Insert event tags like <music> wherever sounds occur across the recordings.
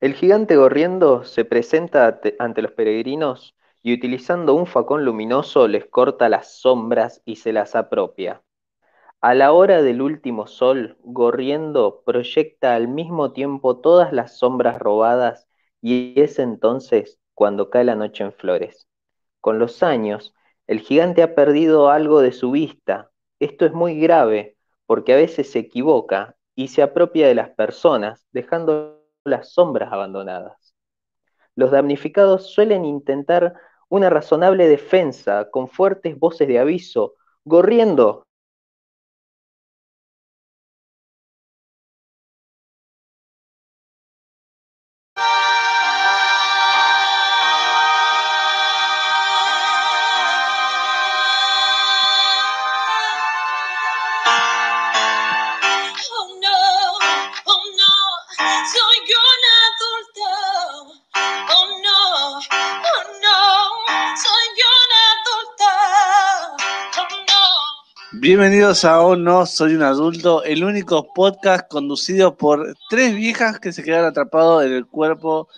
El gigante gorriendo se presenta ante los peregrinos y utilizando un facón luminoso les corta las sombras y se las apropia. A la hora del último sol, Gorriendo proyecta al mismo tiempo todas las sombras robadas y es entonces cuando cae la noche en flores. Con los años, el gigante ha perdido algo de su vista. Esto es muy grave porque a veces se equivoca y se apropia de las personas, dejando las sombras abandonadas. Los damnificados suelen intentar una razonable defensa con fuertes voces de aviso, gorriendo Bienvenidos a Oh No Soy un Adulto, el único podcast conducido por tres viejas que se quedaron atrapados en el cuerpo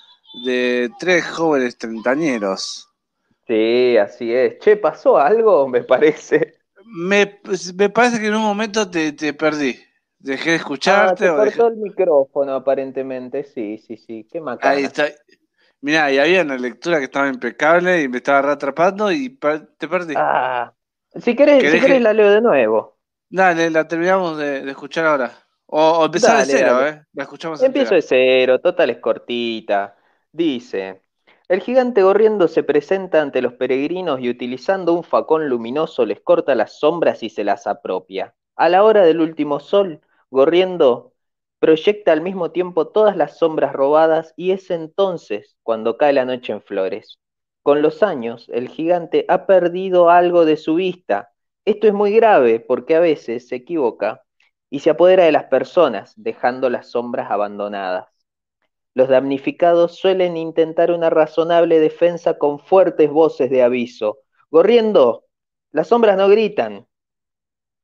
de tres jóvenes treintañeros. Sí, así es. Che, ¿pasó algo? Me parece. Me, parece que en un momento te, perdí. Dejé de escucharte. Ah, te cortó el micrófono, aparentemente. Sí, sí, sí. Qué macana. Ahí está. Mirá, y había una lectura que estaba impecable y me estaba atrapando y te perdí. Ah, si querés, si la leo de nuevo. Dale, la terminamos de, escuchar ahora. O, empezar de cero, ¿eh? La escuchamos Empiezo de cero, total es cortita. Dice: El gigante gorriendo se presenta ante los peregrinos y utilizando un facón luminoso les corta las sombras y se las apropia. A la hora del último sol, gorriendo proyecta al mismo tiempo todas las sombras robadas y es entonces cuando cae la noche en flores. Con los años, el gigante ha perdido algo de su vista. Esto es muy grave porque a veces se equivoca y se apodera de las personas, dejando las sombras abandonadas. Los damnificados suelen intentar una razonable defensa con fuertes voces de aviso. Gorriendo, las sombras no gritan.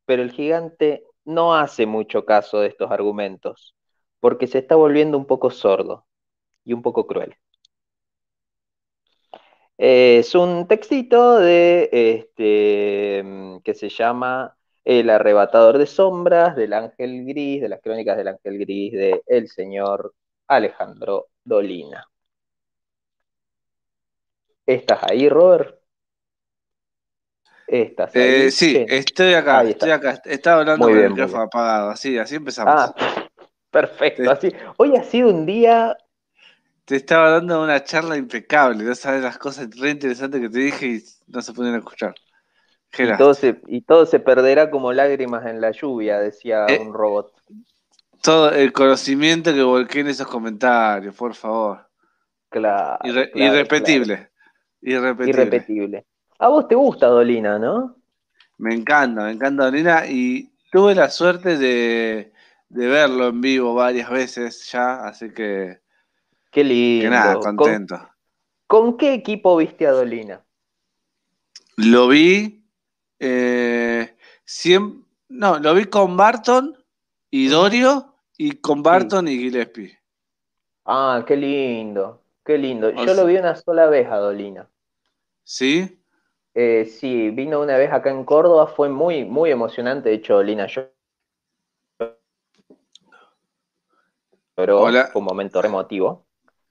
Pero el gigante no hace mucho caso de estos argumentos, porque se está volviendo un poco sordo y un poco cruel. Es un textito de este mm, que se llama El arrebatador de sombras del ángel gris, de las crónicas del ángel gris de el señor Alejandro Dolina. ¿Estás ahí, Robert? ¿Estás ahí? Eh, sí, estoy acá, estoy acá. Estaba hablando con el micrófono apagado, así, así empezamos. Ah, <laughs> perfecto, así. Hoy ha sido un día te estaba dando una charla impecable, no sabes las cosas re interesantes que te dije y no se pueden escuchar. Y todo, se, y todo, se, perderá como lágrimas en la lluvia, decía eh, un robot. Todo el conocimiento que volqué en esos comentarios, por favor. Claro. irrepetible. Irrepetible. Irrepetible. A vos te gusta Dolina, ¿no? Me encanta, me encanta Dolina y tuve la suerte de, de verlo en vivo varias veces ya, así que Qué lindo. nada, contento. ¿Con, qué equipo viste a Dolina? Lo vi. Eh, no, lo vi con Barton y Dorio y con Barton y Gillespie. Ah, qué lindo. Qué lindo. Yo lo vi una sola vez a Dolina. ¿Sí? Eh, sí, vino una vez acá en Córdoba, fue muy, muy emocionante. De hecho, Dolina, yo pero fue un momento emotivo.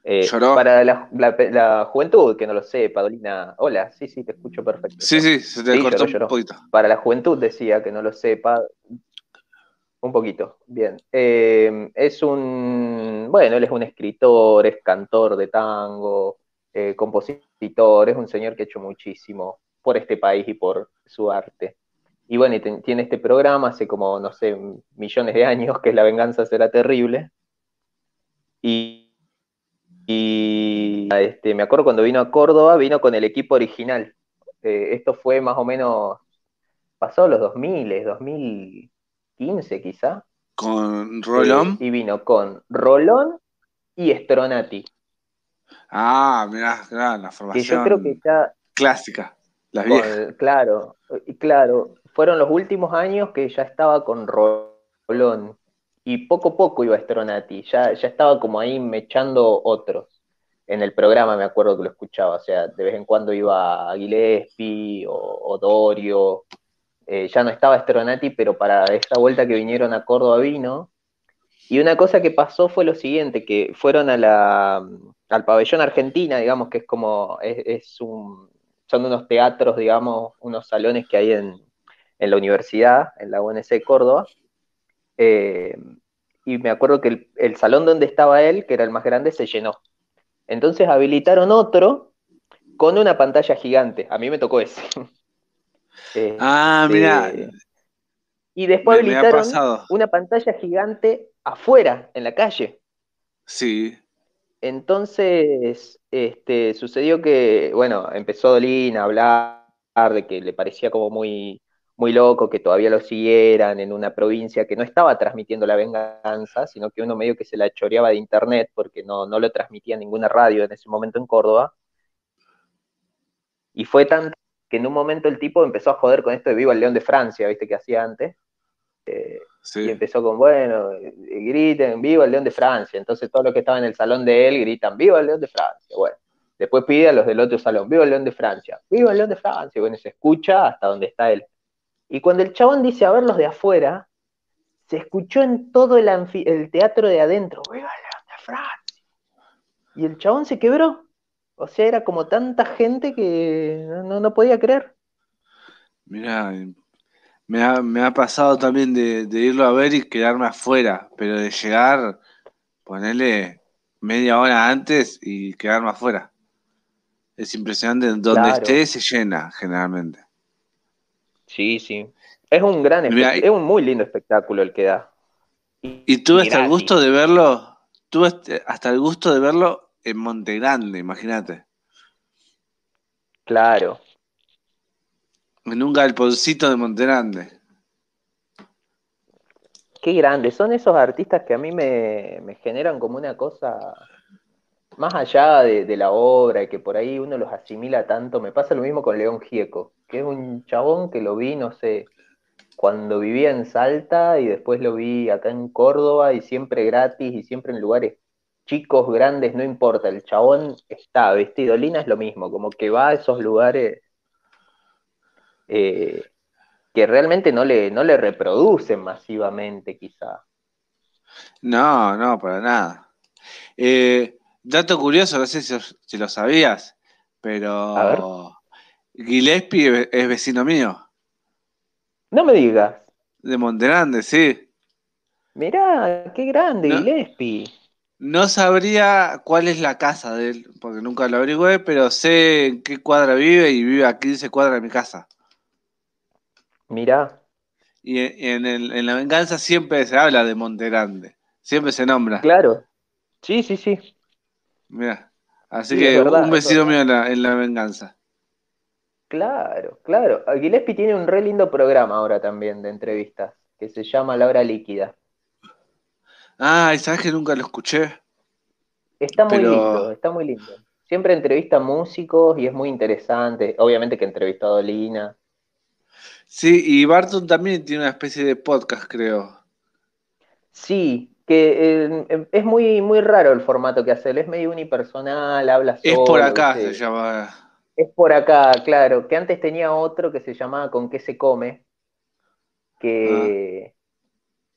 Eh, para la, juventud, que no lo sé, Padolina. Hola, sí, sí, te escucho perfecto. Sí, sí, se te cortó un poquito. Para la juventud decía que no lo sepa. Un poquito, bien. Eh, es un. Bueno, él es un escritor, es cantor de tango, eh, compositor, es un señor que ha hecho muchísimo por este país y por su arte. Y bueno, tiene este programa hace como, no sé, millones de años, que es La venganza será terrible. Y y este, me acuerdo cuando vino a Córdoba, vino con el equipo original. Eh, esto fue más o menos, pasó los 2000, 2015 quizá. ¿Con Rolón? Eh, y vino con Rolón y Stronati. Ah, mirá, la formación. yo creo que ya. Clásica, las viejas. Claro, claro. Fueron los últimos años que ya estaba con Rolón. Y poco a poco iba Stronati, ya, ya estaba como ahí mechando otros. En el programa me acuerdo que lo escuchaba, o sea, de vez en cuando iba Gillespie o, Dorio, eh, ya no estaba Stronati, pero para esta vuelta que vinieron a Córdoba vino. Y una cosa que pasó fue lo siguiente, que fueron a la, al pabellón Argentina, digamos, que es como, es, un, son unos teatros, digamos, unos salones que hay en, en la universidad, en la UNC Córdoba. Eh, y me acuerdo que el, el, salón donde estaba él, que era el más grande, se llenó. Entonces habilitaron otro con una pantalla gigante. A mí me tocó ese. <laughs> ah, mira. Este, y después habilitaron una pantalla gigante afuera, en la calle. Sí. Entonces, este, sucedió que, bueno, empezó Dolina a hablar de que le parecía como muy, muy loco que todavía lo siguieran en una provincia que no estaba transmitiendo la venganza, sino que uno medio que se la choreaba de internet porque no, no lo transmitía ninguna radio en ese momento en Córdoba. Y fue tan que en un momento el tipo empezó a joder con esto de Viva el León de Francia, ¿viste? Que hacía antes. Eh, y empezó con, bueno, eh, griten, Viva el León de Francia. Entonces todos los que estaban en el salón de él gritan, Viva el León de Francia. Bueno, después pide a los del otro salón, Viva el León de Francia, Viva el León de Francia. Bueno, se escucha hasta donde está él. Y cuando el chabón dice a verlos de afuera, se escuchó en todo el, el teatro de adentro, Viva. Y el chabón se quebró. O sea, era como tanta gente que no, no podía creer. Mira, me ha, me ha, pasado también de, irlo a ver y quedarme afuera, pero de llegar, ponerle media hora antes y quedarme afuera. Es impresionante, donde esté se llena generalmente. Sí, sí. Es un gran es un muy lindo espectáculo el que da. Y, y tuve hasta el gusto de verlo, tuve hasta el gusto de verlo en Monte Grande, imagínate. Claro. En un galponcito de Monte Grande. Qué grande. Son esos artistas que a mí me, generan como una cosa más allá de, la obra y que por ahí uno los asimila tanto. Me pasa lo mismo con León Gieco, que es un chabón que lo vi, no sé, cuando vivía en Salta y después lo vi acá en Córdoba y siempre gratis y siempre en lugares chicos, grandes, no importa, el chabón está vestido. Lina es lo mismo, como que va a esos lugares eh, que realmente no le, no le reproducen masivamente, quizá. No, no, para nada. Eh, dato curioso, no sé si, lo sabías, pero Gillespie es vecino mío. No me digas. De Monterande, sí. Mirá, qué grande, Gillespie. No sabría cuál es la casa de él, porque nunca lo averigüé, pero sé en qué cuadra vive y vive a 15 cuadras de mi casa. Mirá. Y en, La Venganza siempre se habla de Monterande, siempre se nombra. Claro. Sí, sí, sí. Mira, así que un vecino mío en la, Venganza. Claro, claro. Gillespie tiene un re lindo programa ahora también de entrevistas, que se llama La Hora Líquida. Ah, ¿sabes que nunca lo escuché? Está muy lindo, está muy lindo. Siempre entrevista a músicos y es muy interesante. Obviamente que entrevistó a Dolina. Sí, y Barton también tiene una especie de podcast, creo. Sí, que eh, es muy, muy raro el formato que hace él. Es medio unipersonal, habla solo. Es por acá, se llama. Es por acá, claro. Que antes tenía otro que se llamaba Con qué se come. Que. Ah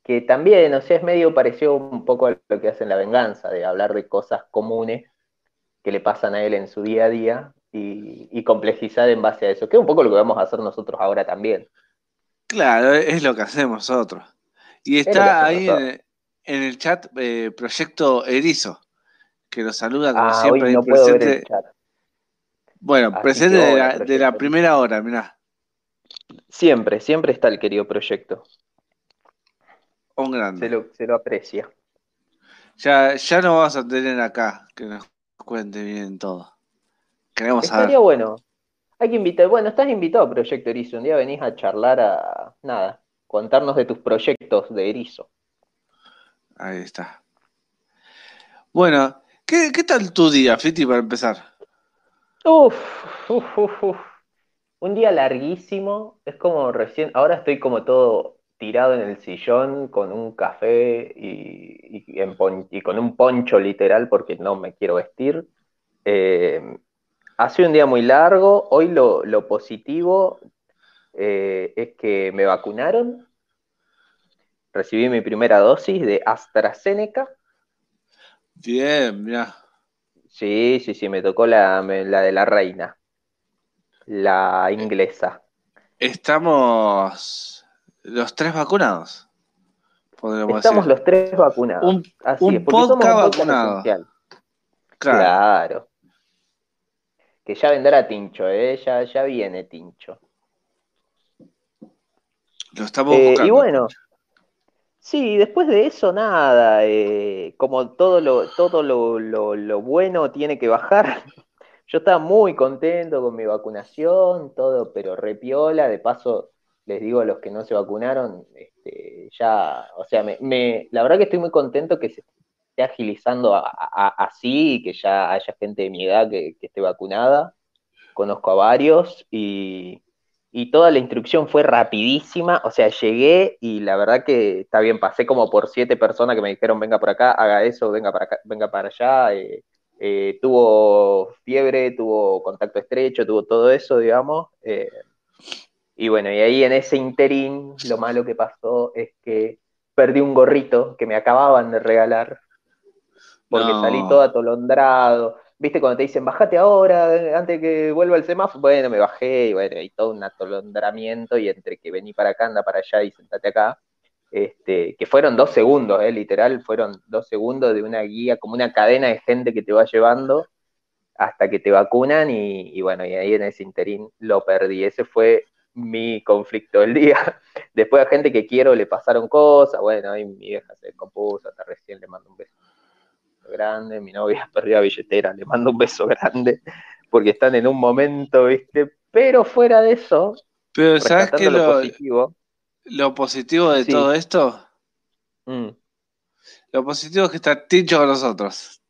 que también, o sea, es medio pareció un poco a lo que hace en La Venganza, de hablar de cosas comunes que le pasan a él en su día a día y, complejizar en base a eso, que es un poco lo que vamos a hacer nosotros ahora también. Claro, es lo que hacemos nosotros. Y está ahí en, el chat eh, Proyecto Erizo, que nos saluda como ah, siempre. no presente. Bueno, presente de, la, de la primera hora, mirá. Siempre, siempre está el querido proyecto. Un grande. Se lo, aprecia. Ya, ya no vamos a tener acá que nos cuente bien todo. Queremos Estaría bueno. Hay que invitar. Bueno, estás invitado a Proyecto Erizo. Un día venís a charlar a. Nada. Contarnos de tus proyectos de Erizo. Ahí está. Bueno, ¿qué, tal tu día, Fiti, para empezar? Uf, uf, uf, uf. Un día larguísimo. Es como recién. Ahora estoy como todo tirado en el sillón con un café y, con un poncho literal porque no me quiero vestir. Eh, ha sido un día muy largo. Hoy lo, positivo eh, es que me vacunaron. Recibí mi primera dosis de AstraZeneca. Bien, mira. Sí, sí, sí, me tocó la, la de la reina, la inglesa. Estamos los tres vacunados. Estamos los tres vacunados. Un, Así podcast vacunado. Claro. Que ya vendrá Tincho, ¿eh? Ya, ya viene Tincho. Lo estamos eh, buscando. Y bueno, sí, después de eso nada. Eh, como todo lo, todo lo, lo bueno tiene que bajar, <laughs> yo estaba muy contento con mi vacunación, todo, pero repiola. De paso, les digo a los que no se vacunaron, este, ya, o sea, me, la verdad que estoy muy contento que se esté agilizando así y que ya haya gente de mi edad que, esté vacunada. Conozco a varios y, y toda la instrucción fue rapidísima, o sea, llegué y la verdad que está bien, pasé como por siete personas que me dijeron, venga por acá, haga eso, venga para acá, venga para allá, eh, eh, tuvo fiebre, tuvo contacto estrecho, tuvo todo eso, digamos. Eh, y bueno, y ahí en ese interín lo malo que pasó es que perdí un gorrito que me acababan de regalar porque salí todo atolondrado. ¿Viste cuando te dicen, bájate ahora, antes que vuelva el semáforo? Bueno, me bajé y bueno, y todo un atolondramiento y entre que vení para acá, anda para allá y sentate acá. Este, que fueron dos segundos, eh, literal, fueron dos segundos de una guía, como una cadena de gente que te va llevando hasta que te vacunan y, bueno, y ahí en ese interín lo perdí. Ese fue mi conflicto del día. <laughs> Después a gente que quiero le pasaron cosas, bueno, ahí mi vieja se descompuso, hasta recién le mando un beso grande, mi novia <laughs> perdió la billetera, le mando un beso grande, porque están en un momento, ¿viste? Pero fuera de eso, pero ¿sabes qué lo, positivo, lo positivo de todo esto, mm. lo positivo es que está Tincho con nosotros.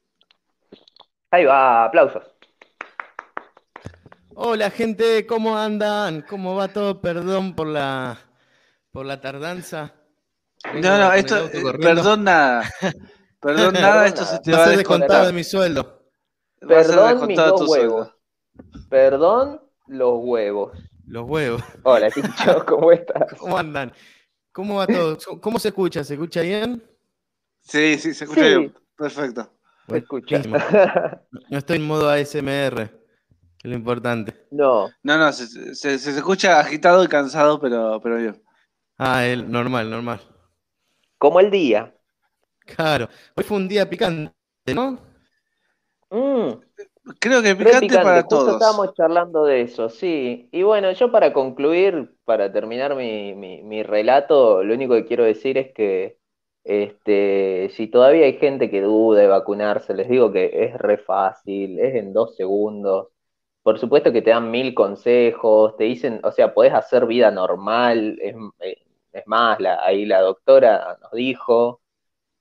Ahí va, aplausos. Hola gente, ¿cómo andan? ¿Cómo va todo? Perdón por la por la tardanza. no, no, esto, eh, perdón nada. <laughs> Perdón <laughs> nada, esto se te va, a descontar de mi sueldo. Perdón mis dos huevos. Perdón los huevos. Los huevos. Hola, <laughs> Tincho, ¿cómo estás? ¿Cómo andan? ¿Cómo va todo? ¿Cómo se escucha? ¿Se escucha bien? Sí, sí, se escucha bien. Perfecto. Se escucha. <laughs> No estoy en modo ASMR, es lo importante. No. No, no, se, se, escucha agitado y cansado, pero, pero bien. Ah, el, normal, normal. Como el día. Claro. Hoy fue un día picante, ¿no? Mm. Creo que picante, para Justo todos. Estábamos charlando de eso, sí. Y bueno, yo para concluir, para terminar mi, relato, lo único que quiero decir es que este, si todavía hay gente que duda de vacunarse, les digo que es re fácil, es en dos segundos. Por supuesto que te dan mil consejos, te dicen, o sea, podés hacer vida normal. Es, eh, más, ahí la doctora nos dijo,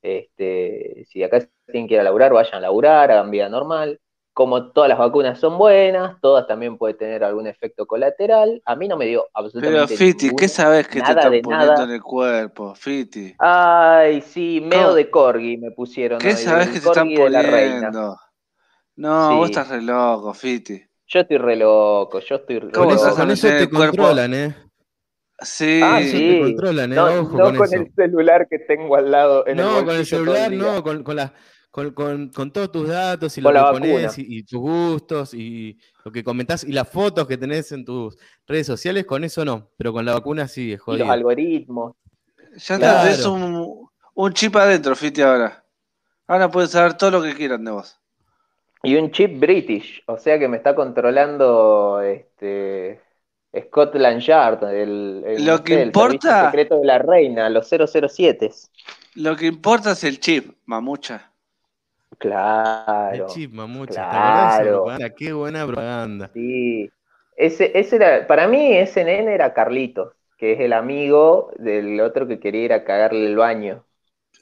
este, si acá tienen que ir a laburar, vayan a laburar, hagan vida normal como todas las vacunas son buenas, todas también pueden tener algún efecto colateral. A mí no me dio absolutamente Pero Fiti, ¿qué sabes que te están poniendo en el cuerpo, Fiti? Ay, sí, medio de corgi me pusieron. ¿Qué sabes que te están poniendo? No, vos estás re loco, Fiti. Yo estoy re loco, yo estoy re ¿Cómo loco. Con eso te controlan, ¿eh? Sí, ah, sí. te controlan, ¿eh? No, Ojo no con, el celular que tengo al lado. En no, el con el celular, no, con, con la con, todos tus datos y lo que pones y, tus gustos y lo que comentás y las fotos que tenés en tus redes sociales, con eso no, pero con la vacuna sí, es jodido. los algoritmos. Ya tenés un, un, chip adentro, Fiti, ahora. Ahora puedes saber todo lo que quieran de vos. Y un chip British, o sea que me está controlando este Scotland Yard, el, lo que importa, secreto de la reina, los 007. Lo que importa es el chip, mamucha. Claro. El chip, mamucha, claro. Qué buena propaganda. Sí. Ese, ese era, para mí ese nene era Carlitos, que es el amigo del otro que quería ir a cagarle el baño.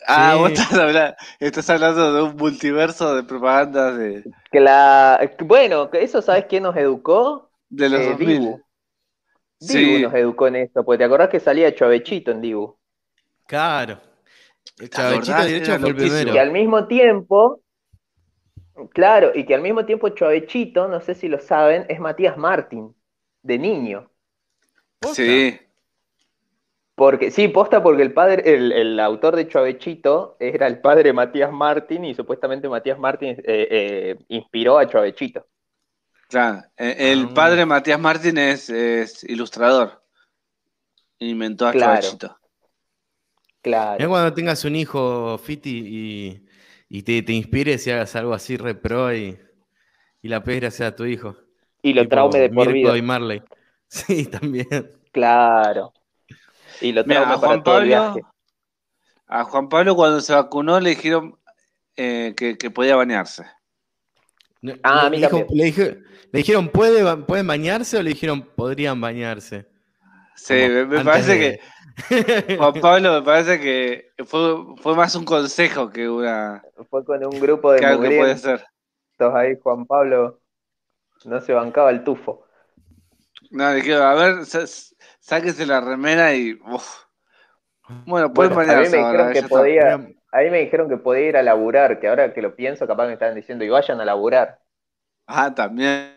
Ah, vos estás hablando, estás hablando de un multiverso de propagandas de. Que la, bueno, eso sabes quién nos educó? De los eh, Dibu nos educó en esto, porque te acordás que salía Chavechito en Dibu. Claro. Chavechito de hecho fue el primero. Y al mismo tiempo, claro, y que al mismo tiempo Chavechito, no sé si lo saben, es Matías Martín, de niño. Sí. Porque, sí, posta porque el padre, el, autor de Chavechito era el padre de Matías Martín y supuestamente Matías Martín eh, eh, inspiró a Chavechito. Claro, eh, el ah. padre Matías Martín es, ilustrador. Inventó a claro. Claro. cuando tengas un hijo, Fiti, y, te, te inspires y hagas algo así repro y, y la pedra sea tu hijo. Y lo traume de por vida. y Marley. <laughs> Sí, también. Claro. Y lo traume a Juan Pablo, A Juan Pablo cuando se vacunó le dijeron eh, que, podía bañarse. Ah, a mí le, le, dijeron, ¿puede, ¿pueden bañarse o le dijeron, podrían bañarse? Sí, me, parece que Juan Pablo, me parece que fue, más un consejo que una. Fue con un grupo de que puede ser. ahí, Juan Pablo no se bancaba el tufo. No, le dije, a ver, sáquese la remera y. Bueno, pueden bueno, a mí me dijeron que podía. A mí me dijeron que podía ir a laburar, que ahora que lo pienso, capaz me estaban diciendo, y vayan a laburar. Ah, también.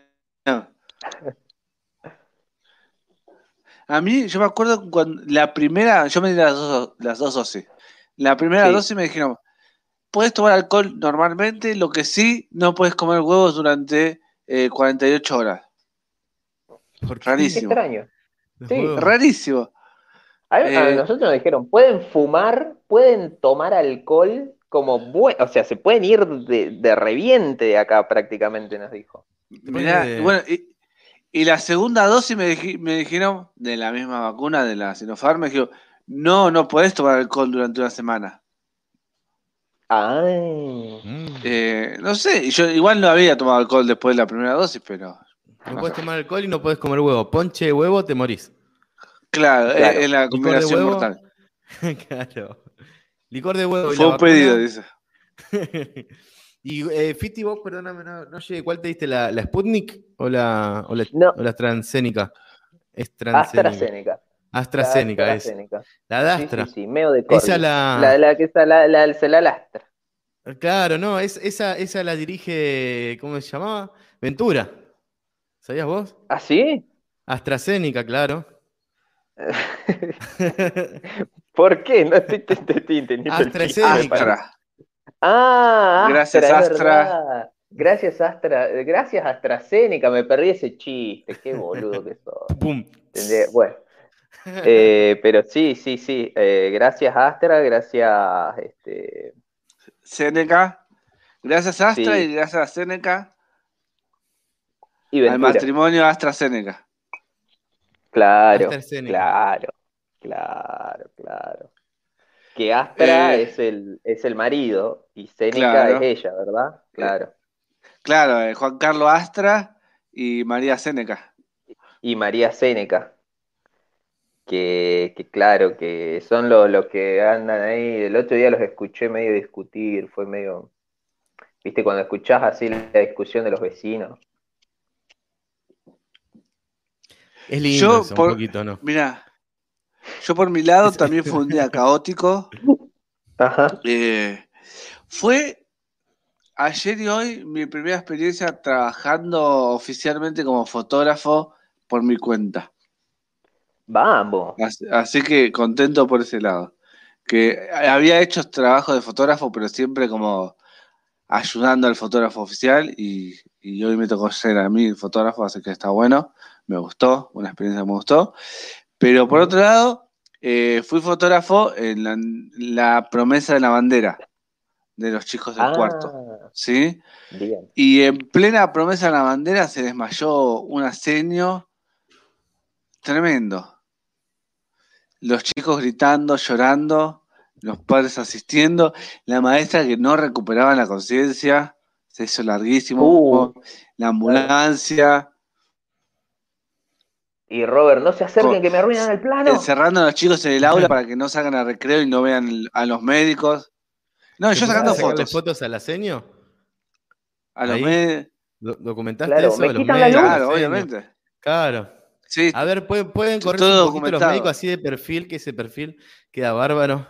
A mí, yo me acuerdo cuando la primera, yo me di las dos, las dos dosis. La primera dosis me dijeron, puedes tomar alcohol normalmente, lo que sí, no puedes comer huevos durante 48 eh, horas. Rarísimo. extraño. Sí. Rarísimo. A, eh, nosotros nos dijeron, pueden fumar, pueden tomar alcohol como bueno, o sea, se pueden ir de, de reviente de acá prácticamente, nos dijo. Mirá, bueno, y, y la segunda dosis me, dijeron, de la misma vacuna, de la Sinopharm, me dijeron, no, no puedes tomar alcohol durante una semana. Ay. Eh, no sé, yo igual no había tomado alcohol después de la primera dosis, pero. No, puedes tomar alcohol y no puedes comer huevo. Ponche de huevo, te morís. Claro, es, la combinación mortal. <laughs> claro. Licor de huevo. Fue un pedido, dice. <laughs> Y eh, Fiti, vos, perdóname, no, no llegué. ¿Cuál te diste? ¿La, la Sputnik o la, o la, o la AstraZeneca? Es AstraZeneca. AstraZeneca, la es. La de Astra. Sí, sí, sí, medio de Esa la... La, la que está, la, la, la, la Astra. Claro, no, es, esa, esa la dirige, ¿cómo se llamaba? Ventura. ¿Sabías vos? ¿Ah, sí? AstraZeneca, claro. <laughs> ¿Por qué? No estoy, entendiendo. <laughs> AstraZeneca. Ah, gracias Astra. Gracias Astra, gracias AstraZeneca, me perdí ese chiste, qué boludo que sos. <laughs> Bueno, eh, pero sí, sí, sí, eh, gracias Astra, gracias este... Seneca, gracias Astra y gracias Seneca y al matrimonio AstraZeneca. Claro, claro, claro, claro. Que Astra eh, es, el, es el marido y Seneca es ella, ¿verdad? Claro. Claro, eh, Juan Carlos Astra y María Seneca. Y María Seneca. Que, claro, que son los que andan ahí. El otro día los escuché medio discutir, fue medio. ¿Viste? Cuando escuchás así la discusión de los vecinos. Es lindo un poquito, ¿no? Mira, yo por mi lado <laughs> también fue un día caótico. <laughs> Ajá. Eh, fue ayer y hoy mi primera experiencia trabajando oficialmente como fotógrafo por mi cuenta. Vamos. Así, que contento por ese lado. Que había hecho trabajo de fotógrafo, pero siempre como ayudando al fotógrafo oficial y, y hoy me tocó ser a mí el fotógrafo, así que está bueno, me gustó, una experiencia me gustó. Pero por otro lado, eh, fui fotógrafo en la, promesa de la bandera de los chicos del cuarto. Ah. ¿Sí? Y en plena promesa de la bandera se desmayó un aseño tremendo. Los chicos gritando, llorando, los padres asistiendo, la maestra que no recuperaba la conciencia, se hizo larguísimo, uh. la ambulancia. Y Robert, no se acerquen que me arruinan el plano. Encerrando a los chicos en el aula <laughs> para que no salgan a recreo y no vean a los médicos. No, yo sacando fotos. fotos al aseño? A los médicos. ¿Documentaste eso? Me quitan la luz. Claro, obviamente. Claro. Sí. A ver, ¿pueden, pueden correr un poquito los médicos así de perfil, que ese perfil queda bárbaro?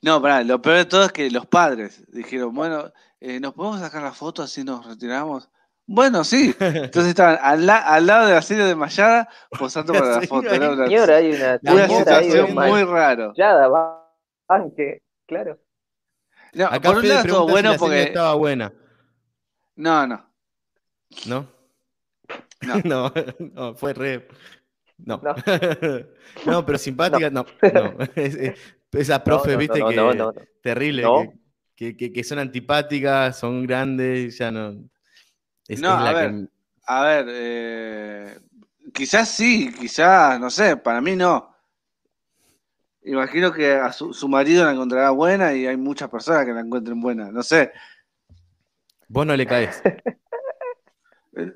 No, pará, lo peor de todo es que los padres dijeron, bueno, eh, ¿nos podemos sacar la foto así nos retiramos? Bueno, sí. <laughs> Entonces estaban al, lado de la serie de Mayada posando <laughs> para la foto. Era una, señora, hay una, una situación muy raro. Ya, banque, claro. No, Acá por un lado estuvo bueno si porque. Estaba buena. No, no. ¿No? No, <laughs> no, no fue re. No. No, pero simpática, no. no. Esa profe, viste, que terrible, que, que, que, son antipáticas, son grandes, ya no. No, a, ver, a ver, eh, quizás sí, quizás, no sé, para mí no. Imagino que a su, marido la encontrará buena y hay muchas personas que la encuentren buena, no sé. Vos no le caes. <laughs>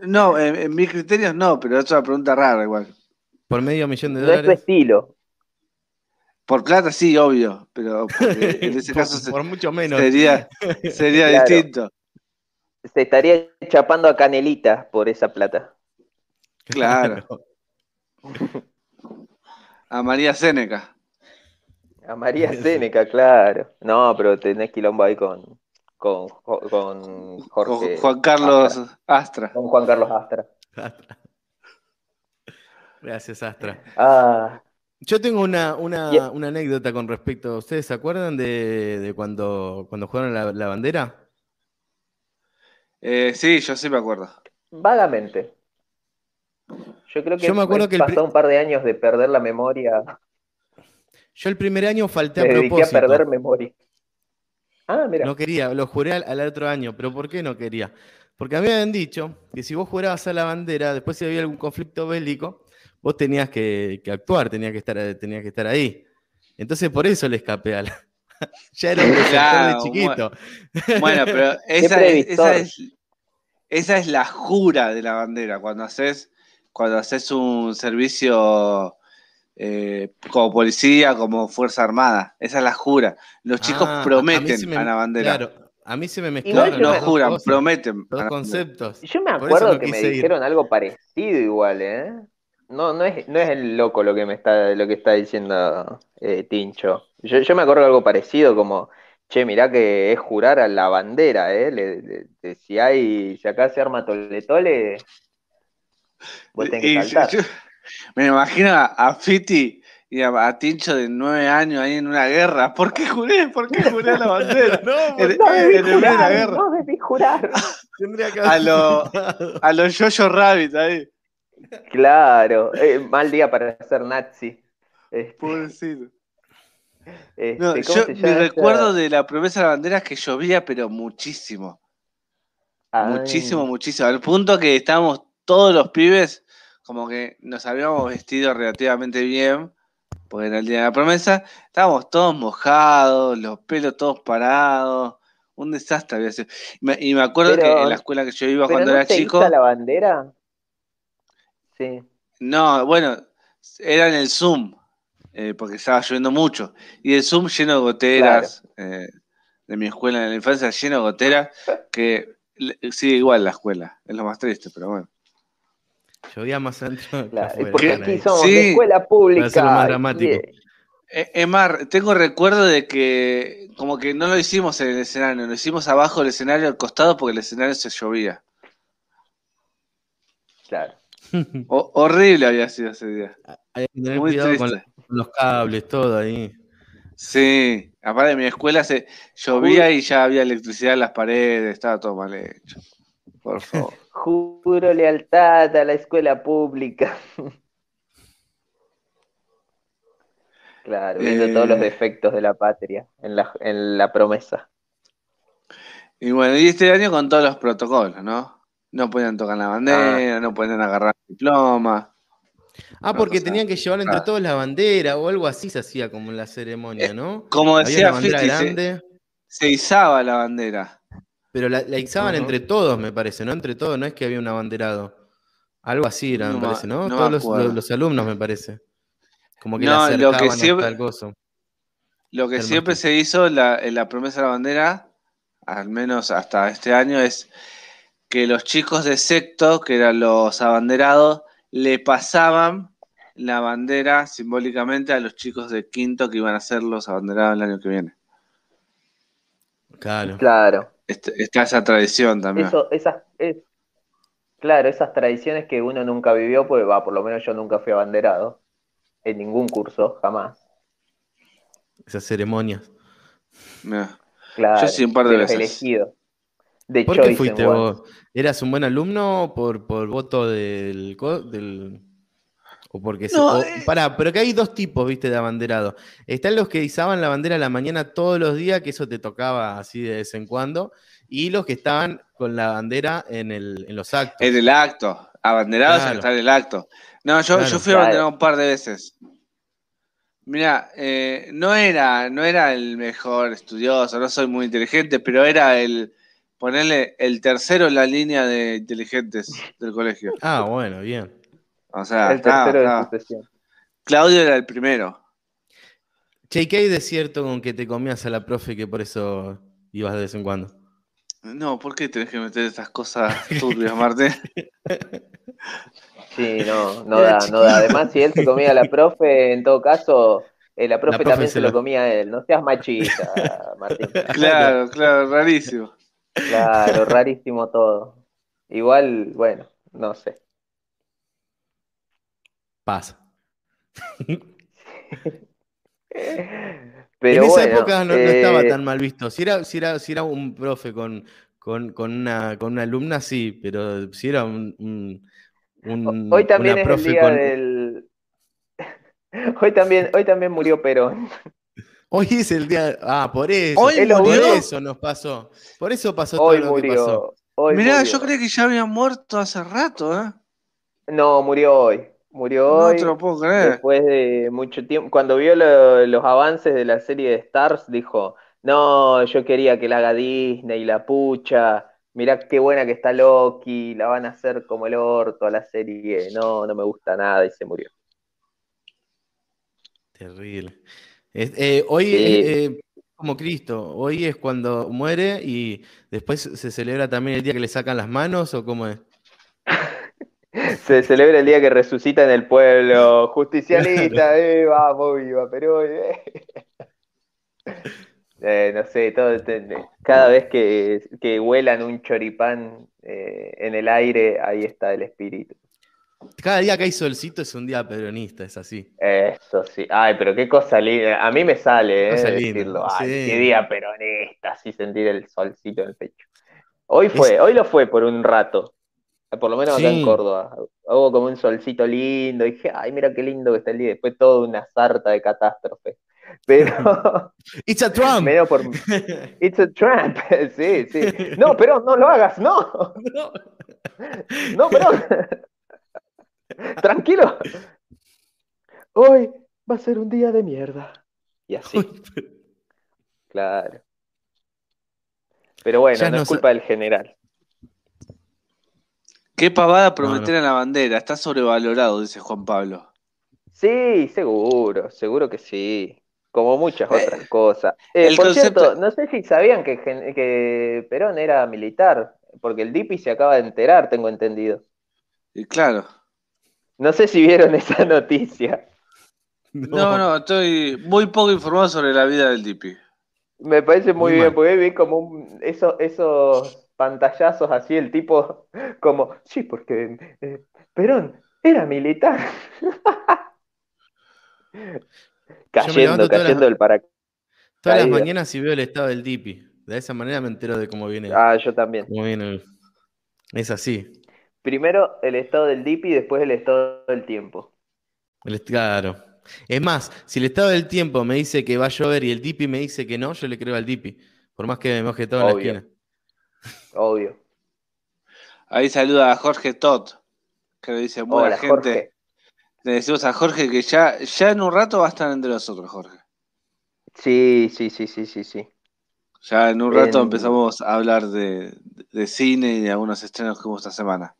No, en, mis criterios no, pero es una pregunta rara igual. Por medio millón de dólares. No es tu estilo. Por plata sí, obvio, pero <laughs> en ese caso por mucho menos. sería, <laughs> sería distinto. Se estaría chapando a Canelita por esa plata. Claro. <laughs> <laughs> a María Séneca. A María Séneca, claro. No, pero tenés quilombo ahí con, con, con Jorge. Juan Carlos Astra. Con Juan Carlos Astra. Gracias, Astra. Ah, yo tengo una, una, anécdota con respecto. ¿Ustedes se acuerdan de, cuando, cuando jugaron la, bandera? Eh, sí, yo sí me acuerdo. Vagamente. Yo creo que, yo me acuerdo que pasó un par de años de perder la memoria. Yo el primer año falté a propósito. a perder memoria. Ah, mira. No quería, lo juré al, otro año, pero ¿por qué no quería? Porque a mí me habían dicho que si vos jurabas a la bandera, después si había algún conflicto bélico, vos tenías que, actuar, tenías que, estar, tenías que estar ahí. Entonces por eso le escapé a la... <laughs> ya era un de chiquito. Bueno, pero <laughs> esa es, la jura de la bandera, cuando haces, cuando haces un servicio eh, como policía, como Fuerza Armada. Esa es la jura. Los chicos ah, prometen a, la bandera. Claro, a mí se me mezclaron. No, juran, prometen. Los conceptos. Yo me acuerdo que me dijeron algo parecido igual, ¿eh? No, no es, no es el loco lo que me está, lo que está diciendo eh, Tincho. Yo, yo me acuerdo de algo parecido como, che, mirá que es jurar a la bandera, ¿eh? si hay, si acá se arma tole tole, vos tenés que saltar. me imagino a, Fiti y a, Tincho de nueve años ahí en una guerra. ¿Por qué juré? ¿Por qué juré a la bandera? <laughs> no, en, no en, en la guerra. No debí jurar. <laughs> a los a los Jojo Rabbit ahí. Claro, eh, mal día para ser nazi. Este, Pobrecito. Este, no, yo, mi recuerdo de la promesa de la bandera es que llovía, pero muchísimo. Muchísimo, muchísimo. Al punto que estábamos todos los pibes, como que nos habíamos vestido relativamente bien, porque era el día de la promesa. Estábamos todos mojados, los pelos todos parados. Un desastre había sido. Y me, acuerdo que en la escuela que yo iba cuando era chico. la bandera? No, bueno, era en el Zoom, eh, porque estaba lloviendo mucho. Y el Zoom lleno de goteras, eh, de mi escuela en la infancia, lleno de goteras, que sigue igual la escuela, es lo más triste, pero bueno. Llovía más adentro. porque aquí somos de escuela pública. más dramático. Eh, Emar, tengo recuerdo de que como que no lo hicimos en el escenario, lo hicimos abajo del escenario al costado porque el escenario se llovía. Claro horrible había sido ese día. Hay que tener Muy cuidado con, los cables, todo ahí. Sí, aparte de mi escuela se llovía y ya había electricidad en las paredes, estaba todo mal hecho. Por favor. <laughs> Juro lealtad a la escuela pública. <laughs> claro, viendo todos los eh. defectos de la patria en la, en la promesa. Y bueno, y este año con todos los protocolos, ¿no? No podían tocar la bandera, ah. no podían agarrar el diploma. Ah, porque tenían que llevar entre todos la bandera o algo así se hacía como en la ceremonia, ¿no? Como decía Fiti, se, izaba la bandera. Pero la, izaban entre todos, me parece, ¿no? Entre todos, no es que había un abanderado. Algo así era, me parece, ¿no? todos los, alumnos, me parece. Como que no, lo que siempre, Lo que siempre se hizo en la promesa de la bandera, al menos hasta este año, es que los chicos de secto, que eran los abanderados, le pasaban la bandera simbólicamente a los chicos de quinto que iban a ser los abanderados el año que viene. Claro. Claro. Está esa tradición también. Eso, esas, claro, esas tradiciones que uno nunca vivió, pues va, por lo menos yo nunca fui abanderado. En ningún curso, jamás. Esas ceremonias. Claro, yo sí un par de, veces. Elegido. De ¿Por qué fuiste vos? ¿Eras un buen alumno por, por voto del, del o porque no, eh. pará, pero que hay dos tipos, viste, de abanderado. Están los que izaban la bandera a la mañana todos los días, que eso te tocaba así de vez en cuando, y los que estaban con la bandera en, el, en los actos. En el acto, abanderados claro. en el acto. No, yo, yo fui abanderado un par de veces. Mira, eh, no, era, no era el mejor estudioso, no soy muy inteligente, pero era el, ponerle el tercero en la línea de inteligentes del colegio. Ah, bueno, bien. O sea, el tercero de Claudio era el primero. Che, ¿qué hay de cierto con que te comías a la profe que por eso ibas de vez en cuando? No, ¿por qué tenés que meter estas cosas turbias, Marte? Sí, no, no da, no da. Además, si él se comía a la profe, en todo caso, eh, la, profe también se lo... comía a él. No seas machista, <laughs> Martín. Claro, claro, rarísimo. Claro, <laughs> rarísimo todo. Igual, bueno, no sé. Pasa. <laughs> Pero en esa época no, estaba tan mal visto. Si era, si era, si era un profe con, con, con, una, con una alumna, sí, pero si era un, un, hoy también es el día del. <laughs> Hoy también, hoy también murió Perón. Hoy es el día. Ah, por eso. Hoy por eso nos pasó. Por eso pasó hoy todo murió, lo que pasó. Hoy Mirá, murió. yo creí que ya había muerto hace rato, ¿eh? No, murió hoy. Murió No hoy. te lo puedo creer. Después de mucho tiempo. Cuando vio lo- los avances de la serie de Stars, dijo: No, yo quería que la haga Disney, la pucha. Mirá qué buena que está Loki, la van a hacer como el orto a la serie. No, no me gusta nada y se murió. Terrible. Eh, hoy Sí. eh, eh, como Cristo, hoy es cuando muere y después se celebra también el día que le sacan las manos o cómo es. <laughs> Se celebra el día que resucita en el pueblo. <laughs> Justicialista, eh, vamos, viva Perón. eh. <laughs> Eh, no sé, todo, te- cada vez que, que vuelan un choripán eh, en el aire, ahí está el espíritu. Cada día que hay solcito es un día peronista, es así. Eso sí. Ay, pero qué cosa linda. A mí me sale, eh, decirlo. Ay, sí. qué día peronista, así sentir el solcito en el pecho. Hoy fue, hoy lo fue por un rato. Por lo menos acá Sí. en Córdoba. Hubo como un solcito lindo. Y dije, ay, mira qué lindo que está el día. Después toda una sarta de catástrofe. Pero, <laughs> It's a Trump. medio por. <laughs> It's a Trump. <laughs> Sí, sí. No, pero no lo hagas, no. No. No, pero. <laughs> Tranquilo. Hoy va a ser un día de mierda. Y así, claro. Pero bueno, no no es culpa del general. Qué pavada No, prometer en la bandera, está sobrevalorado, dice Juan Pablo. Sí, seguro, seguro que sí. Como muchas Eh, otras cosas. Eh, el por concepto- cierto, no sé si sabían que, que Perón era militar, porque el Dipi se acaba de enterar, tengo entendido. Y claro. No sé si vieron <laughs> esa noticia. No, no, estoy muy poco informado sobre la vida del Dipi. Me parece muy Muy bien, mal. porque vi como un- esos, esos pantallazos así, el tipo <laughs> como, sí, porque eh, Perón era militar. <laughs> Cayendo, cayendo del paracaídas. Todas las mañanas si veo el estado del Dipi. De esa manera me entero de cómo viene. Ah, yo también. cómo viene el- Es así. Primero el estado del DIPI, después el estado del tiempo. Claro. Es más, si el estado del tiempo me dice que va a llover y el Dipi me dice que no, yo le creo al Dipi. Por más que me moje todo en la esquina. Obvio. Ahí saluda a Jorge Tot, que le dice buena Hola, gente. Jorge. Le decimos a Jorge que ya, ya en un rato va a estar entre nosotros, Jorge. Sí, sí, sí, sí, sí, sí. Ya en un rato En- empezamos a hablar de, de cine y de algunos estrenos que hubo esta semana.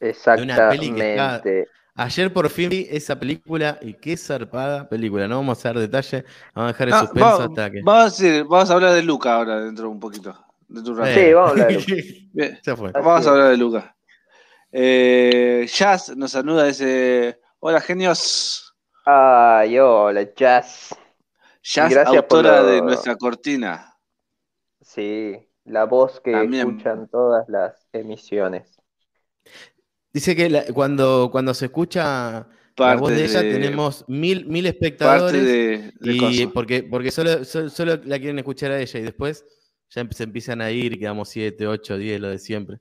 Una peli que está- Exactamente. Ayer por fin vi esa película y qué zarpada película. No vamos a dar detalle, vamos a dejar el No, suspenso hasta que. vamos a decir- vamos a hablar de Luca ahora dentro de un poquito. De un rato. Sí, vamos a hablar de <laughs> Bien, Ya fue. Así vamos a hablar de Luca. Eh, Jazz nos saluda, dice, hola genios. Ay, hola, Jazz. Jazz, Gracias autora de nuestra cortina. Sí, la voz que escuchan todas las emisiones. Dice que cuando, cuando se escucha la voz de ella tenemos mil, mil espectadores y porque, porque solo, solo, la quieren escuchar a ella y después ya se empiezan a ir y quedamos 7, 8, 10, lo de siempre.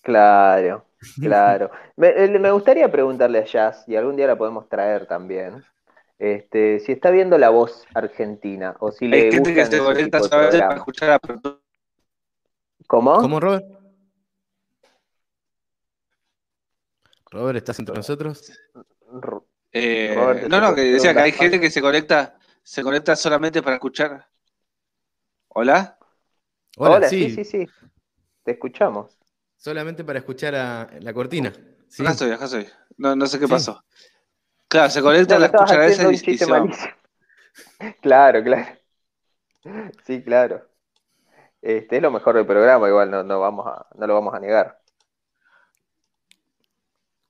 Claro, claro. <laughs> me, gustaría preguntarle a Jazz, y algún día la podemos traer también, este, si está viendo la voz argentina o si le gusta que se conecta para escuchar a ¿Cómo? ¿Cómo, Robert? Robert, ¿estás entre nosotros? Eh, no, no, que decía que hay gente que se conecta, se conecta solamente para escuchar. ¿Hola? Hola, sí. sí, sí, Te escuchamos. Solamente para escuchar a la cortina. ¿sí? Acá estoy, acá estoy. No, no sé qué pasó. Claro, se conecta a la esa y, y se <laughs> Claro, claro. Sí, claro. Este es lo mejor del programa, igual no, no, vamos a, no lo vamos a negar.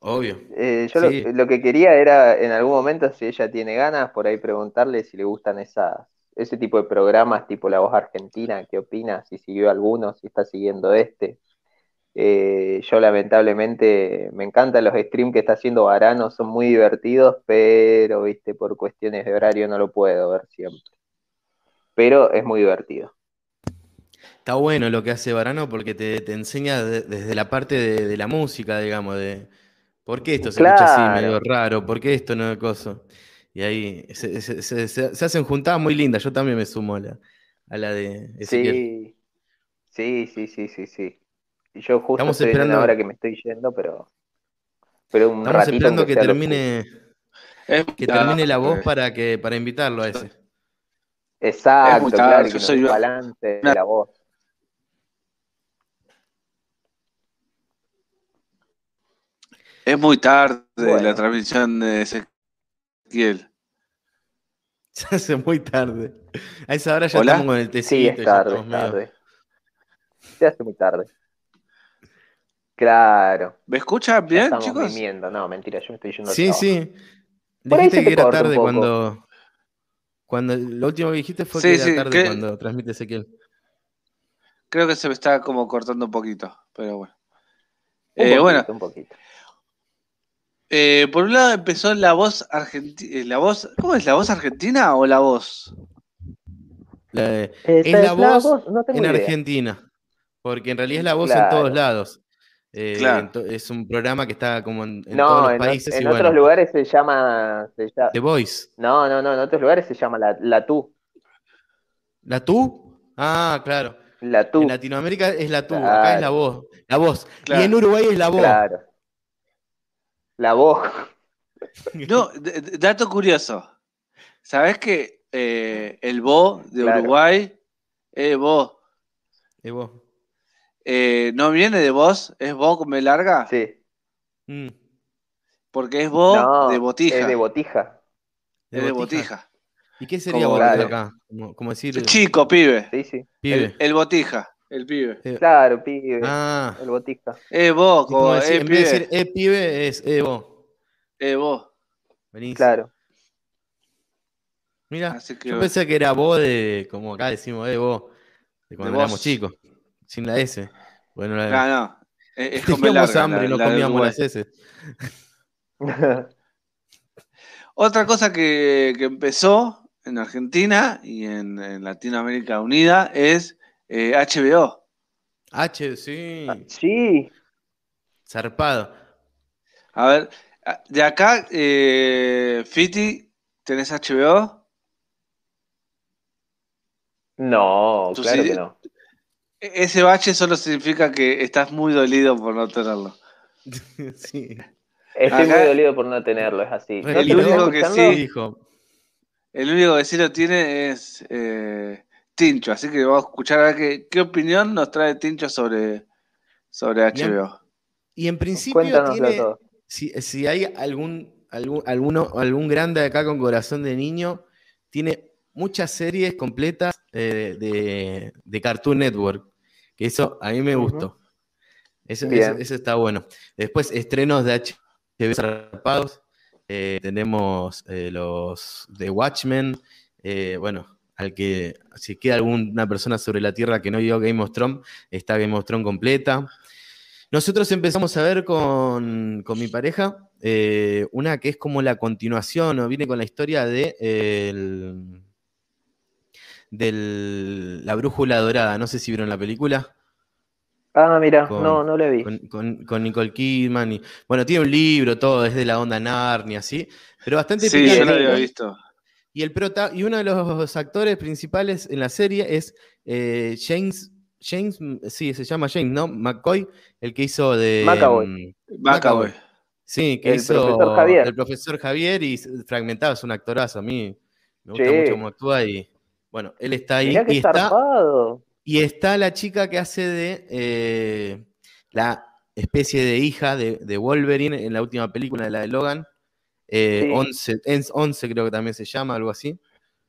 Obvio. Eh, yo lo, que quería era, en algún momento, si ella tiene ganas, por ahí preguntarle si le gustan esas, ese tipo de programas, tipo La Voz Argentina, qué opina, si siguió alguno, si está siguiendo este. Eh, yo lamentablemente me encantan los streams que está haciendo Varano, son muy divertidos, pero viste, por cuestiones de horario no lo puedo ver siempre. Pero es muy divertido. Está bueno lo que hace Varano porque te, enseña desde la parte de, la música, digamos, de por qué esto se escucha así medio raro, por qué esto no es cosa. Y ahí se, hacen juntadas muy lindas. Yo también me sumo a la, a la de Ezequiel. Sí, sí, sí, sí, sí. Yo justo Estamos estoy esperando... en que me estoy yendo, pero, pero un Estamos esperando que, termine que termine la voz para que para invitarlo a ese. Exacto, claro, que soy balance de la voz. Es muy tarde la transmisión de Ezequiel. <laughs> Se hace muy tarde. A esa hora ya estamos con el tecito. Sí, es tarde, tarde. Se hace muy tarde. Claro. ¿Me escuchan bien, estamos chicos? No, mentira, yo me estoy yendo Sí, sí. Dijiste que era tarde cuando. Cuando lo último que dijiste fue que era tarde cuando transmite Ezequiel. Creo que se me está como cortando un poquito, pero bueno. eh, bueno, un poquito. Eh, por un lado empezó la voz argentina. Eh, la voz, ¿Cómo es? ¿La voz argentina o la voz? es la voz, en Argentina. Porque en realidad es la voz en todos lados. Eh, es un programa que está como en, todos los países. En, otros lugares se llama, The Voice. No, no, no. En otros lugares se llama La, la Tú. ¿La Tú? Ah, claro. La Tú. En Latinoamérica es La Tú. Acá es la voz. La voz. Y en Uruguay es la voz. Claro. La voz. No, dato curioso. ¿Sabes que eh, el Bo de Uruguay es Bo? Es Bo. Eh, ¿No viene de voz? ¿Es Bo con B larga? Sí. Mm. Porque es Bo de botija. Es de botija. Es de botija. ¿Y qué sería botija acá? Como, decir. Chico, pibe. Sí, sí. Pibe. El, botija. El pibe. Eh, claro, pibe. Ah. El botija. Es vos, como, decir, en vez de decir es pibe, es eh, vos. Eh, vos. Claro. Mira, yo pensé que era vos de, como acá decimos, eh, vos, de cuando éramos chicos, sin la S. Bueno, la, no, no. Es, Teníamos hambre y no comíamos las S. <laughs> Otra cosa que, que, empezó en Argentina y en, Latinoamérica Unida es eh, HBO. H, sí. Ah, sí. Zarpado. A ver, de acá, eh, Fiti, ¿tenés HBO? No, claro que no. E-, ese bache solo significa que estás muy dolido por no tenerlo. <laughs> sí. Estoy muy dolido por no tenerlo, es así. El único que sí, el único que sí lo tiene es eh, Tincho, así que vamos a escuchar a ver qué, qué opinión nos trae Tincho sobre, sobre HBO. Y en, principio tiene, si, hay algún, algún, alguno, algún grande acá con corazón de niño, tiene muchas series completas eh, de, Cartoon Network, que eso a mí me gustó. Ese, está bueno. Después, estrenos de HBO zarpados. Eh, tenemos eh, los de Watchmen. Eh, bueno, al que si queda alguna persona sobre la Tierra que no vio Game of Thrones, está Game of Thrones completa. Nosotros empezamos a ver con, mi pareja una que es como la continuación, o viene con la historia de la brújula dorada. No sé si vieron la película. Ah, mira, no, no le vi. Con, Nicole Kidman. Y, bueno, tiene un libro, todo, es de la onda Narnia, así. Pero bastante Sí, yo lo había visto. Y, el prota y uno de los actores principales en la serie es eh, James. James, sí, se llama James, ¿no? McCoy, el que hizo de. McAvoy. McAvoy. Sí, que hizo profesor Javier. el profesor Javier y Fragmentado, es un actorazo. A mí me gusta mucho cómo actúa y bueno, él está ahí. y está, y está la chica que hace de eh, la especie de hija de, Wolverine en la última película, la de Logan. 11, eh, 11 creo que también se llama, algo así.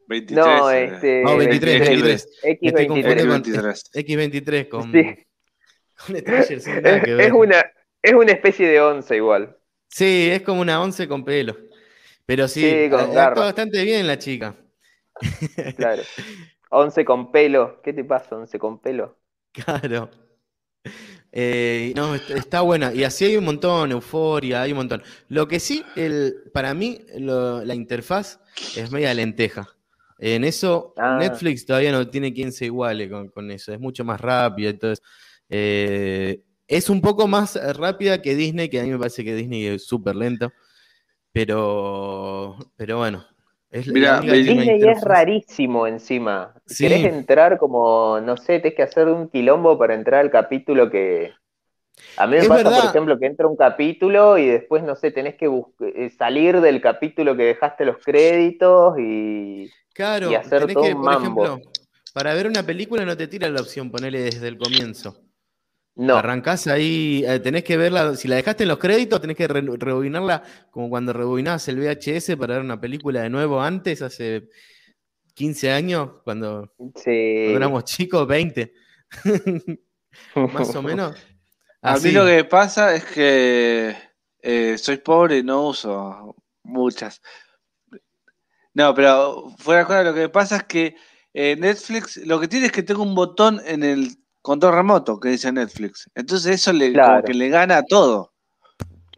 23. No, eh. este, no 23, 23. X23. X23 con, sí. con es, es, una, es una especie de 11 igual. Sí, es como una 11 con pelo. Pero sí, sí bastante bien la chica. Claro. <laughs> Once con pelo. ¿Qué te pasa, once con pelo? Claro. Eh, no, está buena. Y así hay un montón, euforia, hay un montón. Lo que sí, el, para mí, la interfaz es media lenteja. En eso, ah. Netflix todavía no tiene quien se iguale con, eso. Es mucho más rápida. Entonces, eh, es un poco más rápida que Disney, que a mí me parece que Disney es súper lento. Pero, pero bueno, Disney es rarísimo encima. Si Querés entrar como, no sé, tenés que hacer un quilombo para entrar al capítulo que... A mí me pasa, por ejemplo, que entra un capítulo y después, no sé, tenés que eh, salir del capítulo que dejaste los créditos y, claro, y hacer todo un mambo. Ejemplo, para ver una película no te tira la opción ponerle desde el comienzo. No. Arrancás ahí, eh, tenés que verla, si la dejaste en los créditos, tenés que rebobinarla como cuando rebobinabas el VHS para ver una película de nuevo antes, hace 15 años, cuando, éramos chicos, 20. <laughs> Más o menos. <laughs> A mí lo que pasa es que eh, soy pobre y no uso muchas. No, pero fuera de lo que pasa es que eh, Netflix, lo que tiene es que tengo un botón en el control remoto que dice Netflix. Entonces eso le, como que le gana a todo.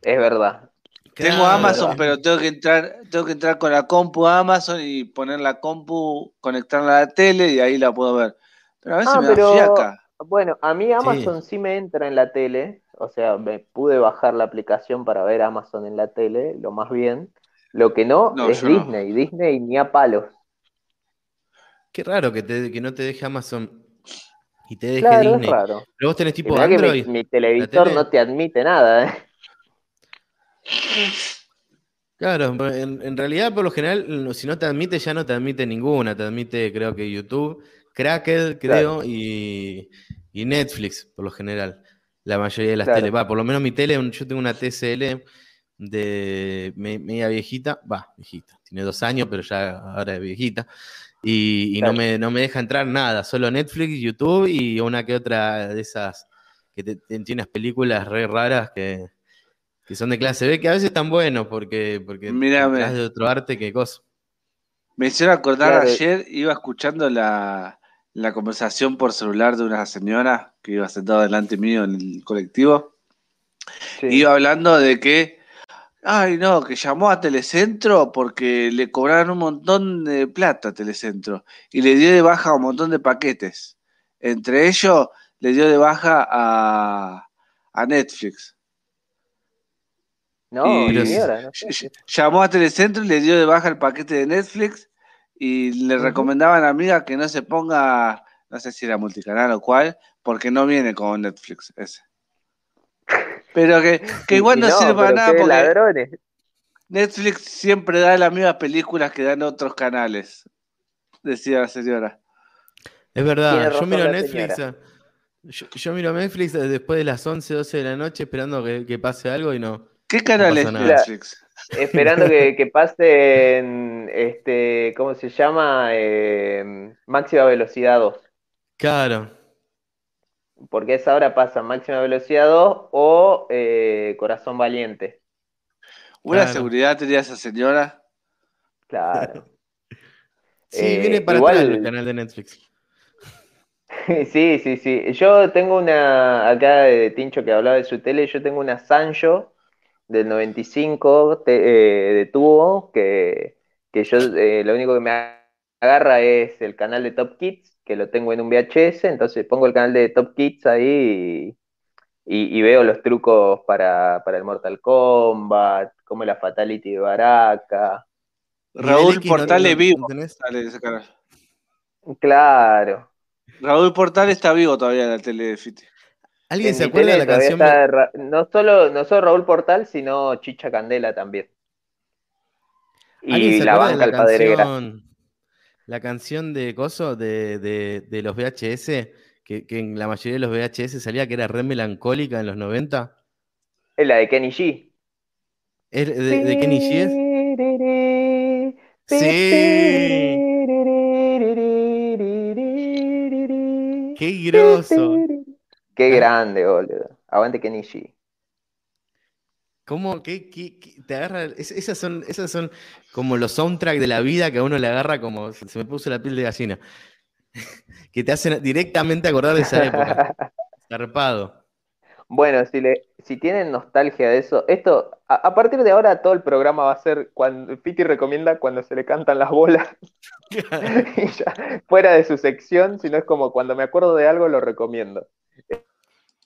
Es verdad. Tengo Amazon, pero tengo que entrar, tengo que entrar con la compu a Amazon y poner la compu, conectarla a la tele y ahí la puedo ver. Pero a veces ah, me da fiaca. Bueno, a mí Amazon sí. me entra en la tele, o sea, me pude bajar la aplicación para ver Amazon en la tele, lo más bien. Lo que no, es Disney, Disney ni a palos. Qué raro que, te, que no te deje Amazon y te deje Disney. Pero vos tenés tipo Android. mi, televisor no te admite nada, ¿eh? Claro, en, realidad por lo general, si no te admite, ya no te admite ninguna. Te admite, creo que YouTube, Cracked, creo, y, Netflix, por lo general. La mayoría de las tele. Va, por lo menos mi tele, yo tengo una TCL de media viejita. Va, viejita. Tiene dos años, pero ya ahora es viejita. Y, no, me, no me deja entrar nada, solo Netflix, YouTube y una que otra de esas que tiene unas películas re raras que, son de clase B, que a veces están buenos porque, porque de otro arte que cosa. Me hicieron acordar ayer, iba escuchando la, conversación por celular de una señora que iba sentado delante mío en el colectivo. Iba hablando de que Ay, no, que llamó a Telecentro porque le cobraron un montón de plata a Telecentro y le dio de baja un montón de paquetes. Entre ellos, le dio de baja a, Netflix. No, Llamó a Telecentro y le dio de baja el paquete de Netflix y le recomendaban a amiga que no se ponga, no sé si era multicanal o cuál, porque no viene con Netflix ese. Pero que, igual no, sirve para nada porque Netflix siempre da las mismas películas que dan otros canales, decía la señora. Es verdad, yo miro Netflix. Yo, miro Netflix después de las 11, 12 de la noche esperando que, pase algo y no. ¿Qué canal es Netflix? esperando que, que pase en, este, ¿cómo se llama? Eh, máxima velocidad 2. Claro. Porque esa hora pasa máxima velocidad 2 o eh, corazón valiente. ¿Una seguridad tenía esa señora? Claro. <laughs> sí, viene para igual... el canal de Netflix. <laughs> sí, sí, sí. Yo tengo una, acá de Tincho que hablaba de su tele, yo tengo una Sancho del 95 eh, de tubo que, yo eh, lo único que me agarra es el canal de Top Kids, que lo tengo en un VHS, entonces pongo el canal de Top Kids ahí y, veo los trucos para, el Mortal Kombat, como la Fatality de Baraka. Raúl Portales vivo. ese canal. Claro. Raúl Portal está vivo todavía en la tele de Fiti. ¿Alguien se acuerda de la canción? No, solo, no solo Raúl Portal, sino Chicha Candela también. Y la banca el canción, La canción de Coso de, de, los VHS, que, en la mayoría de los VHS salía que era re melancólica en los 90. Es la de Kenny G. ¿Es de, de Kenny G Sí. Qué groso. Qué grande, boludo. Aguante Kenichi. ¿Cómo? ¿Qué, qué, te agarra? esas, son, esas son como los soundtracks de la vida que a uno le agarra como se me puso la piel de gallina. <laughs> que te hacen directamente acordar de esa época. <laughs> Zarpado. Bueno, si, le, si tienen nostalgia de eso, esto, a, partir de ahora todo el programa va a ser cuando Piti recomienda cuando se le cantan las bolas. <laughs> fuera de su sección, sino es como cuando me acuerdo de algo lo recomiendo.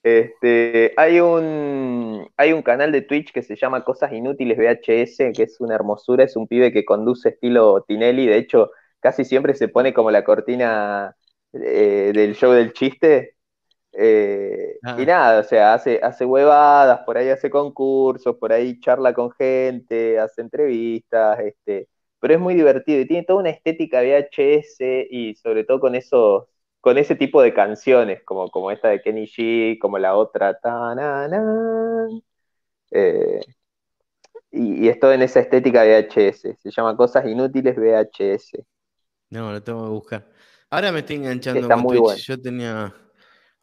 Este, hay un hay un canal de Twitch que se llama Cosas Inútiles VHS, que es una hermosura, es un pibe que conduce estilo Tinelli, de hecho, casi siempre se pone como la cortina eh, del show del chiste, eh, y ah. nada, o sea, hace, hace huevadas, por ahí hace concursos, por ahí charla con gente, hace entrevistas, este, pero es muy divertido y tiene toda una estética VHS y sobre todo con esos, con ese tipo de canciones, como, como esta de Kenny G, como la otra, eh, y, es todo en esa estética VHS, se llama Cosas Inútiles VHS. No, lo tengo que buscar. Ahora me estoy enganchando con Twitch. Yo tenía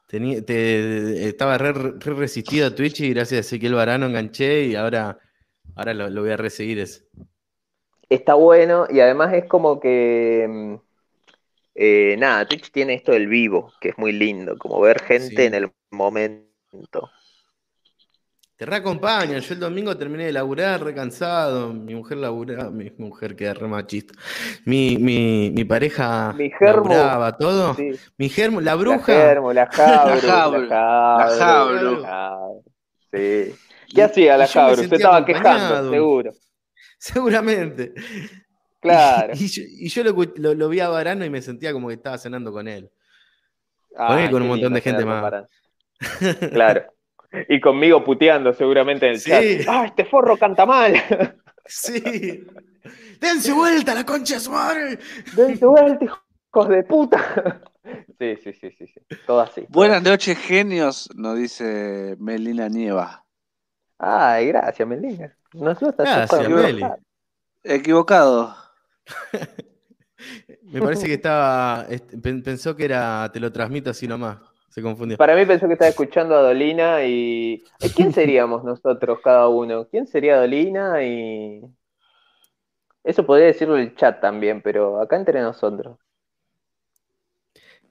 estaba re, resistido a Twitch y gracias a Ezequiel Varano enganché y ahora, ahora lo, voy a reseguir eso. Está bueno y además es como que. Eh, nada, Twitch tiene esto del vivo, que es muy lindo, como ver gente en el momento. Te reacompañan. Yo el domingo terminé de laburar, recansado. Mi mujer laburaba, mi mujer queda re machista. Mi, mi, mi pareja mi germo, laburaba todo. Mi germo, la bruja. La germo, <laughs> la jabru, la jabru. La Sí. ¿Qué hacía la jabru? Se estaba quejando, seguro. Seguramente. Claro. Y, yo, lo, lo, vi a Varano y me sentía como que estaba cenando con él. con él con un montón de gente más. Claro. Y conmigo puteando seguramente en el chat. ¡Ah, este forro canta mal! Sí. ¡Dense vuelta, la concha de su madre! ¡Dense vuelta, hijos de puta! Sí, sí, sí, sí, sí. Todo así. Buenas noches, genios, nos dice Melina Nieva. Ay, gracias, Melina. gracias, Meli. Equivocado. <laughs> Me parece que <laughs> estaba. Pensó que era. Te lo transmito así nomás. Se confundió. Para mí pensó que estaba escuchando a Dolina y. ¿Quién <laughs> seríamos nosotros cada uno? ¿Quién sería Dolina? Y. Eso podría decirlo el chat también, pero acá entre nosotros.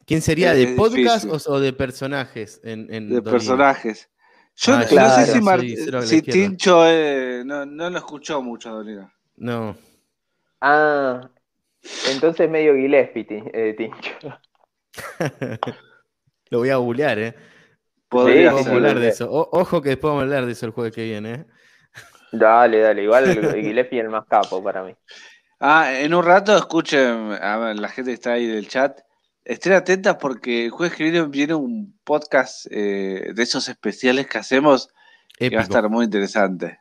¿Quién sería? ¿De podcast o, de personajes? de personajes. Yo ah, no sé si, Tincho eh, no, lo escuchó mucho a Dolina. No. Ah, entonces medio Gillespie, eh, Tincho. <laughs> Lo voy a googlear, ¿eh? Podríamos hablar de eso. ojo que después vamos a hablar de eso el jueves que viene, ¿eh? Dale, dale. Igual <laughs> Gillespie es el más capo para mí. Ah, en un rato escuchen a ver, la gente que está ahí del chat. Estén atentas porque el jueves que viene viene un podcast eh, de esos especiales que hacemos que va a estar muy interesante.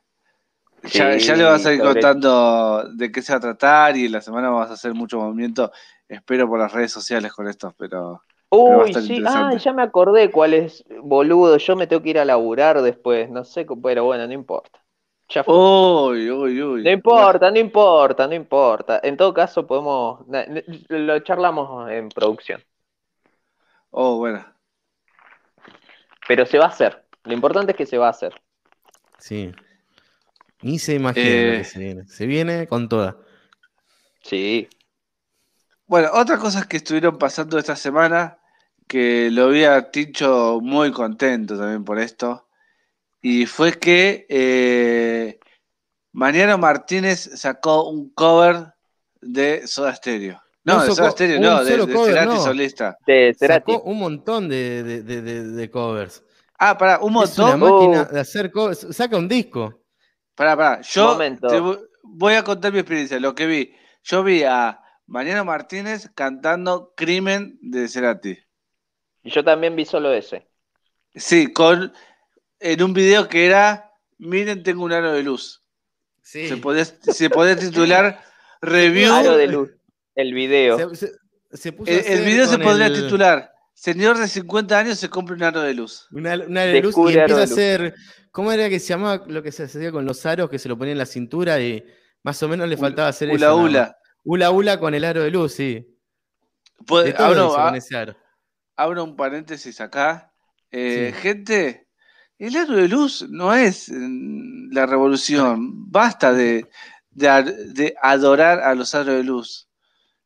Ya, ya, le vas a ir contando de qué se va a tratar y en la semana vamos a hacer mucho movimiento. Espero por las redes sociales con esto, pero Uy, sí, ah, ya me acordé cuál es, boludo, yo me tengo que ir a laburar después, no sé, pero bueno, no importa. Ya uy, uy, uy. No importa, no importa, no importa. En todo caso podemos, lo charlamos en producción. Oh, bueno. Pero se va a hacer. Lo importante es que se va a hacer. Sí. Ni se imagina lo que eh. se viene. Se viene con toda. Sí. Bueno, otras cosas que estuvieron pasando esta semana, que lo vi a Tincho muy contento también por esto, y fue que eh, Mariano Martínez sacó un cover de Soda Stereo. No, de Soda Stereo, no, de, Cerati solista. De Cerati. Sacó un montón de, covers. Ah, para, un montón. Es una máquina de hacer covers. Saca un disco. Pará, pará. Yo voy a contar mi experiencia, lo que vi. Yo vi a Mariano Martínez cantando Crimen de Cerati. Y yo también vi solo ese. Sí, con en un video que era Miren, tengo un aro de luz. Sí. Se podía, se titular <laughs> Review. Aro de luz. El video. el, video se podría titular Señor de 50 años se compra un aro de luz. Un aro de luz y empieza a hacer ¿Cómo era que se llamaba lo que se hacía con los aros que se lo ponía en la cintura y más o menos le faltaba hacer ula, eso? Ula ula. Ula con el aro de luz, sí. abro, un paréntesis acá. Eh, gente, el aro de luz no es mm, la revolución. Basta de, de, adorar a los aros de luz.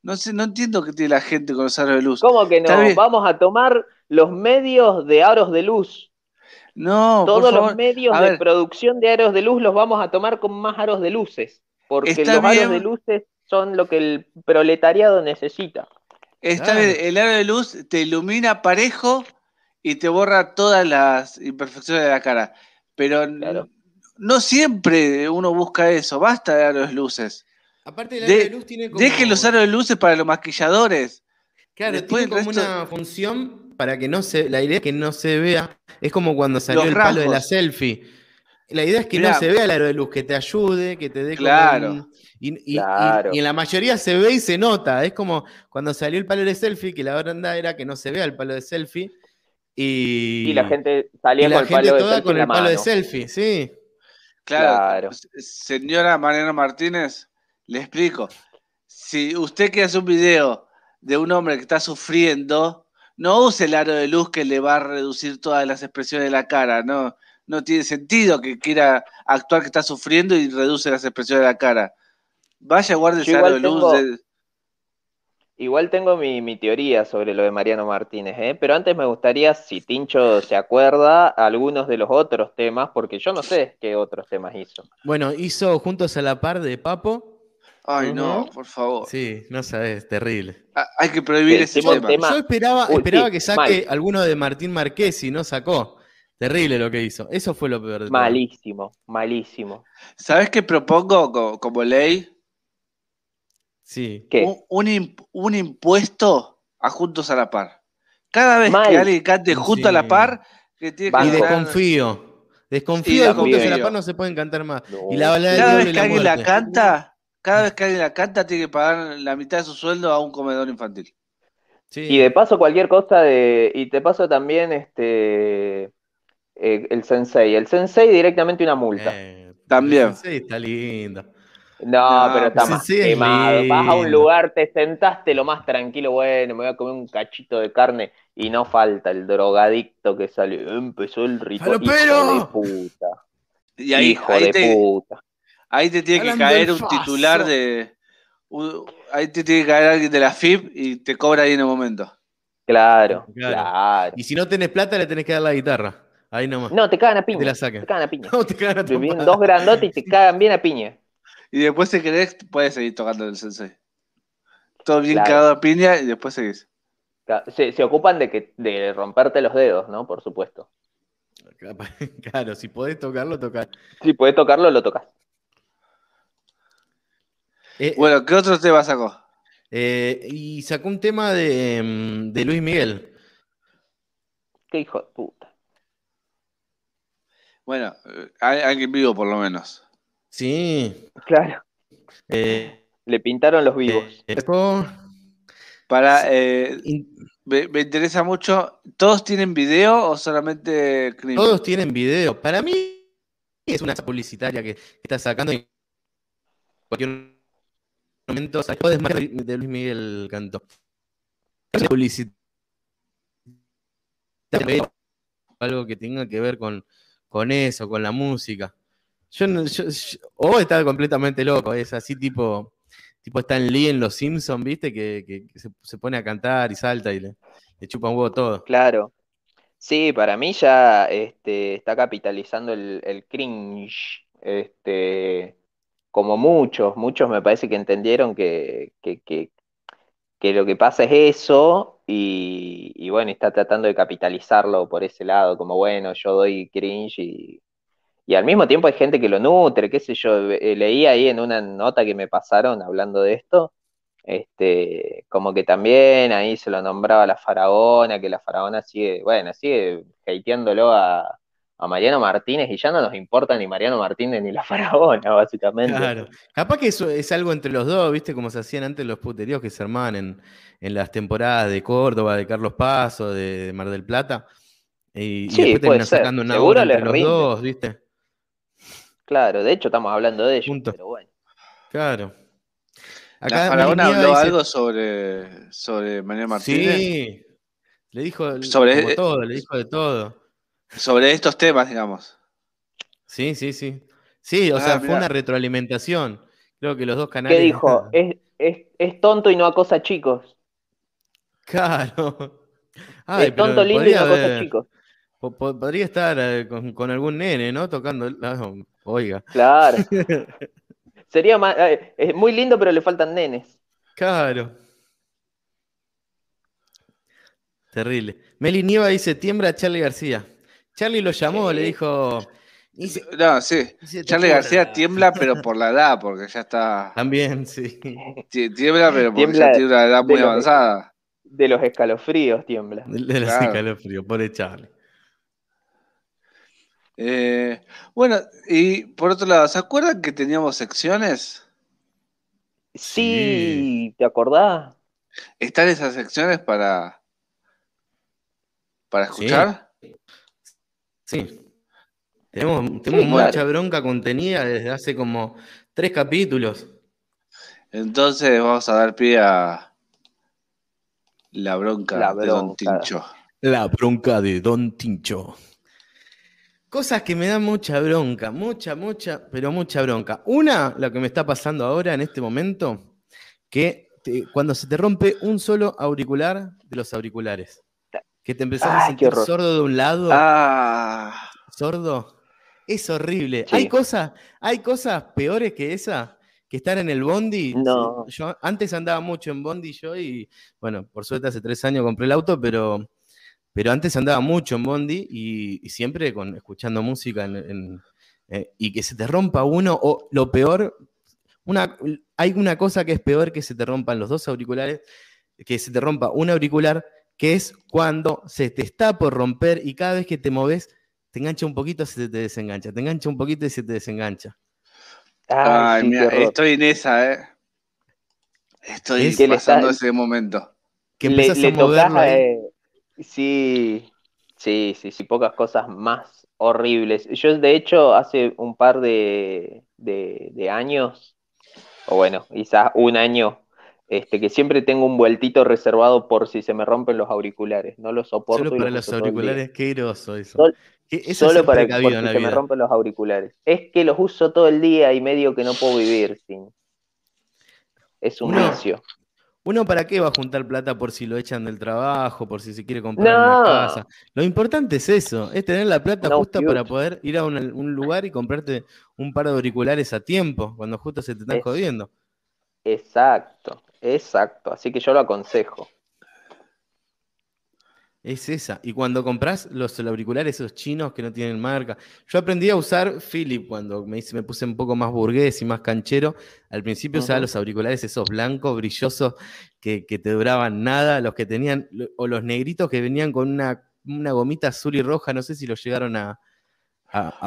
No sé, no entiendo qué tiene la gente con los aros de luz. ¿Cómo que no? Vamos a tomar los medios de aros de luz. No, todos los medios de producción de aros de luz los vamos a tomar con más aros de luces, porque los aros de luces son lo que el proletariado necesita. Está bien, el aro de luz te ilumina parejo y te borra todas las imperfecciones de la cara, pero no siempre uno busca eso, basta de aros de luces. Aparte el aro de, luz tiene como... Dejen los aros de luces para los maquilladores. Claro, tiene como una función para que no se, la idea es que no se vea, es como cuando salió el palo de la selfie. La idea es que no se vea el aro de luz, que te ayude, que te dé claro. y, en la mayoría se ve y se nota. Es como cuando salió el palo de selfie, que la verdad era que no se vea el palo de selfie. Y, la gente salía con, el palo, de selfie con el palo de selfie, sí. Claro. Señora Mariana Martínez, le explico. Si usted quiere hacer un video de un hombre que está sufriendo, no use el aro de luz que le va a reducir todas las expresiones de la cara, no, no tiene sentido que quiera actuar que está sufriendo y reduce las expresiones de la cara. Vaya, guarde ese aro de luz. Igual tengo mi, teoría sobre lo de Mariano Martínez, ¿eh? pero antes me gustaría, si Tincho se acuerda, algunos de los otros temas, porque yo no sé qué otros temas hizo. Bueno, hizo Juntos a la Par de Papo, Ay, no, por favor. Sí, no sabes, terrible. Ah, hay que prohibir ese tema. Yo esperaba, esperaba que saque alguno de Martín Marqués y no sacó. Terrible lo que hizo. Eso fue lo peor. De malísimo, malísimo. ¿Sabes qué propongo como, ley? Sí. Un, un, impuesto a Juntos a la Par. Cada vez que alguien cante junto a la par, que tiene que Y desconfío. Desconfío de Juntos a la Par no se pueden cantar más. Y la Cada vez que alguien la canta, cada vez que alguien la canta tiene que pagar la mitad de su sueldo a un comedor infantil. Y de paso cualquier cosa de... Y te paso también este... Eh, el sensei. El sensei directamente una multa. Eh, también. El sensei está lindo. No, pero está más quemado. Vas a un lugar, te sentaste lo más tranquilo, bueno, me voy a comer un cachito de carne y no falta el drogadicto que salió. Empezó el ritual. Hijo de puta. Y ahí, Hijo de puta. Ahí te tiene que caer un titular de. ahí te tiene que caer alguien de la FIP y te cobra ahí en el momento. Claro, claro, Y si no tenés plata, le tenés que dar la guitarra. Ahí nomás. No, te cagan a piña. Te la sacan. Te cagan a piña. <laughs> No, te cagan a piña. Vienen dos grandotes y te cagan bien a piña. Y después, si querés, puedes seguir tocando el sensei. Todo bien cagado a piña y después seguís. Se, se, ocupan de, que, de romperte los dedos, ¿no? Por supuesto. <laughs> Claro, si podés tocarlo, tocas. Si podés tocarlo, lo tocas. Eh, bueno, ¿qué otro tema sacó? Eh, y sacó un tema de, mm, de, Luis Miguel. Qué hijo de puta. Bueno, eh, alguien vivo por lo menos. Sí. Claro. Le pintaron los vivos. Para, me, interesa mucho, ¿todos tienen video o solamente Todos tienen video. Para mí es una publicitaria que, que está sacando cualquier momentos de Luis Miguel cantó. algo que tenga que ver con, con eso, con la música. Yo, o está completamente loco, es así tipo, tipo Stan Lee en Los Simpsons, ¿viste? Que, se, pone a cantar y salta y le, chupa un huevo todo. Claro. Sí, para mí ya este, está capitalizando el, cringe. Este, como muchos, muchos me parece que entendieron que, que, lo que pasa es eso y, y, bueno, está tratando de capitalizarlo por ese lado, como bueno, yo doy cringe y y al mismo tiempo hay gente que lo nutre, qué sé yo, eh, leí ahí en una nota que me pasaron hablando de esto, este, como que también ahí se lo nombraba la faraona, que la faraona sigue, bueno, sigue hateándolo a, a Mariano Martínez y ya no nos importa ni Mariano Martínez ni la <laughs> faraona, básicamente. Claro, capaz que eso es algo entre los dos, viste, como se hacían antes los puteríos que se armaban en, las temporadas de Córdoba, de Carlos Paso, de, Mar del Plata. Y, sí, después terminan sacando una Seguro entre los dos, viste. Claro, de hecho estamos hablando de ellos, pero bueno. Claro. Acá la faraona habló algo sobre, sobre Manuel Martínez. Sí, le dijo sobre todo, le dijo de todo. Sobre estos temas, digamos. Sí, sí, sí. Sí, o ah, sea, fue una retroalimentación. Creo que los dos canales. ¿Qué dijo? Es, es, es tonto y no acosa chicos. Claro. <laughs> es tonto, lindo y no acosa chicos. Podría estar eh, con, algún nene, ¿no? Tocando. Oiga. Claro. <laughs> Sería eh, es muy lindo, pero le faltan nenes. Claro. Terrible. Meli Nieva dice, tiembla a Charlie García. Charlie lo llamó, le dijo... no, sí. Charlie García tiembla, pero por la edad, porque ya está... También, sí. Tiembla, pero porque tiembla ya tiene una edad muy avanzada. De los escalofríos tiembla. De, los escalofríos, pobre Charlie. Eh, bueno, y por otro lado, ¿se acuerdan que teníamos secciones? Sí, ¿te acordás? ¿Están esas secciones para, para escuchar? Sí. Tenemos, mucha bronca contenida desde hace como tres capítulos. Entonces vamos a dar pie a la bronca. de Don Tincho. La bronca de Don Tincho. Cosas que me dan mucha bronca, mucha, mucha, pero mucha bronca. Una, lo que me está pasando ahora en este momento, que cuando se te rompe un solo auricular de los auriculares, que te empezás a sentir sordo de un lado, ah. sordo, es horrible. Hay cosas, hay cosas peores que esa, que estar en el bondi. No. Yo antes andaba mucho en bondi yo y, bueno, por suerte hace tres años compré el auto, pero pero antes andaba mucho en Bondi y, siempre con, escuchando música eh, y que se te rompa uno, o lo peor, una, hay una cosa que es peor que se te rompan los dos auriculares, que se te rompa un auricular, que es cuando se te está por romper y cada vez que te moves, te engancha un poquito, se te desengancha, te engancha un poquito y se te desengancha. Ay, mira, estoy en esa, ¿eh? Estoy pasando ese momento. Que empezás a moverlo, Sí, sí, sí, sí, pocas cosas más horribles. Yo, de hecho, hace un par de, de, años, o bueno, quizás un año, este, que siempre tengo un vueltito reservado por si se me rompen los auriculares. No los soporto. Solo para los auriculares, qué groso eso. solo para si se me rompen los auriculares. Es que los uso todo el día y medio que no puedo vivir sin. Es un vicio. Uno para qué va a juntar plata por si lo echan del trabajo, por si se quiere comprar una casa. Lo importante es eso, es tener la plata justa para poder ir a un, lugar y comprarte un par de auriculares a tiempo, cuando justo se te están jodiendo. Exacto, exacto. Así que yo lo aconsejo. Es esa. Y cuando compras los auriculares esos chinos que no tienen marca. Yo aprendí a usar Philip cuando me, me puse un poco más burgués y más canchero. Al principio usaba los auriculares esos blancos, brillosos, que, te duraban nada. Los que tenían, o los negritos que venían con una, gomita azul y roja. No sé si los llegaron a,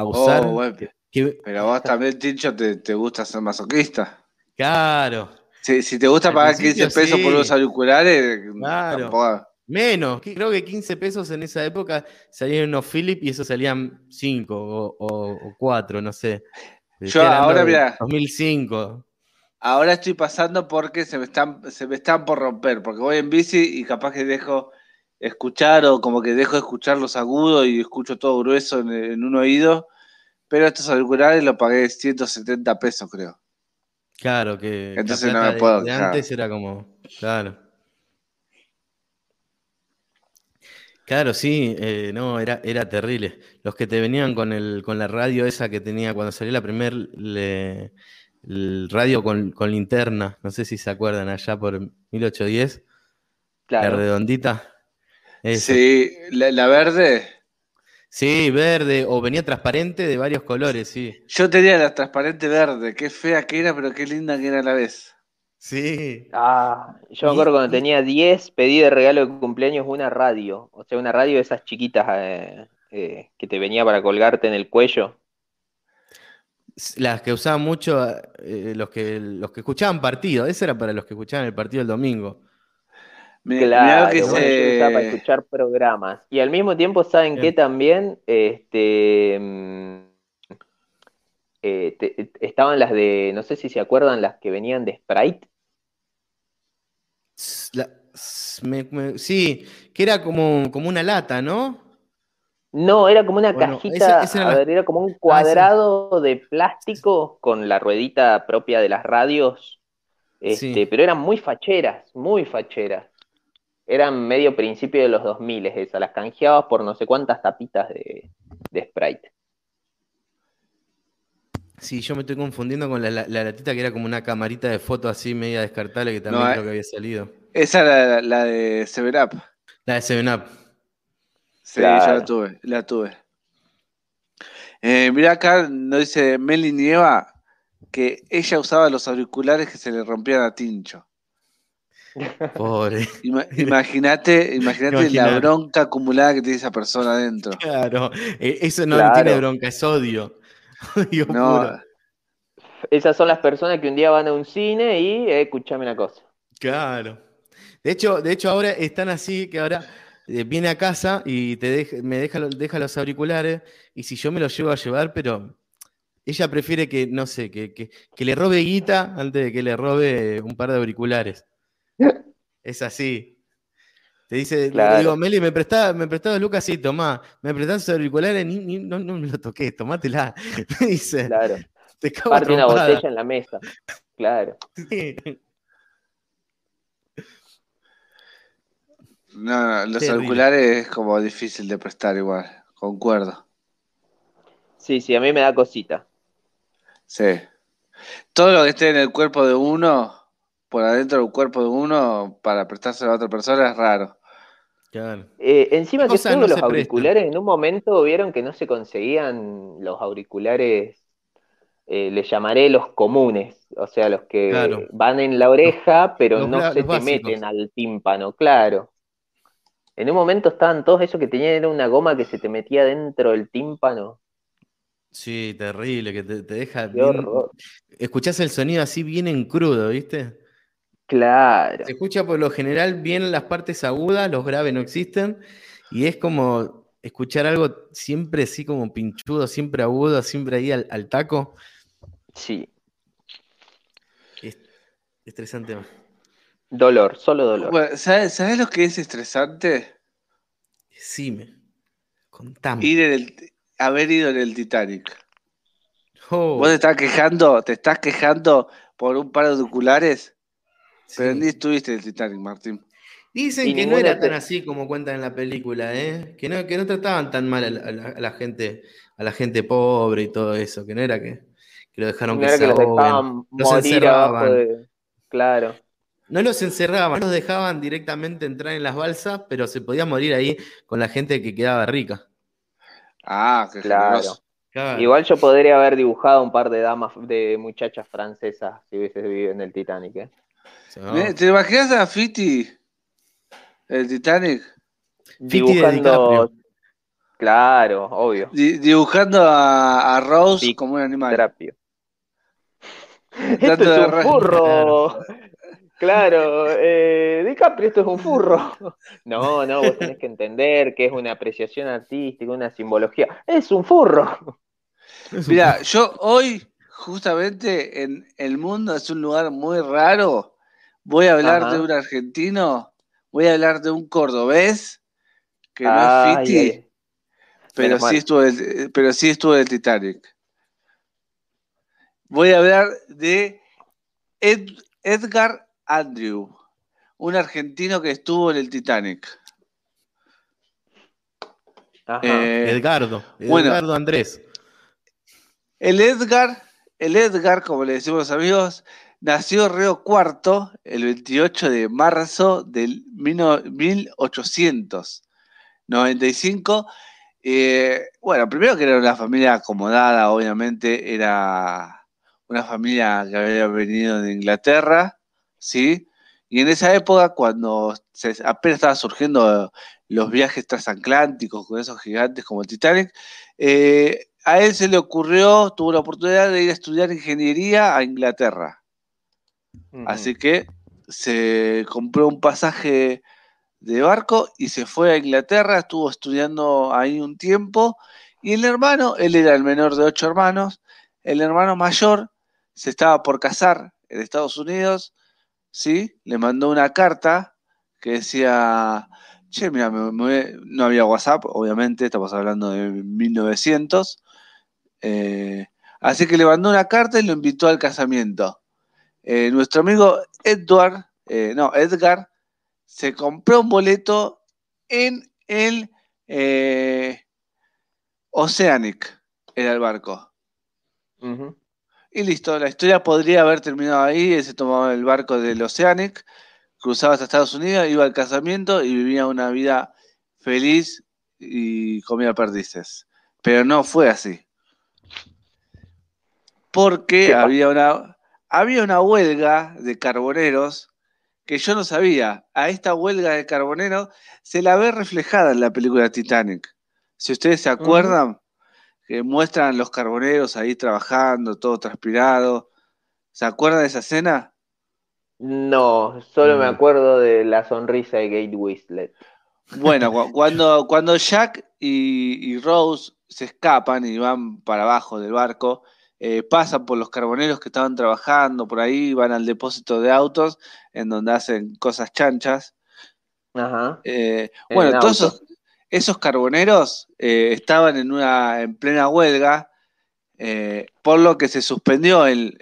usar. Oh, pero vos también, Tincho, te, gusta ser masoquista. Claro. Si, te gusta pagar 15 pesos por los auriculares, claro. Menos, creo que 15 pesos en esa época salían unos Philip y esos salían 5 o, 4, no sé. Yo ahora, mira. 2005. Ahora estoy pasando porque se me, están, se me están por romper, porque voy en bici y capaz que dejo escuchar o como que dejo de escuchar los agudos y escucho todo grueso en, un oído. Pero estos auriculares los pagué 170 pesos, creo. Claro, que. Entonces no me puedo. De, antes era como. Claro. Claro, sí, eh, no, era, era terrible. Los que te venían con el, con la radio esa que tenía cuando salió la primer el radio con, linterna, no sé si se acuerdan, allá por 1810. Claro. La redondita. Sí, la, verde. Sí, verde, o venía transparente de varios colores, sí. Yo tenía la transparente verde, qué fea que era, pero qué linda que era a la vez. Sí. Ah, yo me acuerdo cuando tenía 10, pedí de regalo de cumpleaños una radio. O sea, una radio de esas chiquitas eh, eh, que te venía para colgarte en el cuello. Las que usaban mucho eh, los, que, los que escuchaban partido. Ese era para los que escuchaban el partido el domingo. Claro, que se... para escuchar programas. Y al mismo tiempo, ¿saben qué también? Este. Mm, eh, estaban las de, no sé si se acuerdan, las que venían de Sprite. sí, que era como, como una lata, ¿no? No, era como una cajita, era, como un ah, cuadrado de plástico con la ruedita propia de las radios, este, pero eran muy facheras, muy facheras. Eran medio principio de los 2000 esas, las canjeabas por no sé cuántas tapitas de, de Sprite. Sí, yo me estoy confundiendo con la, latita que era como una camarita de foto así media descartable que también creo eh, que había salido. Esa era la, de Seven Up. La de Seven Up. Sí, ya la tuve, la tuve. Eh, mira acá nos dice Meli Nieva que ella usaba los auriculares que se le rompían a Tincho. Pobre. Imagínate, imagínate la bronca acumulada que tiene esa persona adentro. Claro, eh, eso no tiene bronca, es odio. <laughs> no. Esas son las personas que un día van a un cine y eh, escúchame una cosa. Claro. De hecho, de hecho, ahora están así que ahora eh, viene a casa y te me deja, deja, los auriculares y si yo me los llevo a llevar, pero ella prefiere que, no sé, que, que, le robe guita antes de que le robe un par de auriculares. Es así. Te dice, digo, Meli, me prestaba, me prestaba Lucas, sí, tomá, me prestaste auriculares, ni, no, no, me lo toqué, tomátela. <laughs> Me dice, claro. te cago Parte una botella en la mesa. Claro. No, los auriculares es como difícil de prestar igual, concuerdo. Sí, sí, a mí me da cosita. Sí. Todo lo que esté en el cuerpo de uno, por adentro del cuerpo de uno, para prestárselo a otra persona es raro. Eh, encima que todos los auriculares, en un momento vieron que no se conseguían los auriculares, eh, le llamaré los comunes, o sea, los que van en la oreja, pero no se te meten al tímpano, claro. En un momento estaban todos esos que tenían una goma que se te metía dentro del tímpano. Sí, terrible, que te, deja. Escuchás el sonido así bien en crudo, ¿viste? Claro. Se escucha por lo general bien las partes agudas, los graves no existen, y es como escuchar algo siempre así como pinchudo, siempre agudo, siempre ahí al, taco. Sí. estresante. Dolor, solo dolor. ¿sabes, lo que es estresante? Decime. Contame. Ir haber ido en el Titanic. Oh. Vos te estás quejando, te estás quejando por un par de oculares pero ni estuviste el Titanic, Martín. Dicen que no era tan así como cuentan en la película, ¿eh? Que no, que no trataban tan mal a la, gente, a la gente pobre y todo eso, que no era que, lo dejaron que se los encerraban. Claro. No los encerraban, no los dejaban directamente entrar en las balsas, pero se podía morir ahí con la gente que quedaba rica. Ah, qué claro. Igual yo podría haber dibujado un par de damas, de muchachas francesas si hubiese vivido en el Titanic, ¿eh? ¿Te imaginas a Fiti? El Titanic. Dibujando. Claro, obvio. dibujando a, Rose como un animal. Terapio. Esto es un furro. Claro, eh, DiCaprio, esto es un furro. No, no, vos tenés que entender que es una apreciación artística, una simbología. Es un furro. Mira, yo hoy, justamente en el mundo, es un lugar muy raro Voy a hablar de un argentino, voy a hablar de un cordobés que no es Fiti, pero sí, estuvo el, pero sí estuvo el Titanic. Voy a hablar de Edgar Andrew, un argentino que estuvo en el Titanic. Eh, Edgardo, Edgardo Andrés. El Edgar, el Edgar, como le decimos los amigos, nació Río Cuarto el 28 de marzo del 1895. Eh, bueno, primero que era una familia acomodada, obviamente, era una familia que había venido de Inglaterra, ¿sí? Y en esa época, cuando se, apenas estaban surgiendo los viajes transatlánticos con esos gigantes como el Titanic, eh, a él se le ocurrió, tuvo la oportunidad de ir a estudiar ingeniería a Inglaterra. Así que se compró un pasaje de barco y se fue a Inglaterra, estuvo estudiando ahí un tiempo. Y el hermano, él era el menor de ocho hermanos, el hermano mayor se estaba por casar en Estados Unidos, ¿sí? Le mandó una carta que decía, che, mira, no había WhatsApp, obviamente, estamos hablando de 1900. Eh, así que le mandó una carta y lo invitó al casamiento. Eh, nuestro amigo Edward, eh, no, Edgar, se compró un boleto en el Oceanic, era el barco. Y listo, la historia podría haber terminado ahí. Él se tomaba el barco del Oceanic, cruzaba hasta Estados Unidos, iba al casamiento y vivía una vida feliz y comía perdices. Pero no fue así. Porque había una, había una huelga de carboneros que yo no sabía. A esta huelga de carboneros se la ve reflejada en la película Titanic. Si ustedes se acuerdan, que muestran los carboneros ahí trabajando, todo transpirado. ¿Se acuerdan de esa escena? No, solo me mm. acuerdo de la sonrisa de Gate Whistlet. Bueno, <laughs> cuando, cuando Jack y, Rose se escapan y van para abajo del barco, eh, pasan por los carboneros que estaban trabajando por ahí, van al depósito de autos en donde hacen cosas chanchas. Ajá. Eh, bueno, todos esos carboneros eh, estaban en, una, en plena huelga, por lo que se suspendió el,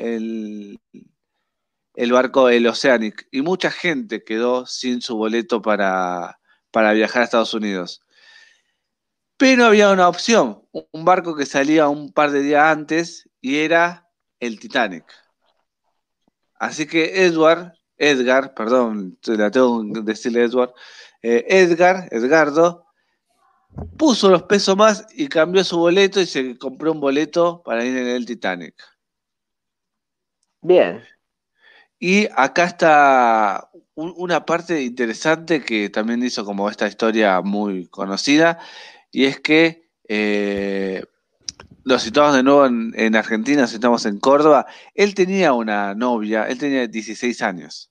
el, barco, el Oceanic, y mucha gente quedó sin su boleto para, para viajar a Estados Unidos. Pero había una opción, un barco que salía un par de días antes y era el Titanic. Así que Edward, Edgar, perdón, la tengo que decirle Edward, eh, Edgar, Edgardo, puso los pesos más y cambió su boleto y se compró un boleto para ir en el Titanic. Bien. Y acá está una parte interesante que también hizo como esta historia muy conocida, y es que eh, lo situamos de nuevo en, Argentina, estamos en Córdoba, él tenía una novia, él tenía 16 años.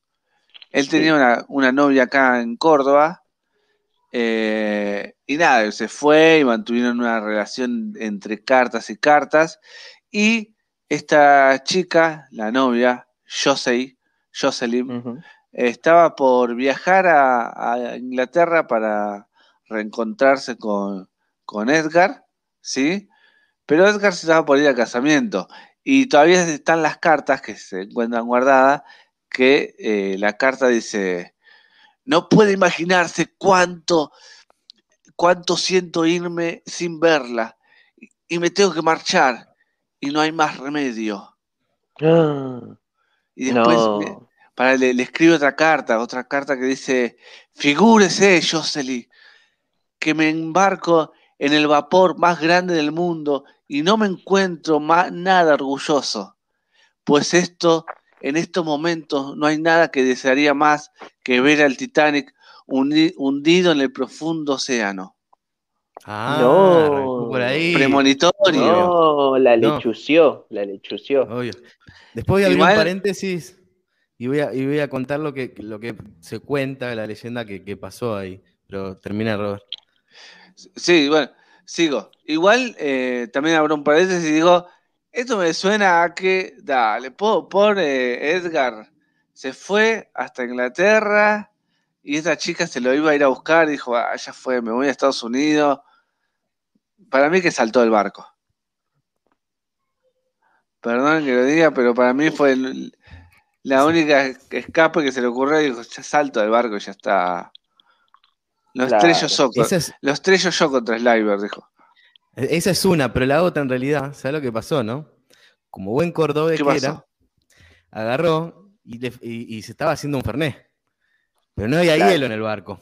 Él tenía una, una novia acá en Córdoba, eh, y nada, se fue y mantuvieron una relación entre cartas y cartas. Y esta chica, la novia, Josey, Jocelyn, estaba por viajar a, Inglaterra para reencontrarse con, Edgar, ¿sí? Pero Edgar se estaba por ir al casamiento. Y todavía están las cartas que se encuentran guardadas, que eh, la carta dice, no puede imaginarse cuánto, cuánto siento irme sin verla y me tengo que marchar y no hay más remedio. Ah. y después para, le, escribe otra carta, otra carta que dice, figúrese, Jocelyn, que me embarco en el vapor más grande del mundo y no me encuentro más, nada orgulloso, pues esto en estos momentos no hay nada que desearía más que ver al Titanic hundido en el profundo océano. Ah, no, por ahí. Premonitorio. No, la lechució, la lechució. Después voy a abrir un paréntesis y voy a, y voy a contar lo que, lo que se cuenta, la leyenda que, pasó ahí. Pero termina, Robert. Sí, bueno, sigo. Igual eh, también abro un paréntesis y digo, esto me suena a que, dale, por, Edgar se fue hasta Inglaterra y esta chica se lo iba a ir a buscar, dijo, ah, ya fue, me voy a Estados Unidos. Para mí que saltó el barco. Perdón que lo diga, pero para mí fue la única escape que se le ocurrió y dijo, ya salto del barco, ya está. Los estrellos yo, contra Sliver, dijo. Esa es una, pero la otra en realidad, ¿sabes lo que pasó, no? Como buen cordobés que era, agarró y, se estaba haciendo un fernet. Pero no había hielo en el barco.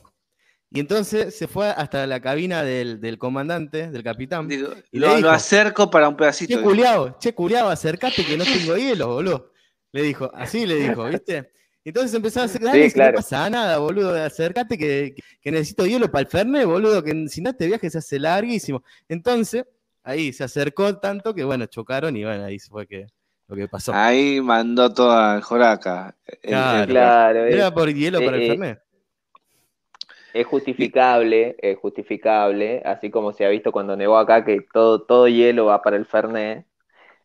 Y entonces se fue hasta la cabina del, comandante, del capitán. y lo, lo, acerco para un pedacito. Che, culiao, che, culiao, acercate que no tengo hielo, boludo. Le dijo, así le dijo, <laughs> ¿viste? Entonces empezó a hacer, dale, no pasa nada, boludo, acércate que, que, necesito hielo para el Fernet, boludo, que si no este viaje se hace larguísimo. Entonces, ahí se acercó tanto que, bueno, chocaron y bueno, ahí fue que, lo que pasó. Ahí mandó toda Joraca. Claro, claro. Era por hielo para el Fernet. Es justificable, es justificable, así como se ha visto cuando nevó acá que todo, todo hielo va para el Fernet.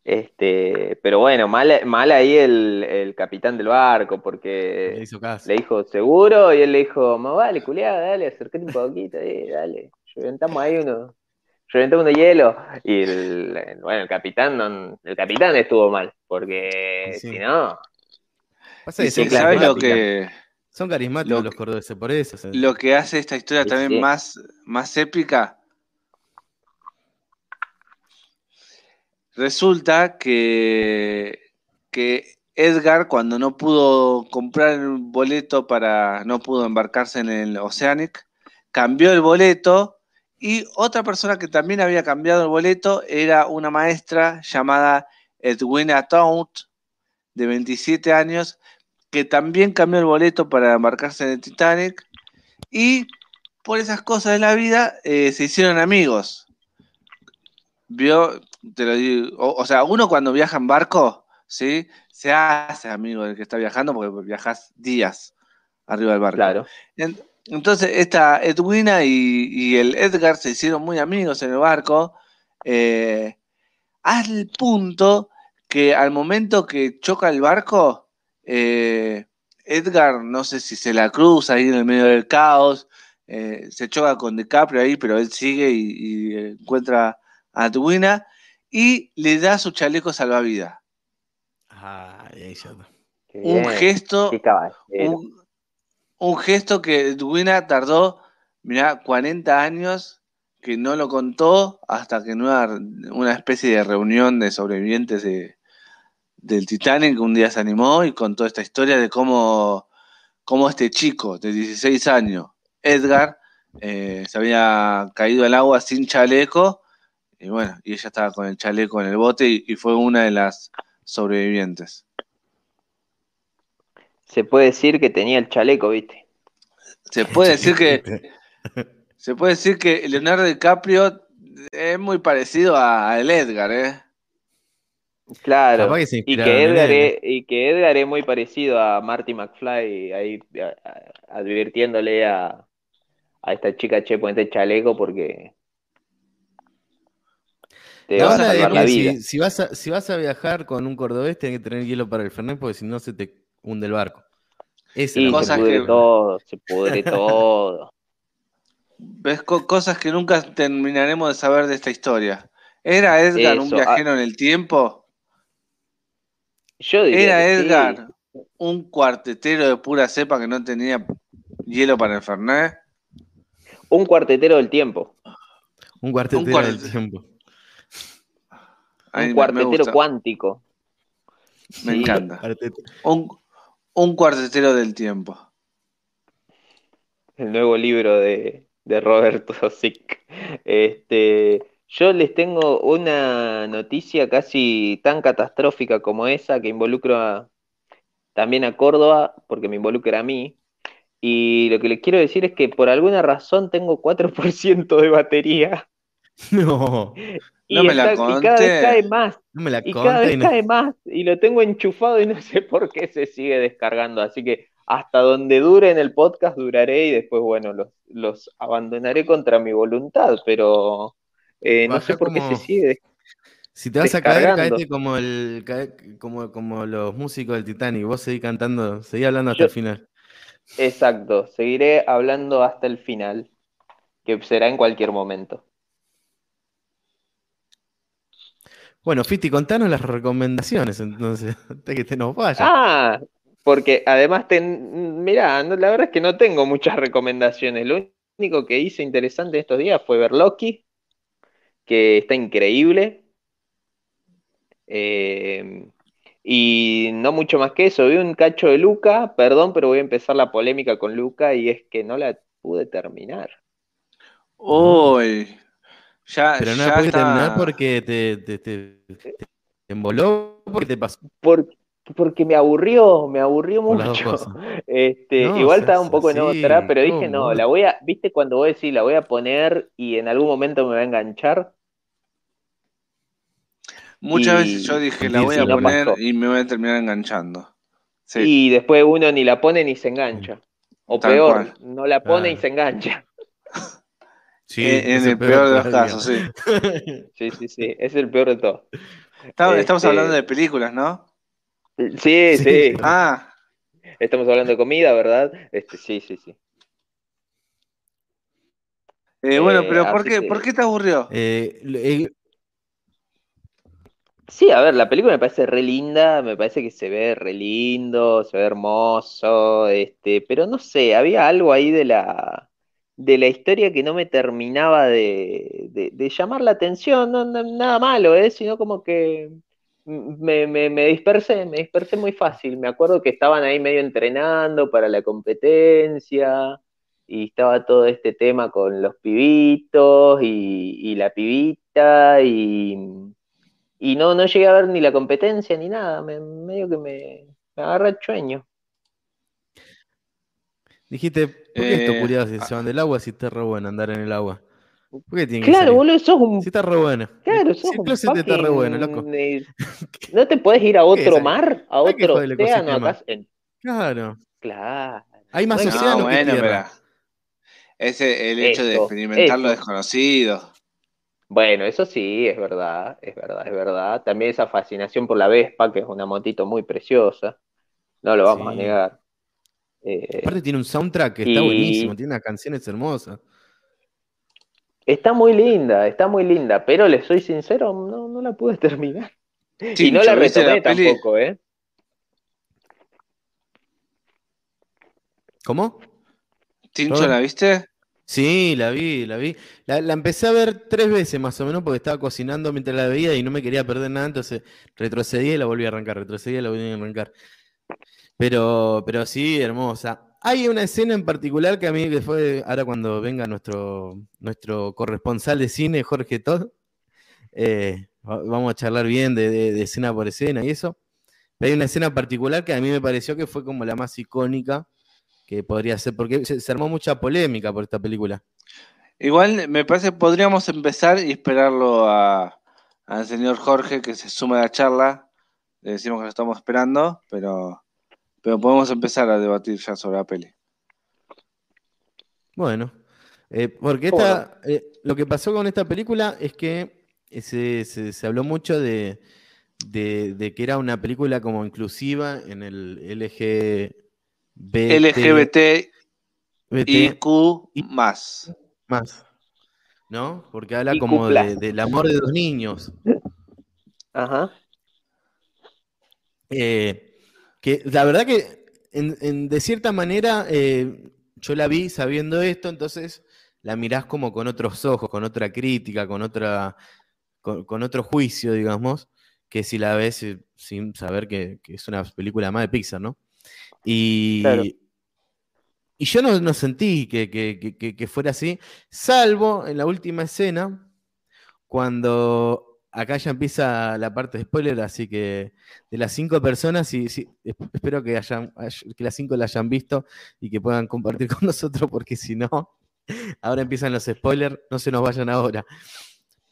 Este, pero bueno, mal, mal ahí el, capitán del barco, porque le, dijo seguro, y él le dijo, más vale, culiada, dale, acércate un poquito, eh, dale, reventamos ahí uno, reventamos uno de hielo, y el, bueno, el capitán el capitán estuvo mal, porque si no. ¿Sabes lo que son carismáticos los cordobeses, por eso. Lo que hace esta historia también Más, más épica. Resulta que, que Edgar, cuando no pudo comprar el boleto para. no pudo embarcarse en el Oceanic, cambió el boleto. Y otra persona que también había cambiado el boleto era una maestra llamada Edwina Taunt, de 27 años, que también cambió el boleto para embarcarse en el Titanic y por esas cosas de la vida eh, se hicieron amigos. Vio, te lo digo, o, sea, uno cuando viaja en barco, ¿sí? Se hace amigo del que está viajando porque viajas días arriba del barco. Claro. entonces, esta Edwina y, el Edgar se hicieron muy amigos en el barco, eh, al punto que al momento que choca el barco, eh, Edgar, no sé si se la cruza ahí en el medio del caos, eh, se choca con DiCaprio ahí, pero él sigue y, encuentra a Tuina y le da su chaleco salvavidas. un gesto, un, gesto que Tuina tardó, mira, 40 años que no lo contó hasta que no era una especie de reunión de sobrevivientes de, del Titanic un día se animó y contó esta historia de cómo, cómo este chico de 16 años, Edgar, eh, se había caído al agua sin chaleco y bueno, y ella estaba con el chaleco en el bote y, fue una de las sobrevivientes. Se puede decir que tenía el chaleco, ¿viste? Se puede decir que <laughs> se puede decir que Leonardo DiCaprio es muy parecido a, a el Edgar, ¿eh? Claro, y, que Edgar es, y que Edgar es muy parecido a Marty McFly, ahí advirtiéndole a, a, esta chica, che, ponete chaleco porque te vas a salvar la vida. Si, vas a, si vas a viajar con un cordobés, tienes que tener hielo para el Fernet, porque si no se te hunde el barco. Esa y se pudre todo, se pudre todo. <laughs> Ves cosas que nunca terminaremos de saber de esta historia. ¿Era Edgar un viajero en el tiempo? Era Edgar un cuartetero de pura cepa que no tenía hielo para el Fernet. Un cuartetero del tiempo. Un cuartetero del tiempo. Un cuartetero cuántico. Me encanta. Un, cuartetero del tiempo. El nuevo libro de, de Roberto Sick. Este, yo les tengo una noticia casi tan catastrófica como esa que involucra también a Córdoba, porque me involucra a mí. Y lo que les quiero decir es que por alguna razón tengo 4% de batería. <laughs> No. Y, no me la y cada vez cae más. No me la y cada vez cae más. Y lo tengo enchufado y no <laughs> sé por qué se sigue descargando. Así que hasta donde dure en el podcast duraré y después, bueno, los, los abandonaré contra mi voluntad. Pero eh, no sé por qué se sigue. Si te vas a caer, caete como, el, como, como los músicos del Titanic. Vos seguís cantando, seguí hablando hasta el final. Exacto, seguiré hablando hasta el final, que será en cualquier momento. Bueno, Fiti, contanos las recomendaciones, entonces, <laughs> antes que te nos vaya. Ah, porque además, mira, la verdad es que no tengo muchas recomendaciones. Lo único que hice interesante estos días fue ver Loki, que está increíble. Eh, y no mucho más que eso. Vi un cacho de Luca, perdón, pero voy a empezar la polémica con Luca y es que no la pude terminar. Uy, ya, pero no la pude terminar porque te, te, te, emboló, porque te pasó. porque me aburrió, me aburrió mucho. <laughs> Este, igual estaba un poco en otra, pero dije, no, la voy a, viste cuando voy a decir, la voy a poner y en algún momento me va a enganchar. Muchas veces yo dije, la voy a poner y me voy a terminar enganchando. Y después uno ni la pone ni se engancha. O peor, no la pone y se engancha. Sí, en, el peor, de los casos, sí. <laughs> sí, sí, sí, es el peor de todo. Estamos, este, hablando de películas, ¿no? Sí, sí. Ah. Estamos hablando de comida, ¿verdad? Este, sí, sí, sí. Eh, bueno, pero ¿por qué, ¿por qué te aburrió? Eh, Sí, a ver, la película me parece re linda, me parece que se ve re lindo, se ve hermoso, este, pero no sé, había algo ahí de la, de la historia que no me terminaba de, de, llamar la atención, no, nada malo, ¿eh? sino como que me, me, dispersé, me dispersé muy fácil. Me acuerdo que estaban ahí medio entrenando para la competencia y estaba todo este tema con los pibitos y, y la pibita y y no, no llegué a ver ni la competencia ni nada, me, medio que me, me agarra el sueño. Dijiste, ¿por qué estos eh, curiados se van del agua si está re bueno andar en el agua? ¿Por qué tiene claro, boludo, sos un. Si está re bueno. Claro, sos un. Fucking... está re bueno, loco. <laughs> ¿No te puedes ir a otro mar? ¿A otro océano acá? Claro. Claro. Hay más océanos que tierra. Es el hecho de experimentar lo desconocido. Bueno, eso sí, es verdad, es verdad, es verdad. También esa fascinación por la Vespa, que es una motito muy preciosa, no lo vamos a negar. Eh, Aparte tiene un soundtrack que está buenísimo, tiene unas canciones hermosas. Está muy linda, está muy linda, pero le soy sincero, no, no la pude <laughs> terminar. y no la retomé tampoco, ¿eh? ¿Cómo? ¿Tincho la viste? Sí, la vi, la vi. La, empecé a ver tres veces más o menos porque estaba cocinando mientras la veía y no me quería perder nada, entonces retrocedí y la volví a arrancar, retrocedí y la volví a arrancar. Pero, pero sí, hermosa. Hay una escena en particular que a mí después, ahora cuando venga nuestro, nuestro corresponsal de cine, Jorge Todd, eh, vamos a charlar bien de, escena por escena y eso. Pero hay una escena particular que a mí me pareció que fue como la más icónica que podría ser, porque se, armó mucha polémica por esta película. Igual me parece que podríamos empezar y esperarlo al señor Jorge que se sume a la charla. Le decimos que lo estamos esperando, pero, pero podemos empezar a debatir ya sobre la peli. Bueno, eh, porque esta, eh, lo que pasó con esta película es que se, se, habló mucho de, de, que era una película como inclusiva en el LG, LGBT y Q más. Más. ¿No? Porque habla como del amor de los niños. Ajá. Eh, que la verdad que de cierta manera eh, yo la vi sabiendo esto, entonces la mirás como con otros ojos, con otra crítica, con otra, con, otro juicio, digamos, que si la ves eh, sin saber que, que, es una película más de Pixar, ¿no? Y, y yo no, sentí que, fuera así, salvo en la última escena, cuando acá ya empieza la parte de spoiler, así que de las cinco personas, y, espero que, hayan, que las cinco la hayan visto y que puedan compartir con <laughs> nosotros, porque si no, ahora empiezan los spoilers, no se nos vayan ahora.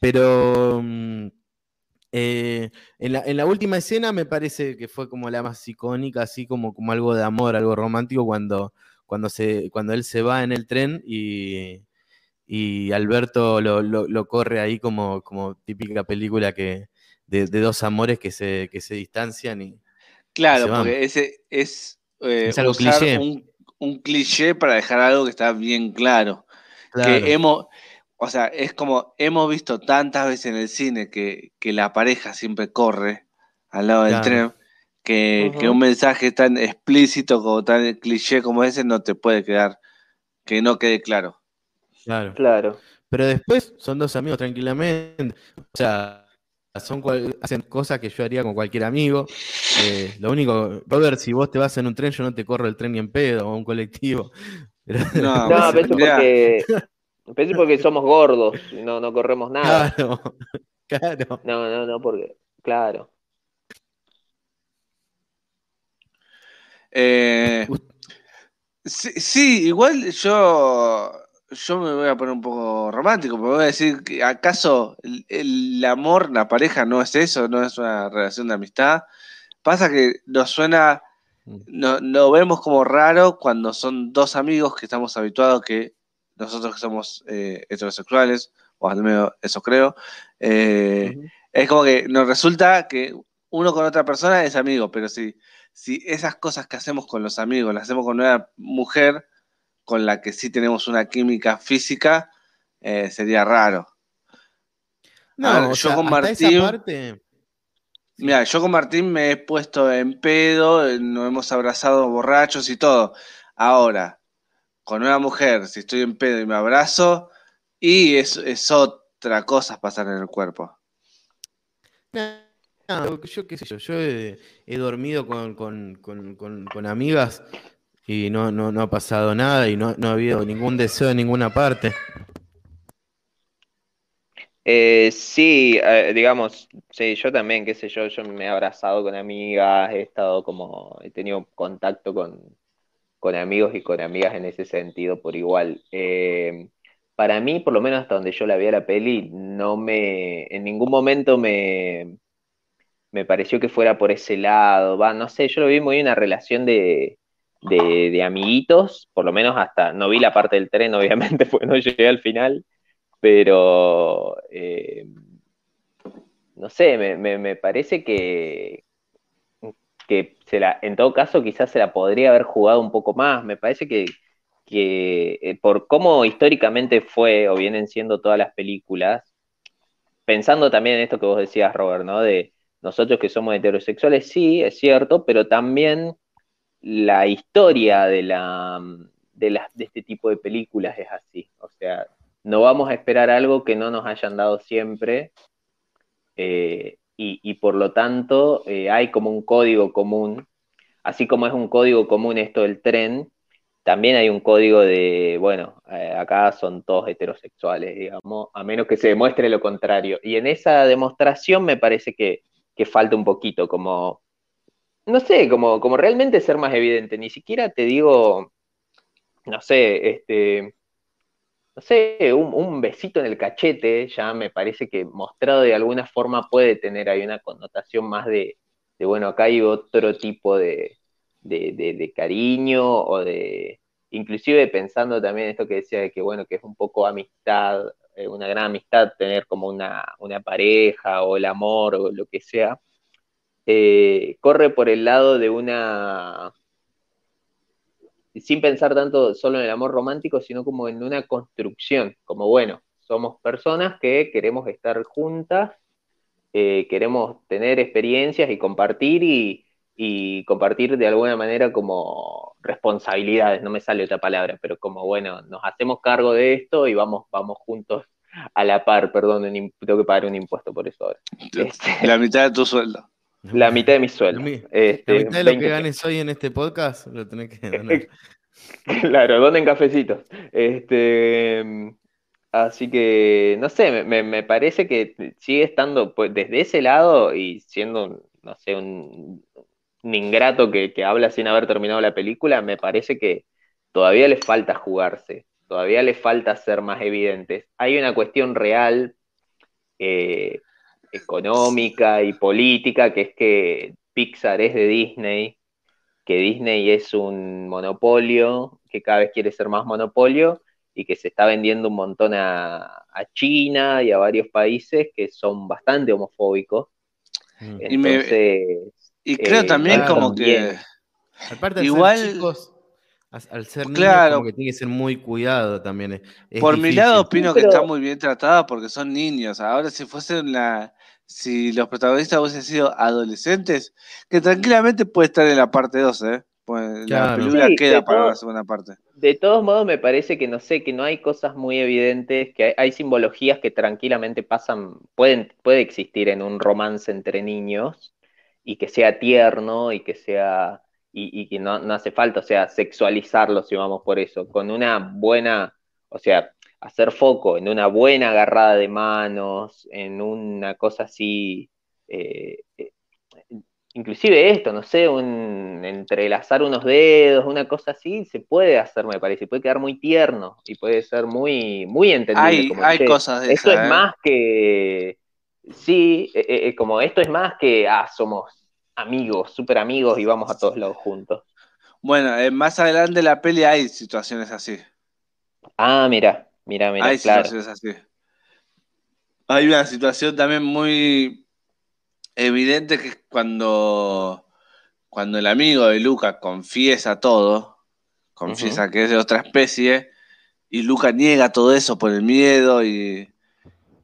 Pero mm, eh, en, la, última escena me parece que fue como la más icónica, así como, como algo de amor, algo romántico, cuando, cuando él se va en el tren y, Alberto lo, corre ahí como, como típica película que, de, dos amores que se, que se distancian y. Claro, porque ese es, eh, algo usar un, un cliché para dejar algo que está bien claro. Que hemos, o sea, es como hemos visto tantas veces en el cine que, la pareja siempre corre al lado del tren, que, un mensaje tan explícito como tan cliché como ese no te puede quedar, que no quede claro. Claro. Claro. Pero después son dos amigos tranquilamente. O sea, son hacen cosas que yo haría con cualquier amigo. Eh, lo único, Robert, si vos te vas en un tren, yo no te corro el tren ni en pedo o un colectivo. <laughs> no, no porque <laughs> Pensé porque somos gordos, no, no corremos nada. Claro, <laughs> claro. No, no, no, porque, claro. Eh, sí, igual yo, yo me voy a poner un poco romántico, pero voy a decir que acaso el, amor, la pareja no es eso, no es una relación de amistad. Pasa que nos suena, mm. no, lo vemos como raro cuando son dos amigos que estamos habituados que nosotros que somos eh, heterosexuales, o al menos eso creo, eh, es como que nos resulta que uno con otra persona es amigo, pero si, si esas cosas que hacemos con los amigos las hacemos con una mujer con la que sí tenemos una química física, eh, sería raro. No, yo con Martín. Mira, yo con Martín me he puesto en pedo, nos hemos abrazado borrachos y todo. Ahora, con una mujer, si estoy en pedo y me abrazo, y es, es otra cosa pasar en el cuerpo. No, yo qué sé yo, yo he, dormido con, amigas y no, no, ha pasado nada y no, no ha habido ningún deseo en ninguna parte. Eh, sí, eh, digamos, sí, yo también, qué sé yo, yo me he abrazado con amigas, he estado como, he tenido contacto con, con amigos y con amigas en ese sentido por igual. Eh, para mí, por lo menos hasta donde yo la vi a la peli, no me, en ningún momento me, me pareció que fuera por ese lado. Va, no sé, yo lo vi muy una relación de, de, amiguitos, por lo menos hasta, no vi la parte del tren, <laughs> obviamente, porque no llegué al final, pero eh, no sé, me, me parece que, que se la, en todo caso quizás se la podría haber jugado un poco más. Me parece que, eh, por cómo históricamente fue o vienen siendo todas las películas, pensando también en esto que vos decías, Robert, ¿no? De nosotros que somos heterosexuales, sí, es cierto, pero también la historia de, la, de, de este tipo de películas es así. O sea, no vamos a esperar algo que no nos hayan dado siempre. Eh, y, por lo tanto eh, hay como un código común, así como es un código común esto del tren, también hay un código de, bueno, eh, acá son todos heterosexuales, digamos, a menos que se demuestre lo contrario. Y en esa demostración me parece que, que falta un poquito, como, no sé, como, como realmente ser más evidente. Ni siquiera te digo, no sé, este, no sé, un, besito en el cachete, ya me parece que mostrado de alguna forma puede tener ahí una connotación más de, bueno, acá hay otro tipo de, cariño o de, inclusive pensando también esto que decía de que, bueno, que es un poco amistad, eh, una gran amistad tener como una, pareja o el amor o lo que sea, eh, corre por el lado de una sin pensar tanto solo en el amor romántico, sino como en una construcción, como bueno, somos personas que queremos estar juntas, eh, queremos tener experiencias y compartir y, compartir de alguna manera como responsabilidades, no me sale otra palabra, pero como bueno, nos hacemos cargo de esto y vamos, vamos juntos a la par, perdón, tengo que pagar un impuesto por eso ahora. Este, la mitad de tu sueldo. La mitad de mi sueldo. La, este, mitad de lo que ganes hoy en este podcast lo tenés que donar. <laughs> claro, donen cafecitos. Este, así que, no sé, me, parece que sigue estando pues, desde ese lado y siendo, no sé, un, ingrato que, habla sin haber terminado la película, me parece que todavía le falta jugarse, todavía le falta ser más evidentes. Hay una cuestión real. Eh, económica y política, que es que Pixar es de Disney, que Disney es un monopolio, que cada vez quiere ser más monopolio y que se está vendiendo un montón a, China y a varios países que son bastante homofóbicos. Mm. y, creo eh, también como que... Aparte de igual... chicos, al ser claro. que tiene que ser muy cuidado también. Por mi lado opino que está muy bien tratada porque son niños. Ahora si fuesen la, si los protagonistas hubiesen sido adolescentes, que tranquilamente puede estar en la parte 2, ¿eh? Pues la película queda para la segunda parte. De todos modos, me parece que no sé, que no hay cosas muy evidentes, que hay, simbologías que tranquilamente pasan, pueden, puede existir en un romance entre niños y que sea tierno y que sea y, que no, hace falta, o sea, sexualizarlo si vamos por eso, con una buena, o sea, hacer foco en una buena agarrada de manos, en una cosa así, eh, eh, inclusive esto, no sé, un entrelazar unos dedos, una cosa así, se puede hacer, me parece, puede quedar muy tierno y puede ser muy, muy entendible. Hay, cosas de Esto es ¿eh? más que, sí, como esto es más que, ah, somos amigos, súper amigos y vamos a todos lados juntos. Bueno, más adelante de la peli hay situaciones así. Ah, mira, mira, mira. Hay situaciones así. Hay una situación también muy evidente que es cuando, cuando el amigo de Luca confiesa todo, confiesa que es de otra especie, y Luca niega todo eso por el miedo y,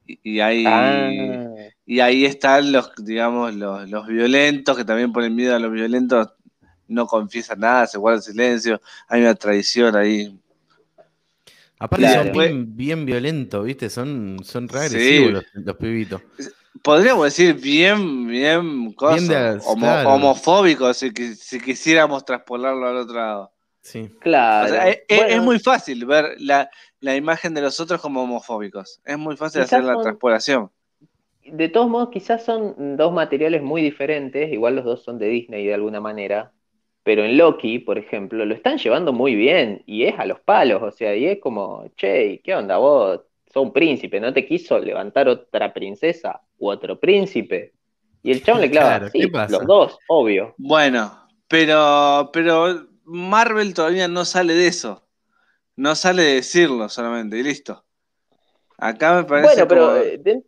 y, hay... Ah. Y ahí están los, digamos, los, violentos, que también por el miedo a los violentos no confiesan nada, se guardan silencio. Hay una tradición ahí. Aparte son bien, violentos, ¿viste? Son, son re agresivos los, pibitos. Podríamos decir bien, bien cosas, homofóbicos, si, si, quisiéramos traspolarlo al otro lado. Sí. Claro. es, muy fácil ver la, imagen de los otros como homofóbicos. Es muy fácil hacer la transpolación de todos modos, quizás son dos materiales muy diferentes, igual los dos son de Disney de alguna manera, pero en Loki, por ejemplo, lo están llevando muy bien y es a los palos, o sea, y es como, che, ¿qué onda vos? Sos un príncipe, ¿no te quiso levantar otra princesa u otro príncipe? Y el chabón le clava, los dos, obvio. Bueno, pero, pero Marvel todavía no sale de eso. No sale de decirlo solamente, y listo. Acá me parece bueno, pero eh,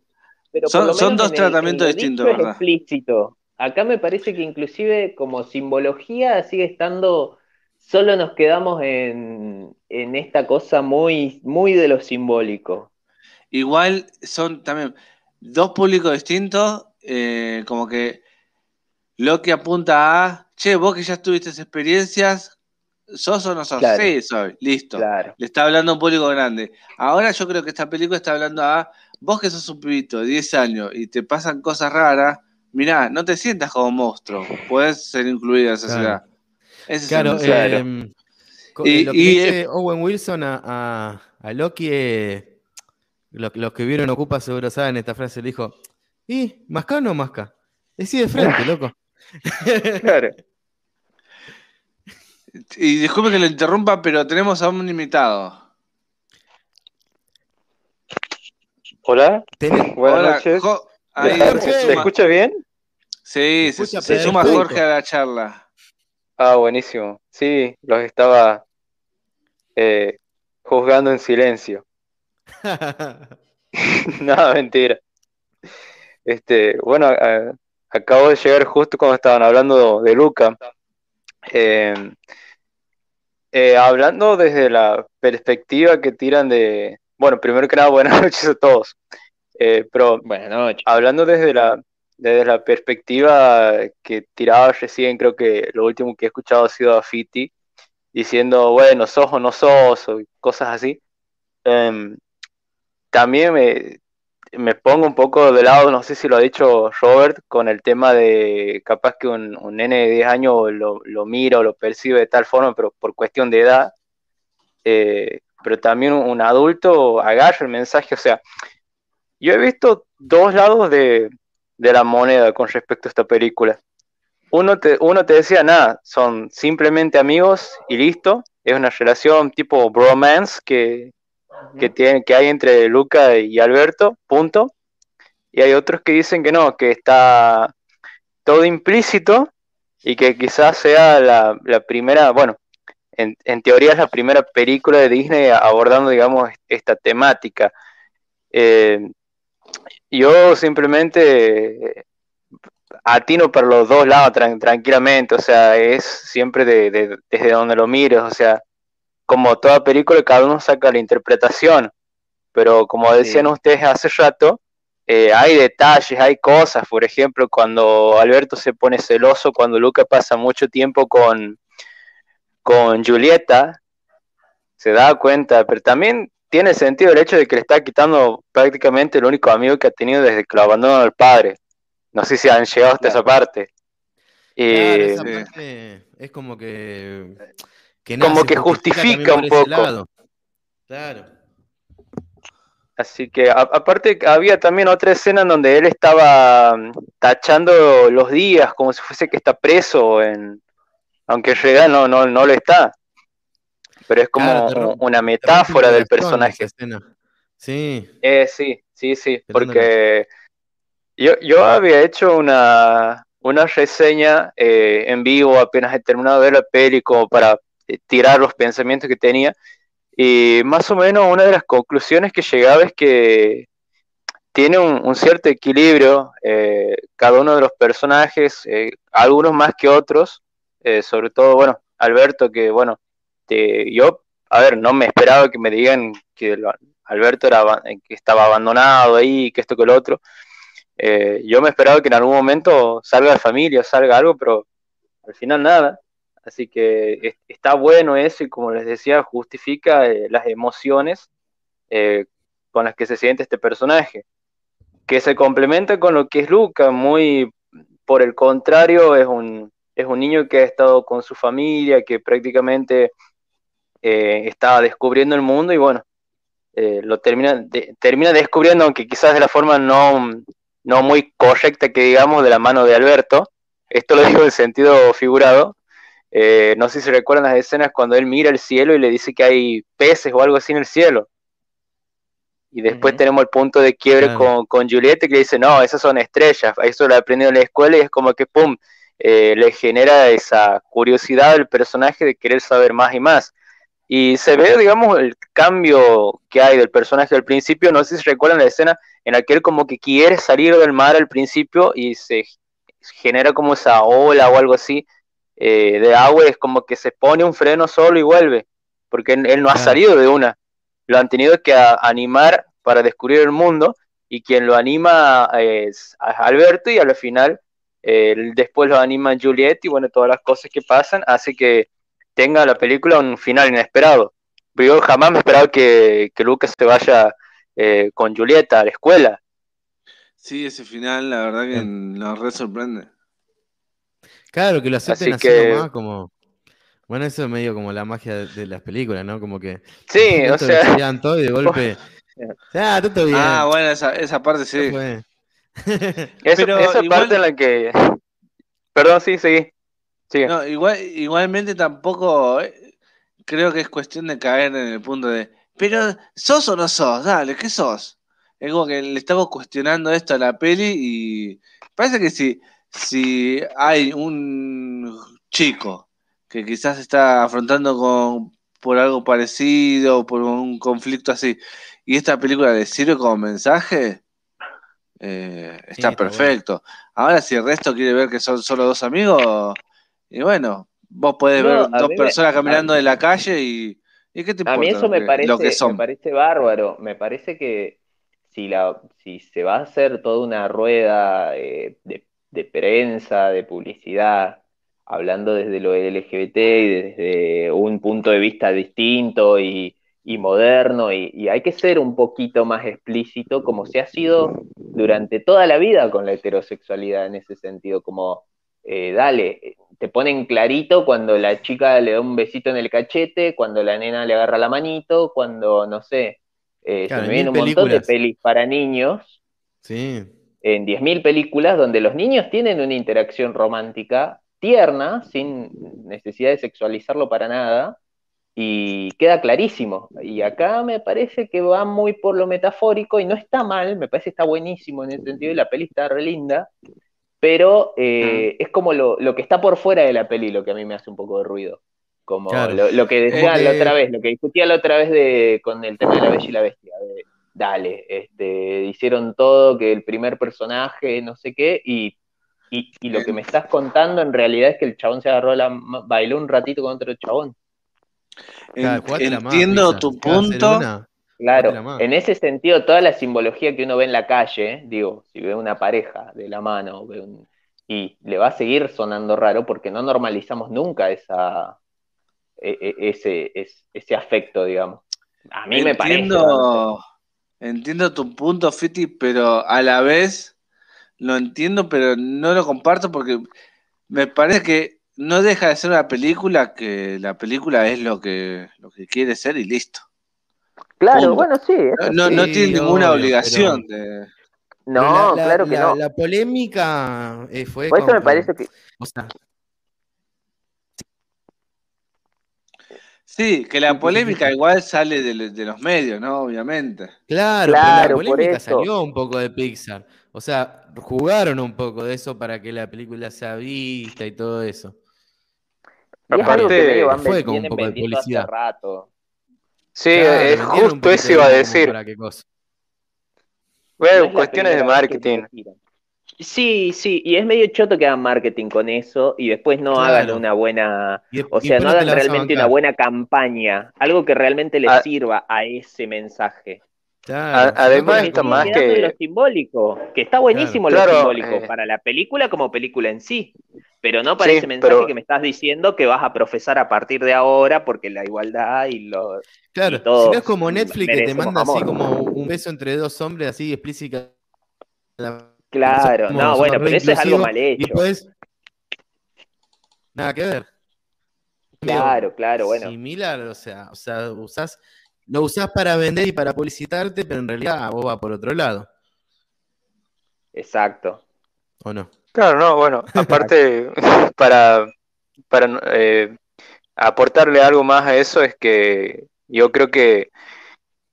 son, dos tratamientos distintos, ¿verdad? explícito. Acá me parece que inclusive como simbología sigue estando, solo nos quedamos en, esta cosa muy, muy de lo simbólico. Igual son también dos públicos distintos, eh, como que lo que apunta a, che, vos que ya tuviste experiencias, ¿sos o no sos? Sí, soy, listo. Le está hablando a un público grande. Ahora yo creo que esta película está hablando a vos que sos un pibito de 10 años y te pasan cosas raras, mirá, no te sientas como monstruo, puedes ser incluido en esa ciudad. claro, eh, y, lo que dice eh, Owen Wilson a, Loki, eh, los, que vieron Ocupa seguro saben esta frase, le dijo, ¿y masca o no masca? Decí de frente, <laughs> loco. claro. Y disculpe que lo interrumpa, pero tenemos a un invitado. Hola. Buenas noches. ¿Se escucha bien? Sí, se, suma Jorge a la charla. Ah, buenísimo. Sí, los estaba eh, juzgando en silencio. <laughs> Nada, mentira. Este, bueno, acabo de llegar justo cuando estaban hablando de Luca. Em, eh, hablando desde la perspectiva que tiran de, bueno, primero que nada, buenas <laughs> noches a todos. Eh, pero hablando desde la, desde la perspectiva que tiraba recién, creo que lo último que he escuchado ha sido a Fiti diciendo, bueno, sos o no sos, o cosas así. Em, también me, me, pongo un poco de lado, no sé si lo ha dicho Robert, con el tema de capaz que un, un nene de 10 años lo, lo mira o lo percibe de tal forma, pero por cuestión de edad. Eh, pero también un adulto agarra el mensaje. O sea, yo he visto dos lados de, la moneda con respecto a esta película. Uno te, uno te decía, nada, son simplemente amigos y listo. Es una relación tipo bromance que, que, tiene, que hay entre Luca y Alberto, punto. Y hay otros que dicen que no, que está todo implícito y que quizás sea la, la primera, bueno, en, teoría es la primera película de Disney abordando, digamos, esta temática. Eh, yo simplemente atino por los dos lados tranquilamente, o sea, es siempre desde donde lo mires, o sea, como toda película, cada uno saca la interpretación, pero como decían ustedes hace rato, eh, hay detalles, hay cosas, por ejemplo, cuando Alberto se pone celoso, cuando Luca pasa mucho tiempo con, con Julieta, se da cuenta, pero también tiene sentido el hecho de que le está quitando prácticamente el único amigo que ha tenido desde que lo abandonó el padre. No sé si han llegado hasta esa parte. esa es como que, como que justifica, un poco. Claro. Así que aparte había también otra escena en donde él estaba mm, tachando los días como si fuese que está preso, en, aunque en realidad no, no, no lo está. Pero es como una metáfora del personaje. Sí. Eh, sí, sí, sí, porque yo, yo había hecho una, una reseña eh, en vivo apenas he terminado de ver la peli como para eh, tirar los pensamientos que tenía y más o menos una de las conclusiones que llegaba es que tiene un, cierto equilibrio eh, cada uno de los personajes, algunos más que otros, sobre todo, bueno, Alberto, que bueno, yo, a ver, no me esperaba que me digan que Alberto era, que estaba abandonado ahí, que esto que lo otro. yo me esperaba que en algún momento salga la familia, salga algo, pero al final nada. Así que está bueno eso y como les decía, justifica eh, las emociones eh, con las que se siente este personaje, que se complementa con lo que es Luca, muy por el contrario, es un, es un niño que ha estado con su familia, que prácticamente eh, está descubriendo el mundo y bueno, lo termina, termina descubriendo, aunque quizás de la forma no, no muy correcta que digamos, de la mano de Alberto. Esto lo digo en sentido figurado, eh, no sé si recuerdan las escenas cuando él mira el cielo y le dice que hay peces o algo así en el cielo. Y después tenemos el punto de quiebre con, con Juliette que le dice, no, esas son estrellas. Eso lo ha aprendido en la escuela y es como que, ¡pum!, eh, le genera esa curiosidad al personaje de querer saber más y más. Y se ve, digamos, el cambio que hay del personaje al principio. No sé si recuerdan la escena en la que él como que quiere salir del mar al principio y se genera como esa ola o algo así eh, de agua es como que se pone un freno solo y vuelve, porque él, no ha salido de una. Lo han tenido que animar para descubrir el mundo y quien lo anima es Alberto y al final después lo anima Juliet y bueno, todas las cosas que pasan hace que tenga la película un final inesperado. Yo jamás me esperaba que, que Lucas se vaya eh, con Julieta a la escuela. Sí, ese final la verdad que nos re sorprende. Claro, que lo acepten así, que... nomás, como. Bueno, eso es medio como la magia de, las películas, ¿no? Como que. Sí, o sea. todo y de <laughs> golpe. ah, todo bien. Ah, bueno, esa, esa parte sí. <laughs> esa parte en la que. Perdón, sí, seguí. No, igual, igualmente tampoco. Eh, creo que es cuestión de caer en el punto de. Pero, ¿sos o no sos? Dale, ¿qué sos? Es como que le estamos cuestionando esto a la peli y. Parece que sí si hay un chico que quizás está afrontando con por algo parecido, por un conflicto así, y esta película le sirve como mensaje, eh, está perfecto. Ahora, si el resto quiere ver que son solo dos amigos, y bueno, vos podés ver dos personas caminando en la calle y, ¿y ¿qué te importa? A mí eso me parece, me parece bárbaro. Me parece que si, la, si se va a hacer toda una rueda eh, de de prensa, de publicidad, hablando desde lo LGBT y desde un punto de vista distinto y, moderno, y, hay que ser un poquito más explícito, como se ha sido durante toda la vida con la heterosexualidad en ese sentido, como, eh, dale, te ponen clarito cuando la chica le da un besito en el cachete, cuando la nena le agarra la manito, cuando, no sé, eh, se me viene un montón de pelis para niños. Sí en 10.000 películas donde los niños tienen una interacción romántica tierna, sin necesidad de sexualizarlo para nada, y queda clarísimo. Y acá me parece que va muy por lo metafórico y no está mal, me parece que está buenísimo en ese sentido y la peli está re linda, pero eh, es como lo, que está por fuera de la peli lo que a mí me hace un poco de ruido. Como lo, que decía la otra vez, lo que discutía la otra vez de, con el tema de la bella y la bestia. De, dale, este, hicieron todo, que el primer personaje, no sé qué, y, lo que me estás contando en realidad es que el chabón se agarró la, bailó un ratito con otro chabón. entiendo tu punto. Claro, en ese sentido, toda la simbología que uno ve en la calle, digo, si ve una pareja de la mano y le va a seguir sonando raro porque no normalizamos nunca esa, e, e, ese, ese, afecto, digamos. A mí me parece. Entiendo tu punto, Fiti, pero a la vez lo entiendo, pero no lo comparto porque me parece que no deja de ser una película que la película es lo que, lo que quiere ser y listo. Claro, bueno, sí. No, no, tiene ninguna obligación de. No, claro que no. La polémica eh, fue. Por eso me parece que. sí, que la polémica igual sale de, los medios, ¿no? Obviamente. Claro, la polémica salió un poco de Pixar. O sea, jugaron un poco de eso para que la película sea vista y todo eso. Aparte, fue con un poco de publicidad. Hace rato. Sí, es justo eso iba a decir. Bueno, cuestiones de marketing. Sí, sí, y es medio choto que hagan marketing con eso y después no hagan una buena, o sea, no hagan realmente una buena campaña, algo que realmente les ah. sirva a ese mensaje. además, esto más que lo simbólico, que está buenísimo lo simbólico eh. para la película como película en sí, pero no para ese mensaje que me estás diciendo que vas a profesar a partir de ahora porque la igualdad y lo Claro, si no es como Netflix que te manda así como un beso entre dos hombres así explícita. Claro, no, bueno, pero eso es algo mal hecho. Y después, nada que ver. Claro, claro, bueno. Similar, o sea, o sea, usás, lo usás para vender y para publicitarte, pero en realidad vos vas por otro lado. Exacto. ¿O no? Claro, no, bueno, <laughs> aparte, <laughs> para, para eh, aportarle algo más a eso es que yo creo que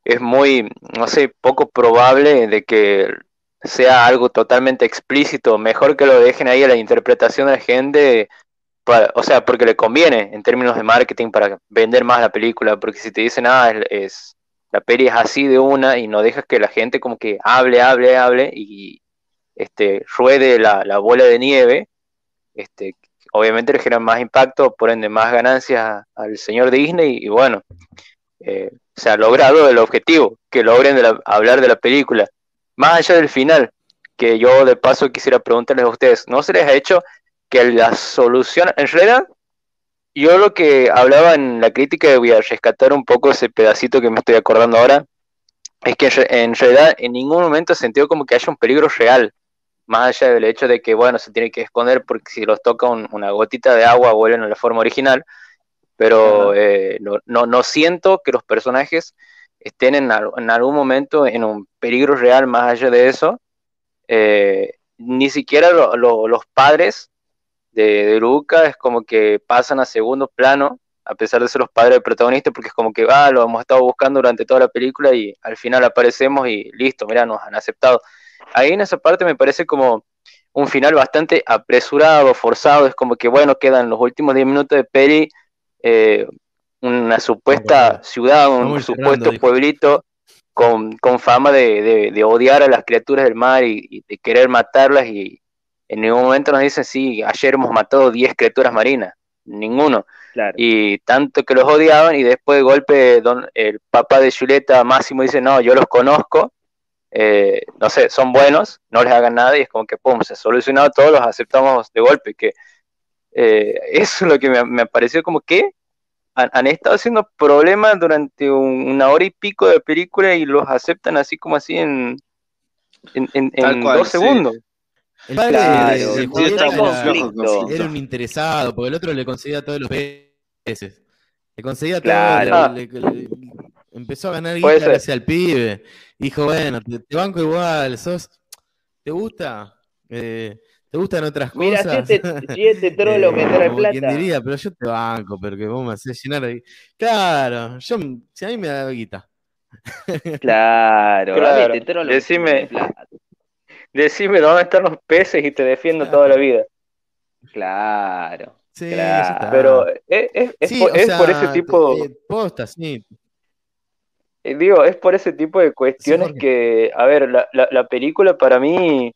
es muy, no sé, poco probable de que sea algo totalmente explícito. Mejor que lo dejen ahí a la interpretación de la gente, o sea, porque le conviene en términos de marketing para vender más la película. Porque si te dicen, ah, es, la peli es así de una y no dejas que la gente como que hable, hable, hable y este, ruede la, la bola de nieve, este, obviamente le generan más impacto, por ende más ganancias al señor Disney y bueno, eh, se ha logrado el objetivo, que logren hablar de la película. Más allá del final, que yo de paso quisiera preguntarles a ustedes, ¿no se les ha hecho que la solución, en realidad, yo lo que hablaba en la crítica, voy a rescatar un poco ese pedacito que me estoy acordando ahora, es que en realidad en ningún momento he sentido como que haya un peligro real, más allá del hecho de que, bueno, se tiene que esconder porque si los toca una gotita de agua vuelven a la forma original, pero eh, no, no, siento que los personajes estén en, en, algún momento en un peligro real más allá de eso. Eh, ni siquiera los padres de, de, Luca es como que pasan a segundo plano, a pesar de ser los padres del protagonista, porque es como que, ah, lo hemos estado buscando durante toda la película y al final aparecemos y listo, mira, nos han aceptado. Ahí en esa parte me parece como un final bastante apresurado, forzado, es como que, bueno, quedan los últimos 10 minutos de peli eh, una supuesta ciudad, un supuesto pueblito con, fama de, odiar a las criaturas del mar y, de querer matarlas y en ningún momento nos dicen, sí, ayer hemos matado 10 criaturas marinas, ninguno. Y tanto que los odiaban y después de golpe don, el papá de Julieta, Máximo, dice, no, yo los conozco, eh, no sé, son buenos, no les hagan nada y es como que, pum, se ha solucionado todo, los aceptamos de golpe, que eh, eso es lo que me, me pareció como que han, estado haciendo problemas durante una hora y pico de película y los aceptan así como así en, en, dos segundos. El padre era, un interesado, porque el otro le conseguía todos los peces. Le conseguía todo. empezó a ganar guita gracias al pibe. Dijo, bueno, te, te, banco igual, sos. ¿Te gusta? Eh, ¿Te gustan otras cosas? Mira, si este, si este <laughs> trolo me trae plata. ¿Quién diría? Pero yo te banco, porque vos me haces llenar ahí. Claro, yo, si a mí me da guita. <laughs> Claro, claro. Este trolo decime, decime dónde están los peces y te defiendo toda la vida. Claro. Sí, claro. pero es, es, es, por, es por, ese tipo. Eh, posta, sí. Eh, digo, es por ese tipo de cuestiones que, a ver, la, la, la película para mí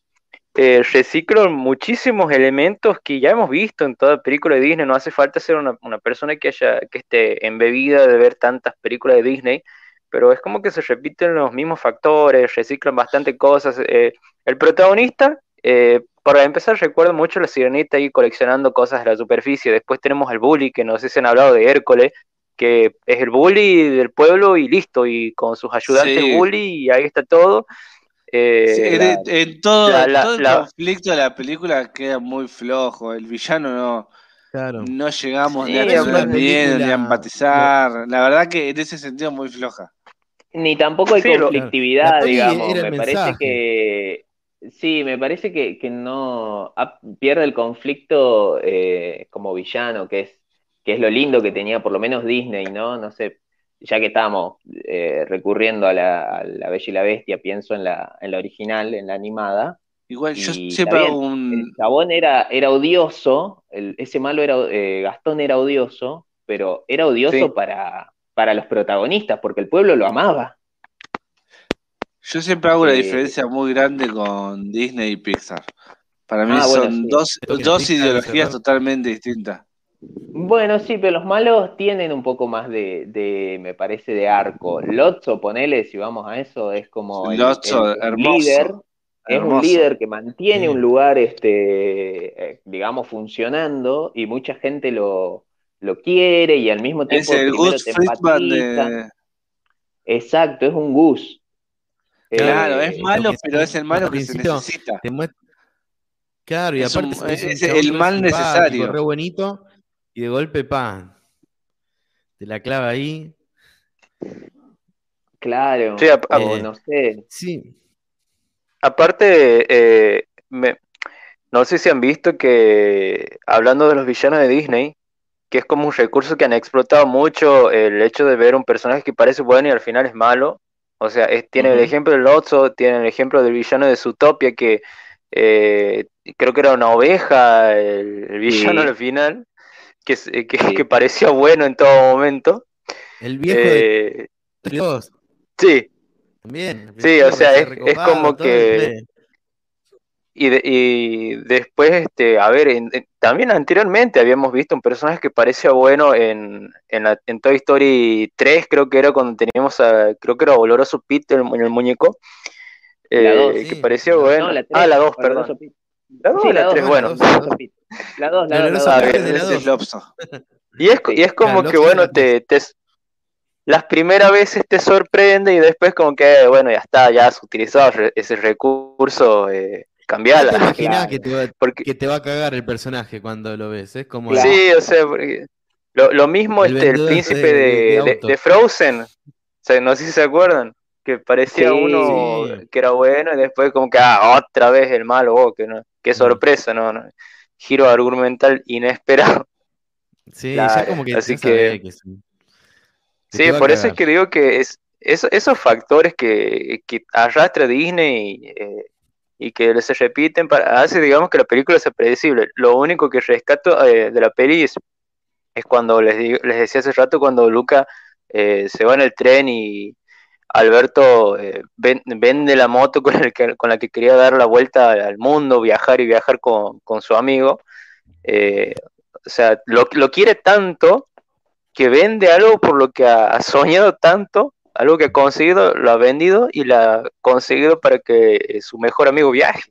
eh, reciclan muchísimos elementos que ya hemos visto en toda película de Disney. No hace falta ser una, persona que haya que esté embebida de ver tantas películas de Disney, pero es como que se repiten los mismos factores, reciclan bastante cosas. Eh, el protagonista, eh, para empezar, recuerdo mucho la sirenita ahí coleccionando cosas de la superficie. Después tenemos al bully, que no sé si han hablado de Hércules, que es el bully del pueblo y listo, y con sus ayudantes bully, y ahí está todo. Eh, en, todo, el conflicto de la película queda muy flojo. El villano no. No llegamos ni a tener miedo, ni a empatizar. La verdad que en ese sentido muy floja. Ni tampoco hay conflictividad, digamos. Me parece que. Sí, me parece que, no pierde el conflicto eh, como villano, que es, que es lo lindo que tenía por lo menos Disney, ¿no? No sé, ya que estábamos eh, recurriendo a la, Bella y la Bestia, pienso en la, en la original, en la animada. Igual yo siempre un... El chabón era, era odioso, ese malo era, eh, Gastón era odioso, pero era odioso para, para los protagonistas, porque el pueblo lo amaba. Yo siempre hago una eh, diferencia muy grande con Disney y Pixar. Para mí ah, son dos, dos ideologías totalmente distintas. Bueno, sí, pero los malos tienen un poco más de, me parece, de arco. Lotso, ponele, si vamos a eso, es como el, líder. Es un líder que mantiene un lugar, este, eh, digamos, funcionando y mucha gente lo, quiere y al mismo tiempo es el Gus de... Exacto, es un Gus. Claro, es eh, malo, pero es el malo que se necesita. Claro, y aparte es, el mal necesario. Re bonito y de golpe, pan, te la clava ahí. Claro, sí, no sé. Sí. Aparte, eh, no sé si han visto que, hablando de los villanos de Disney, que es como un recurso que han explotado mucho el hecho de ver un personaje que parece bueno y al final es malo. O sea, tiene el ejemplo del Lotso, tiene el ejemplo del villano de Zootopia, que eh, creo que era una oveja, el, villano al final, que, que, <laughs> parecía bueno en todo momento. El viejo de eh, Sí. También. Sí, o sea, es, como que... Y, y, después, este, a ver, también anteriormente habíamos visto un personaje que parecía bueno en, en, la, en Toy Story 3, creo que era cuando teníamos a, creo que era Oloroso Pete en el, muñeco, eh, que parecía bueno. ah, la 2, perdón. La 2 la 3, bueno. La 2, la 2. La 2. Y es, y es como que, bueno, te, te, las primeras veces te sorprende y después como que, bueno, ya está, ya has utilizado ese recurso, eh, cambiala. ¿Te imaginas que, te va, porque... que te va a cagar el personaje cuando lo ves? Es como... Sí, o sea, lo, lo, mismo el, este, el príncipe de, de, Frozen, o sea, no sé si se acuerdan, que parecía uno que era bueno y después como que, ah, otra vez el malo, oh, que no, qué sorpresa, ¿no? no giro argumental inesperado. Sí, ya como que así que, sí, por eso es que digo que es esos factores que, que arrastra Disney eh, y que se repiten para, hace digamos que la película sea predecible. Lo único que rescato eh, de la peli es, cuando les, les decía hace rato cuando Luca eh, se va en el tren y Alberto vende la moto con, el que, con la que quería dar la vuelta al mundo, viajar y viajar con, su amigo. o sea, lo, lo quiere tanto que vende algo por lo que ha, soñado tanto, algo que ha conseguido, lo ha vendido y lo ha conseguido para que eh, su mejor amigo viaje.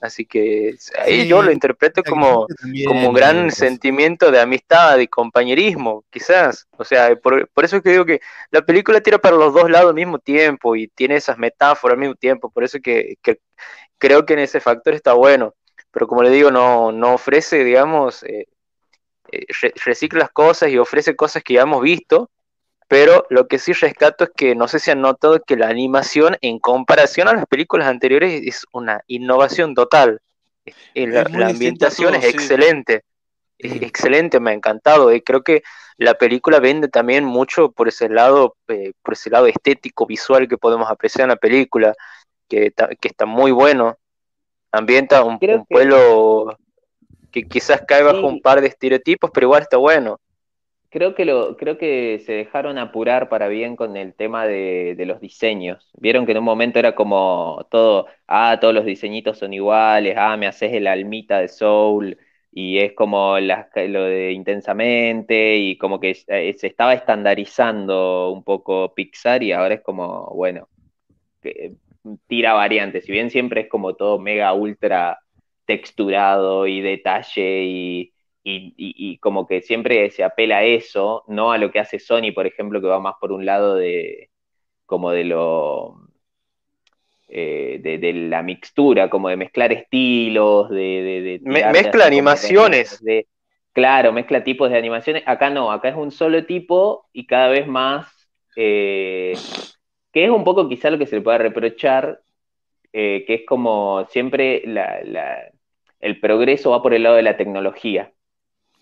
Así que ahí yo lo interpreto como, como un gran sentimiento de amistad y compañerismo, quizás. O sea, por, por, eso es que digo que la película tira para los dos lados al mismo tiempo y tiene esas metáforas al mismo tiempo. Por eso que, que creo que en ese factor está bueno. Pero como le digo, no, no ofrece, digamos, eh, eh, recicla las cosas y ofrece cosas que ya hemos visto, pero lo que sí rescato es que no sé si han notado que la animación en comparación a las películas anteriores es una innovación total. La, ambientación es excelente, es excelente, me ha encantado y creo que la película vende también mucho por ese lado, eh, por ese lado estético, visual que podemos apreciar en la película, que, que está muy bueno. Ambienta un, pueblo que quizás cae bajo un par de estereotipos, pero igual está bueno. Creo que creo que se dejaron apurar para bien con el tema de, los diseños. Vieron que en un momento era como todo, ah, todos los diseñitos son iguales, ah, me haces el almita de Soul, y es como lo de intensamente, y como que eh, se estaba estandarizando un poco Pixar, y ahora es como, bueno, que, tira variantes, si bien siempre es como todo mega ultra texturado y detalle y y, como que siempre se apela a eso, no a lo que hace Sony, por ejemplo, que va más por un lado de como de lo eh, de, la mixtura, como de mezclar estilos, de, mezcla animaciones. Claro, mezcla tipos de animaciones. Acá no, acá es un solo tipo y cada vez más, eh, que es un poco quizá lo que se le pueda reprochar, eh, que es como siempre el progreso va por el lado de la tecnología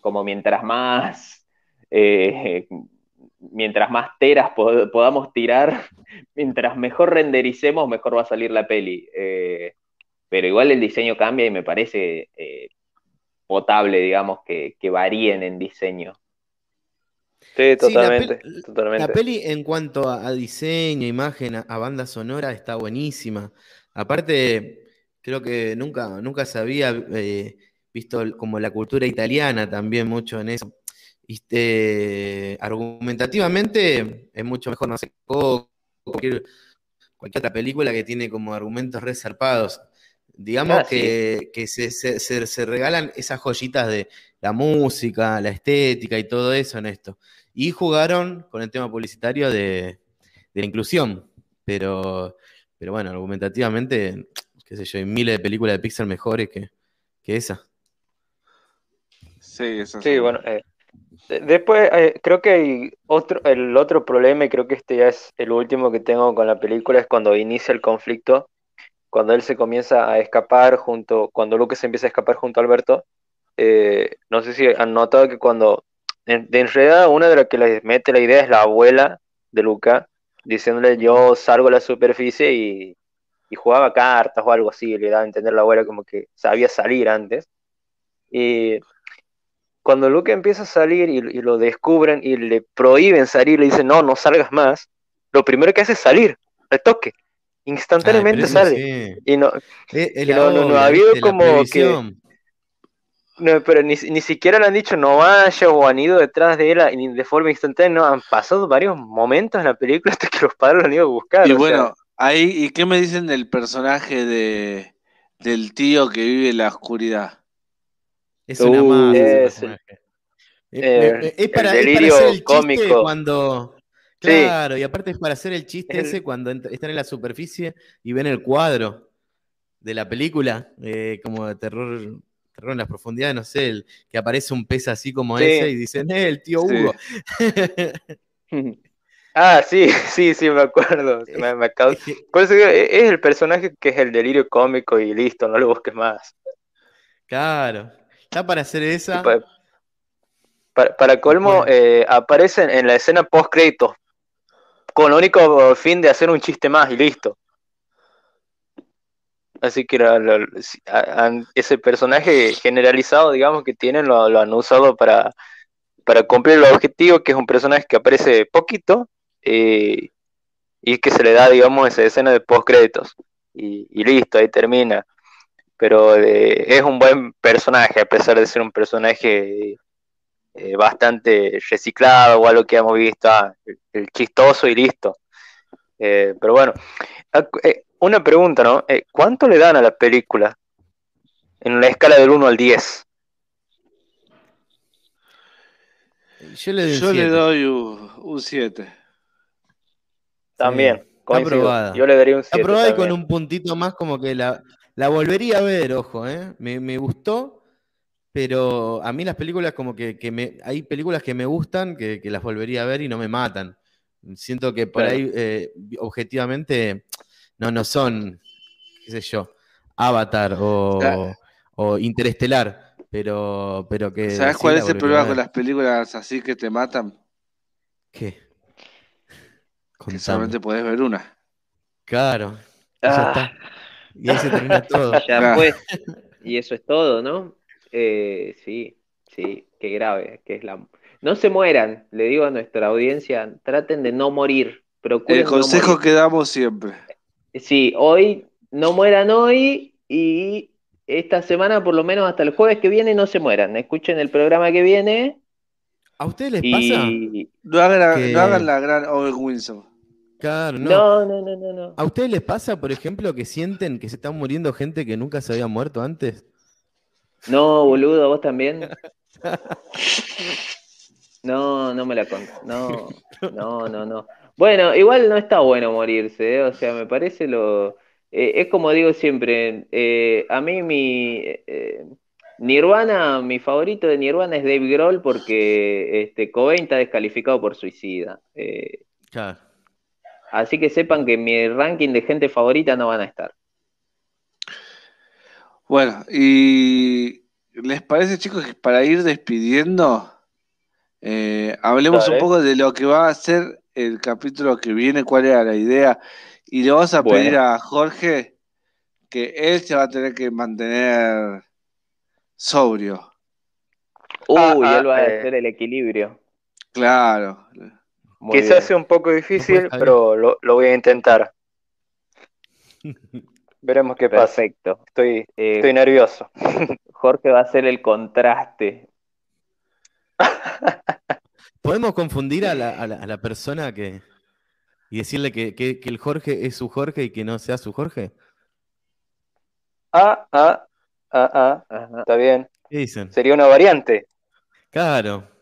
como mientras más, eh, mientras más teras podamos tirar, <laughs> mientras mejor rendericemos, mejor va a salir la peli. Eh, pero igual el diseño cambia y me parece eh, potable, digamos, que, varíen en diseño. Sí, totalmente, la, peli, en cuanto a, diseño, imagen, a, banda sonora está buenísima. Aparte, creo que nunca, nunca se había visto como la cultura italiana también mucho en eso. Este, argumentativamente es mucho mejor, no sé, cualquier, cualquier otra película que tiene como argumentos resarpados. Digamos ah, que, se, regalan esas joyitas de la música, la estética y todo eso en esto. Y jugaron con el tema publicitario de, la inclusión. Pero, pero bueno, argumentativamente, qué sé yo, hay miles de películas de Pixar mejores que, que esa. Sí, eso sí. bueno, eh, después eh, creo que hay otro, el otro problema, y creo que este ya es el último que tengo con la película, es cuando inicia el conflicto, cuando él se comienza a escapar junto, cuando Lucas empieza a escapar junto a Alberto. Eh, no sé si han notado que cuando, en, de enredada, una de las que les mete la idea es la abuela de Luca, diciéndole yo salgo a la superficie y, y jugaba cartas o algo así, le daba a entender a la abuela como que sabía salir antes. Y cuando Luke empieza a salir y, lo descubren y le prohíben salir, le dicen, no, no salgas más, lo primero que hace es salir, al toque. Instantáneamente sale. Y no, no, ha habido como que... No, pero ni, siquiera le han dicho no vaya o han ido detrás de él de forma instantánea, no, han pasado varios momentos en la película hasta que los padres lo han ido a buscar. Y bueno, ahí, ¿y qué me dicen del personaje de, del tío que vive en la oscuridad? Es una más. Es, es, para, delirio hacer el cómico. chiste cuando. Claro, y aparte es para hacer el chiste ese cuando están en la superficie y ven el cuadro de la película, eh, como de terror, terror en las profundidades, no sé, el, que aparece un pez así como ese y dicen, eh, el tío Hugo. <laughs> ah, sí, sí, sí, me acuerdo. <laughs> Me, me Por eso es el personaje que es el delirio cómico y listo, no lo busques más. Claro. Está para hacer esa. Para, colmo, eh, aparecen en la escena post créditos con el único fin de hacer un chiste más y listo. Así que ese personaje generalizado, digamos, que tienen, lo, han usado para, para cumplir el objetivo, que es un personaje que aparece poquito eh, y que se le da, digamos, esa escena de post créditos. y listo, ahí termina pero eh, es un buen personaje, a pesar de ser un personaje eh, bastante reciclado o algo que hemos visto, ah, el, chistoso y listo. Eh, pero bueno, ah, una pregunta, ¿no? ¿Cuánto le dan a la película en la escala del 1 al 10? Yo le, doy un 7. También. aprobada. Yo le daría un 7. Aprobada y con un puntito más como que la, la volvería a ver, ojo, ¿eh? me, gustó, pero a mí las películas como que, me, hay películas que me gustan que, las volvería a ver y no me matan. Siento que por ahí, eh, objetivamente, no, no son, qué sé yo, Avatar o, Interestelar, pero, pero que... ¿Sabes cuál es el problema con las películas así que te matan? ¿Qué? Que solamente podés ver una. Claro. Ya está. Y ahí se termina todo. <laughs> <laughs> Y eso es todo, ¿no? Eh, sí, sí, qué grave, que es la... no se mueran, le digo a nuestra audiencia, traten de no morir. El consejo que damos siempre. Sí, hoy no mueran hoy y esta semana, por lo menos hasta el jueves que viene, no se mueran. Escuchen el programa que viene. ¿A ustedes les pasa? No hagan, la gran Owen Wilson. Claro, no. No, no, no, no. ¿A ustedes les pasa, por ejemplo, que sienten que se están muriendo gente que nunca se había muerto antes? No, boludo, vos también. <laughs> No, no me la conto. No, no, no, no. Bueno, igual no está bueno morirse, ¿eh? o sea, me parece lo... Eh, es como digo siempre, eh, a mí mi... Nirvana, mi favorito de Nirvana es Dave Grohl porque este, Cobain está descalificado por suicida. Claro. Así que sepan que mi ranking de gente favorita no van a estar. Bueno, y ¿les parece chicos que para ir despidiendo, hablemos un poco de lo que va a ser el capítulo que viene, cuál era la idea. Y le vamos a pedir a Jorge que él se va a tener que mantener sobrio. Uy, ah, ah, él va a eh. hacer el equilibrio. Claro. Quizás sea un poco difícil, pero lo, voy a intentar. <laughs> Veremos qué pasa. Perfecto. Estoy, eh, estoy nervioso. <laughs> Jorge va a hacer el contraste. <laughs> ¿Podemos confundir a la, persona que y decirle que, el Jorge es su Jorge y que no sea su Jorge? Ah, ah, ah, ah, está bien. ¿Qué dicen? Sería una variante. Claro.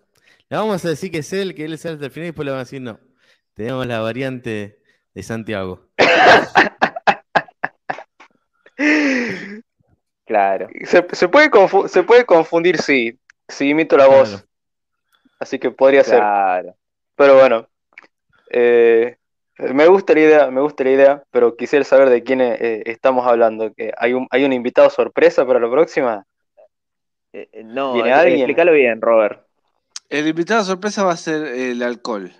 Le vamos a decir que es él, que él es el hasta el final y después le vamos a decir no. Tenemos la variante de Santiago. <laughs> claro. Se, puede, se puede confundir, sí. Si imito la voz. Así que podría ser. Pero bueno, eh, me gusta la idea, me gusta la idea, pero quisiera saber de quién eh, estamos hablando. Que hay un, hay un invitado sorpresa para la próxima. Eh, no, explícalo bien, Robert. El invitado sorpresa va a ser el alcohol.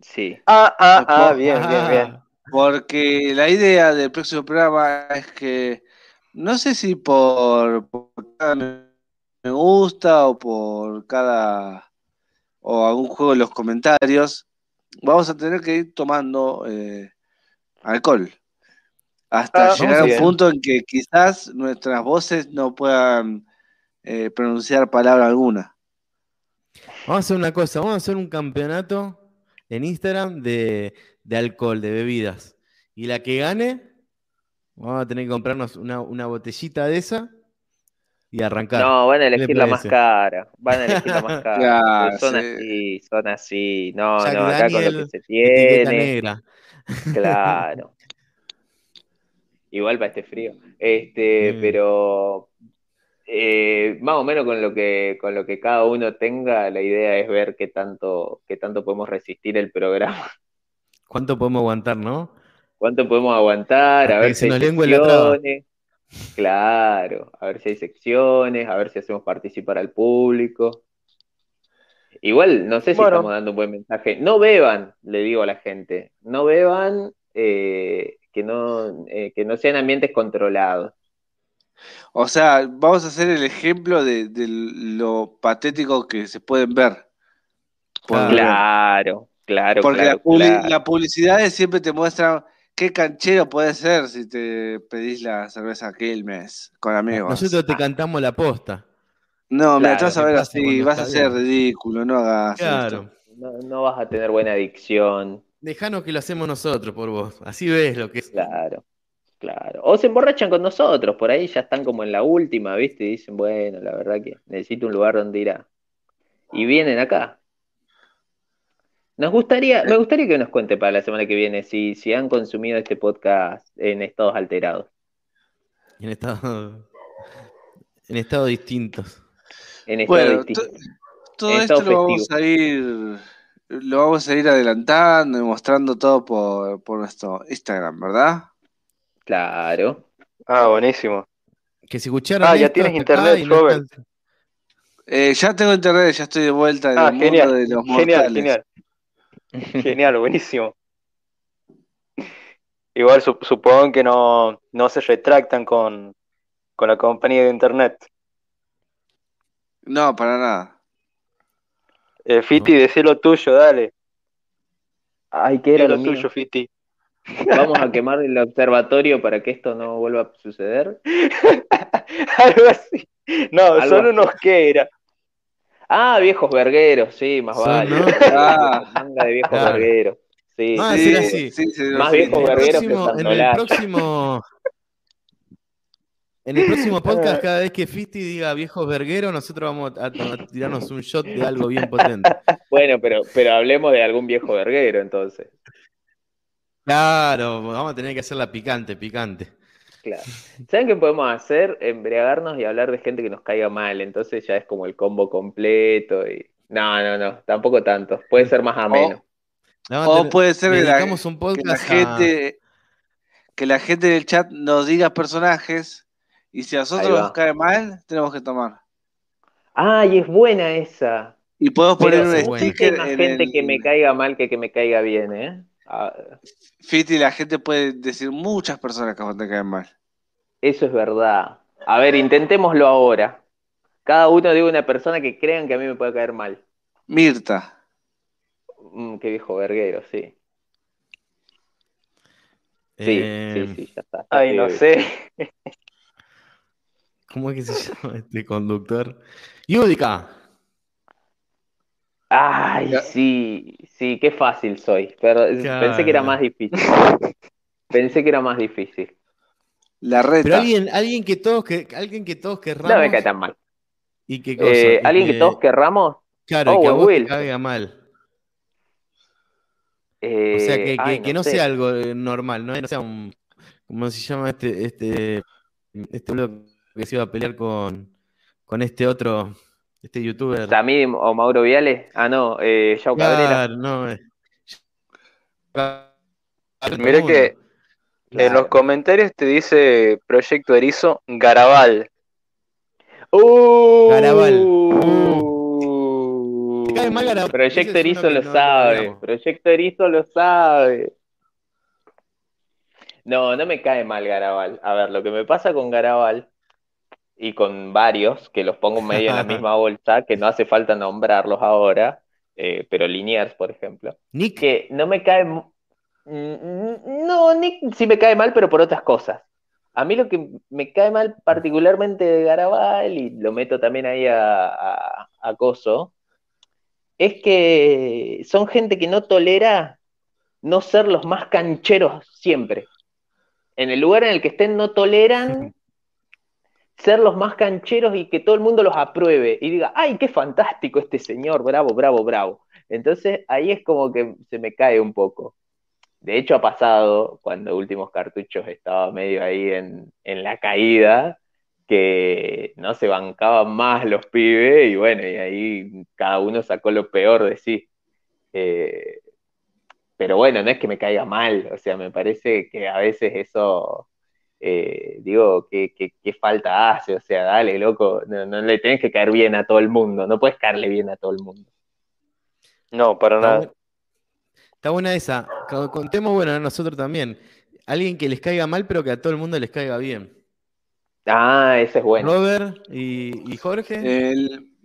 Sí. Ah, ah, ah, bien, bien, bien. Porque la idea del próximo programa es que no sé si por, por cada me gusta o por cada o algún juego en los comentarios, vamos a tener que ir tomando eh, alcohol. Hasta ah, llegar a un punto en que quizás nuestras voces no puedan eh, pronunciar palabra alguna. Vamos a hacer una cosa, vamos a hacer un campeonato en Instagram de, de alcohol, de bebidas. Y la que gane, vamos a tener que comprarnos una, una botellita de esa y arrancar. No, van a elegir la más cara. Van a elegir la <laughs> más cara. son así, son así. No, no, acá con lo que se tiene. Claro. <laughs> Igual para este frío. Este, pero eh, más o menos con lo que con lo que cada uno tenga, la idea es ver qué tanto, qué tanto podemos resistir el programa. <laughs> ¿Cuánto podemos aguantar, no? ¿Cuánto podemos aguantar? a ver si nos Claro, a ver si hay secciones, a ver si hacemos participar al público. Igual, no sé si estamos dando un buen mensaje. No beban, le digo a la gente. No beban, eh, que, no, eh, que no sean ambientes controlados. O sea, vamos a hacer el ejemplo de, lo patético que se pueden ver. claro, claro. Porque la, la, publicidad siempre te muestra qué canchero puede ser si te pedís la cerveza Quilmes con amigos. Nosotros te cantamos la posta. No, me vas a ver así, vas a ser ridículo, no hagas claro. No, vas a tener buena adicción. Dejanos que lo hacemos nosotros por vos, así ves lo que es. Claro, claro. O se emborrachan con nosotros, por ahí ya están como en la última, ¿viste? Y dicen, bueno, la verdad que necesito un lugar donde ir a... Y vienen acá. Nos gustaría, me gustaría que nos cuente para la semana que viene si, si han consumido este podcast en estados alterados. En estado, en estados distintos. En estados distintos. Todo esto lo vamos a ir, lo vamos a ir adelantando y mostrando todo por, por nuestro Instagram, ¿verdad? Claro. Ah, buenísimo. Que si escucharon. Ah, ya tienes internet, Robert. Eh, ya tengo internet, ya estoy de vuelta en ah, el genial, mundo de los mortales. Genial, genial. Genial, buenísimo. Igual supongo que no, se retractan con, la compañía de internet. No, para nada. Eh, Fiti, decí lo tuyo, dale. Ay, ¿qué era lo, tuyo, Fiti? Vamos a quemar el observatorio para que esto no vuelva a suceder. <laughs> Algo así. No, son unos que era. Ah, viejos vergueros, sí, más vale. Ah, <laughs> manga de viejos vergueros. Sí, sí, sí, más viejos vergueros que En el próximo. En el próximo <laughs> podcast, cada vez que Fisti diga viejos vergueros, nosotros vamos a, tirarnos un shot de algo bien potente. Bueno, pero, pero hablemos de algún viejo verguero entonces. Claro, vamos a tener que hacerla picante, picante. Claro. ¿Saben qué podemos hacer? Embriagarnos y hablar de gente que nos caiga mal. Entonces ya es como el combo completo. Y... No, no, no, tampoco tanto. Puede ser más ameno. O, puede ser que la, un que la gente que la gente del chat nos diga personajes y si a nosotros nos cae mal, tenemos que tomar. Ay, es buena esa. Y podemos poner un sticker. Más gente que me caiga mal que que me caiga bien, ¿eh? Ah, Fiti, la gente puede decir muchas personas que te caen mal. Eso es verdad. A ver, intentémoslo ahora. Cada uno diga una persona que crean que a mí me puede caer mal. Mirta. Mm, qué viejo verguero, sí. Sí, sí, eh, sí, ya está. Ay, no sé. ¿Cómo es que se llama este conductor? Yudica. Ay, sí, sí, qué fácil soy. Pero pensé que era más difícil. <laughs> pensé que era más difícil. La red. Pero alguien, alguien que todos que, alguien que todos querramos. No me cae tan mal. ¿Y qué eh, alguien que... todos querramos. Claro, que a vos te caiga mal. o sea, que, eh, que, no, sea algo eh, normal, ¿no? no sea un. ¿Cómo se llama este. Este. Este que se iba a pelear con. Con este otro. Este youtuber. ¿Tamim o Mauro Viales? Ah, no, eh, Yao Cabrera. no, eh. Mira que en los comentarios te dice Proyecto Erizo Garabal. Uh, Garabal. Uh, Proyecto Erizo lo sabe. Proyecto Erizo lo sabe. No, no me cae mal Garabal. A ver, lo que me pasa con Garabal y con varios que los pongo medio en la misma <laughs> bolsa, que no hace falta nombrarlos ahora, eh, pero Liniers, por ejemplo. Nick. Que no me cae. No, Nick sí me cae mal, pero por otras cosas. A mí lo que me cae mal particularmente de Garabal, y lo meto también ahí a, a, a Coso, es que son gente que no tolera no ser los más cancheros siempre. En el lugar en el que estén no toleran <laughs> ser los más cancheros y que todo el mundo los apruebe y diga, ay, qué fantástico este señor, bravo, bravo, bravo. Entonces ahí es como que se me cae un poco. De hecho ha pasado, cuando Últimos Cartuchos estaba medio ahí en, la caída, que no se bancaban más los pibes y bueno, y ahí cada uno sacó lo peor de sí. Eh, pero bueno, no es que me caiga mal, o sea, me parece que a veces eso eh, digo, ¿qué, falta hace? O sea, dale, loco, no, le tenés que caer bien a todo el mundo, no puedes caerle bien a todo el mundo. No, para nada. está buena esa. Contemos, bueno, a nosotros también. Alguien que les caiga mal, pero que a todo el mundo les caiga bien. Ah, ese es bueno. Robert y, Jorge.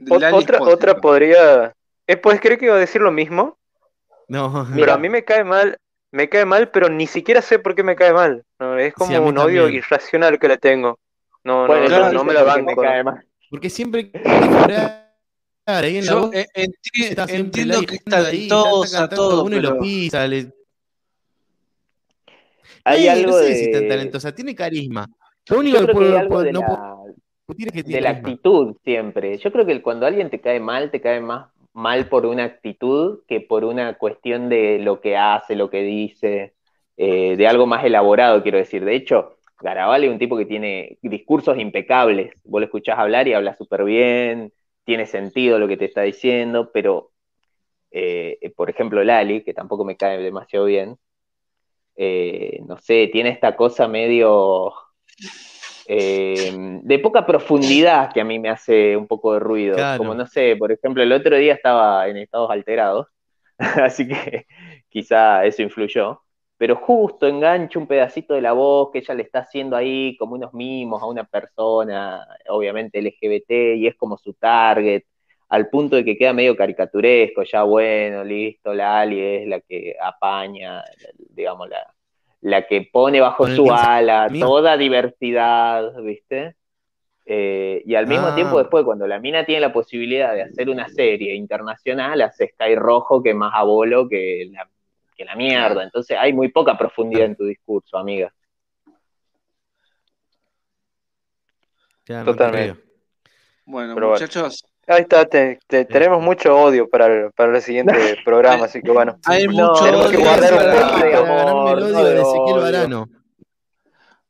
otra, otra podría. Eh, pues creo que iba a decir lo mismo. No. Pero a mí me cae mal me cae mal, pero ni siquiera sé por qué me cae mal. es como un odio irracional que le tengo. No, no, no, me la banco. Me cae mal. Porque siempre ahí en Yo la entiendo que está talentosa, todo, uno pero... lo pisa. Hay algo no sé de... si tan talentosa, tiene carisma. Lo único que, puedo, no puedo que de la actitud siempre. Yo creo que cuando alguien te cae mal, te cae más mal por una actitud que por una cuestión de lo que hace, lo que dice, eh, de algo más elaborado, quiero decir. De hecho, Garabal es un tipo que tiene discursos impecables. Vos lo escuchás hablar y habla súper bien, tiene sentido lo que te está diciendo, pero, eh, por ejemplo, Lali, que tampoco me cae demasiado bien, eh, no sé, tiene esta cosa medio eh, de poca profundidad que a mí me hace un poco de ruido. Como no sé, por ejemplo, el otro día estaba en estados alterados, <laughs> así que quizá eso influyó. Pero justo engancho un pedacito de la voz que ella le está haciendo ahí como unos mimos a una persona, obviamente LGBT, y es como su target. al punto de que queda medio caricaturesco, ya bueno, listo, la Ali es la que apaña, digamos, la, la que pone bajo su ala toda diversidad, ¿viste? Eh, y al mismo tiempo Ah. después, cuando la mina tiene la posibilidad de hacer una serie internacional, hace Sky Rojo que más abolo que la, que la mierda. Entonces hay muy poca profundidad en tu discurso, amiga. Ya, no te Totalmente. creo. Bueno, Pero bueno. muchachos, Ahí está, te- te- tenemos mucho odio para el, para el siguiente <laughs> programa, así que bueno. hay No, mucho tenemos que odio guardar un para- Para de ganarme el odio de Ezequiel odio. Varano.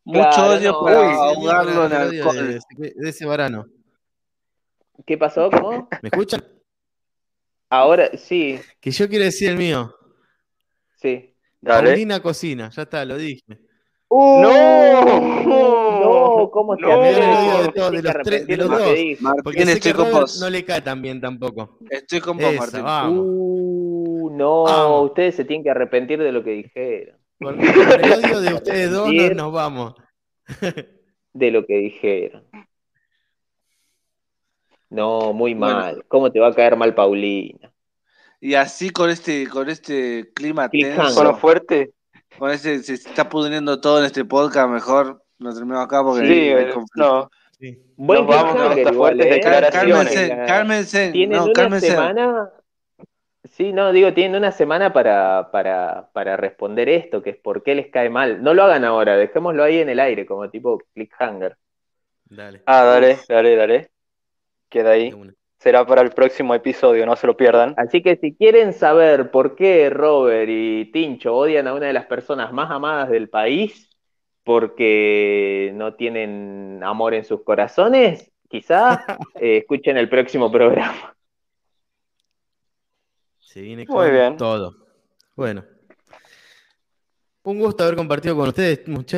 mucho Claro, odio no. para Uy, ahogarlo en Para el odio alcohol. de, Ezequiel- de ese Varano. ¿Qué pasó? ¿Cómo? ¿Me escuchan? Ahora, sí, Que yo quiero decir el mío. sí. Dale. Paulina Cocina, ya está, lo dije. ¡Uh! ¡No! No, ¿cómo te No. Me olvido de Te todo, de los tres- de los dos. Porque Martín, sé estoy que con vos. no le cae tan bien tampoco. Estoy con vos, Martín. Uh, no, Vamos. ustedes se tienen que arrepentir de lo que dijeron. Con, con el odio de ustedes dos Bien. nos, vamos. <laughs> De lo que dijeron. No, muy Bueno. mal. ¿Cómo te va a caer mal Paulina? Y así con este, con este clima tenso, Con lo fuerte. Con ese, se está pudriendo todo en este podcast, mejor lo terminamos acá porque Sí, hay eh, no. Sí. Buen Nos vamos con estas fuertes ¿eh? declaraciones. Cálmense, La- cálmense, Tienen no, una cálmense. semana. Sí, no, digo, tienen una semana para, para, para responder esto, que es por qué les cae mal. No lo hagan ahora, dejémoslo ahí en el aire, como tipo cliffhanger. Dale. Ah, dale, dale, dale. Queda ahí. Será para el próximo episodio, no se lo pierdan. Así que si quieren saber por qué Robert y Tincho odian a una de las personas más amadas del país, porque no tienen amor en sus corazones, quizá <laughs> eh, escuchen el próximo programa. Se viene Muy con bien. todo. Bueno. Un gusto haber compartido con ustedes, muchachos.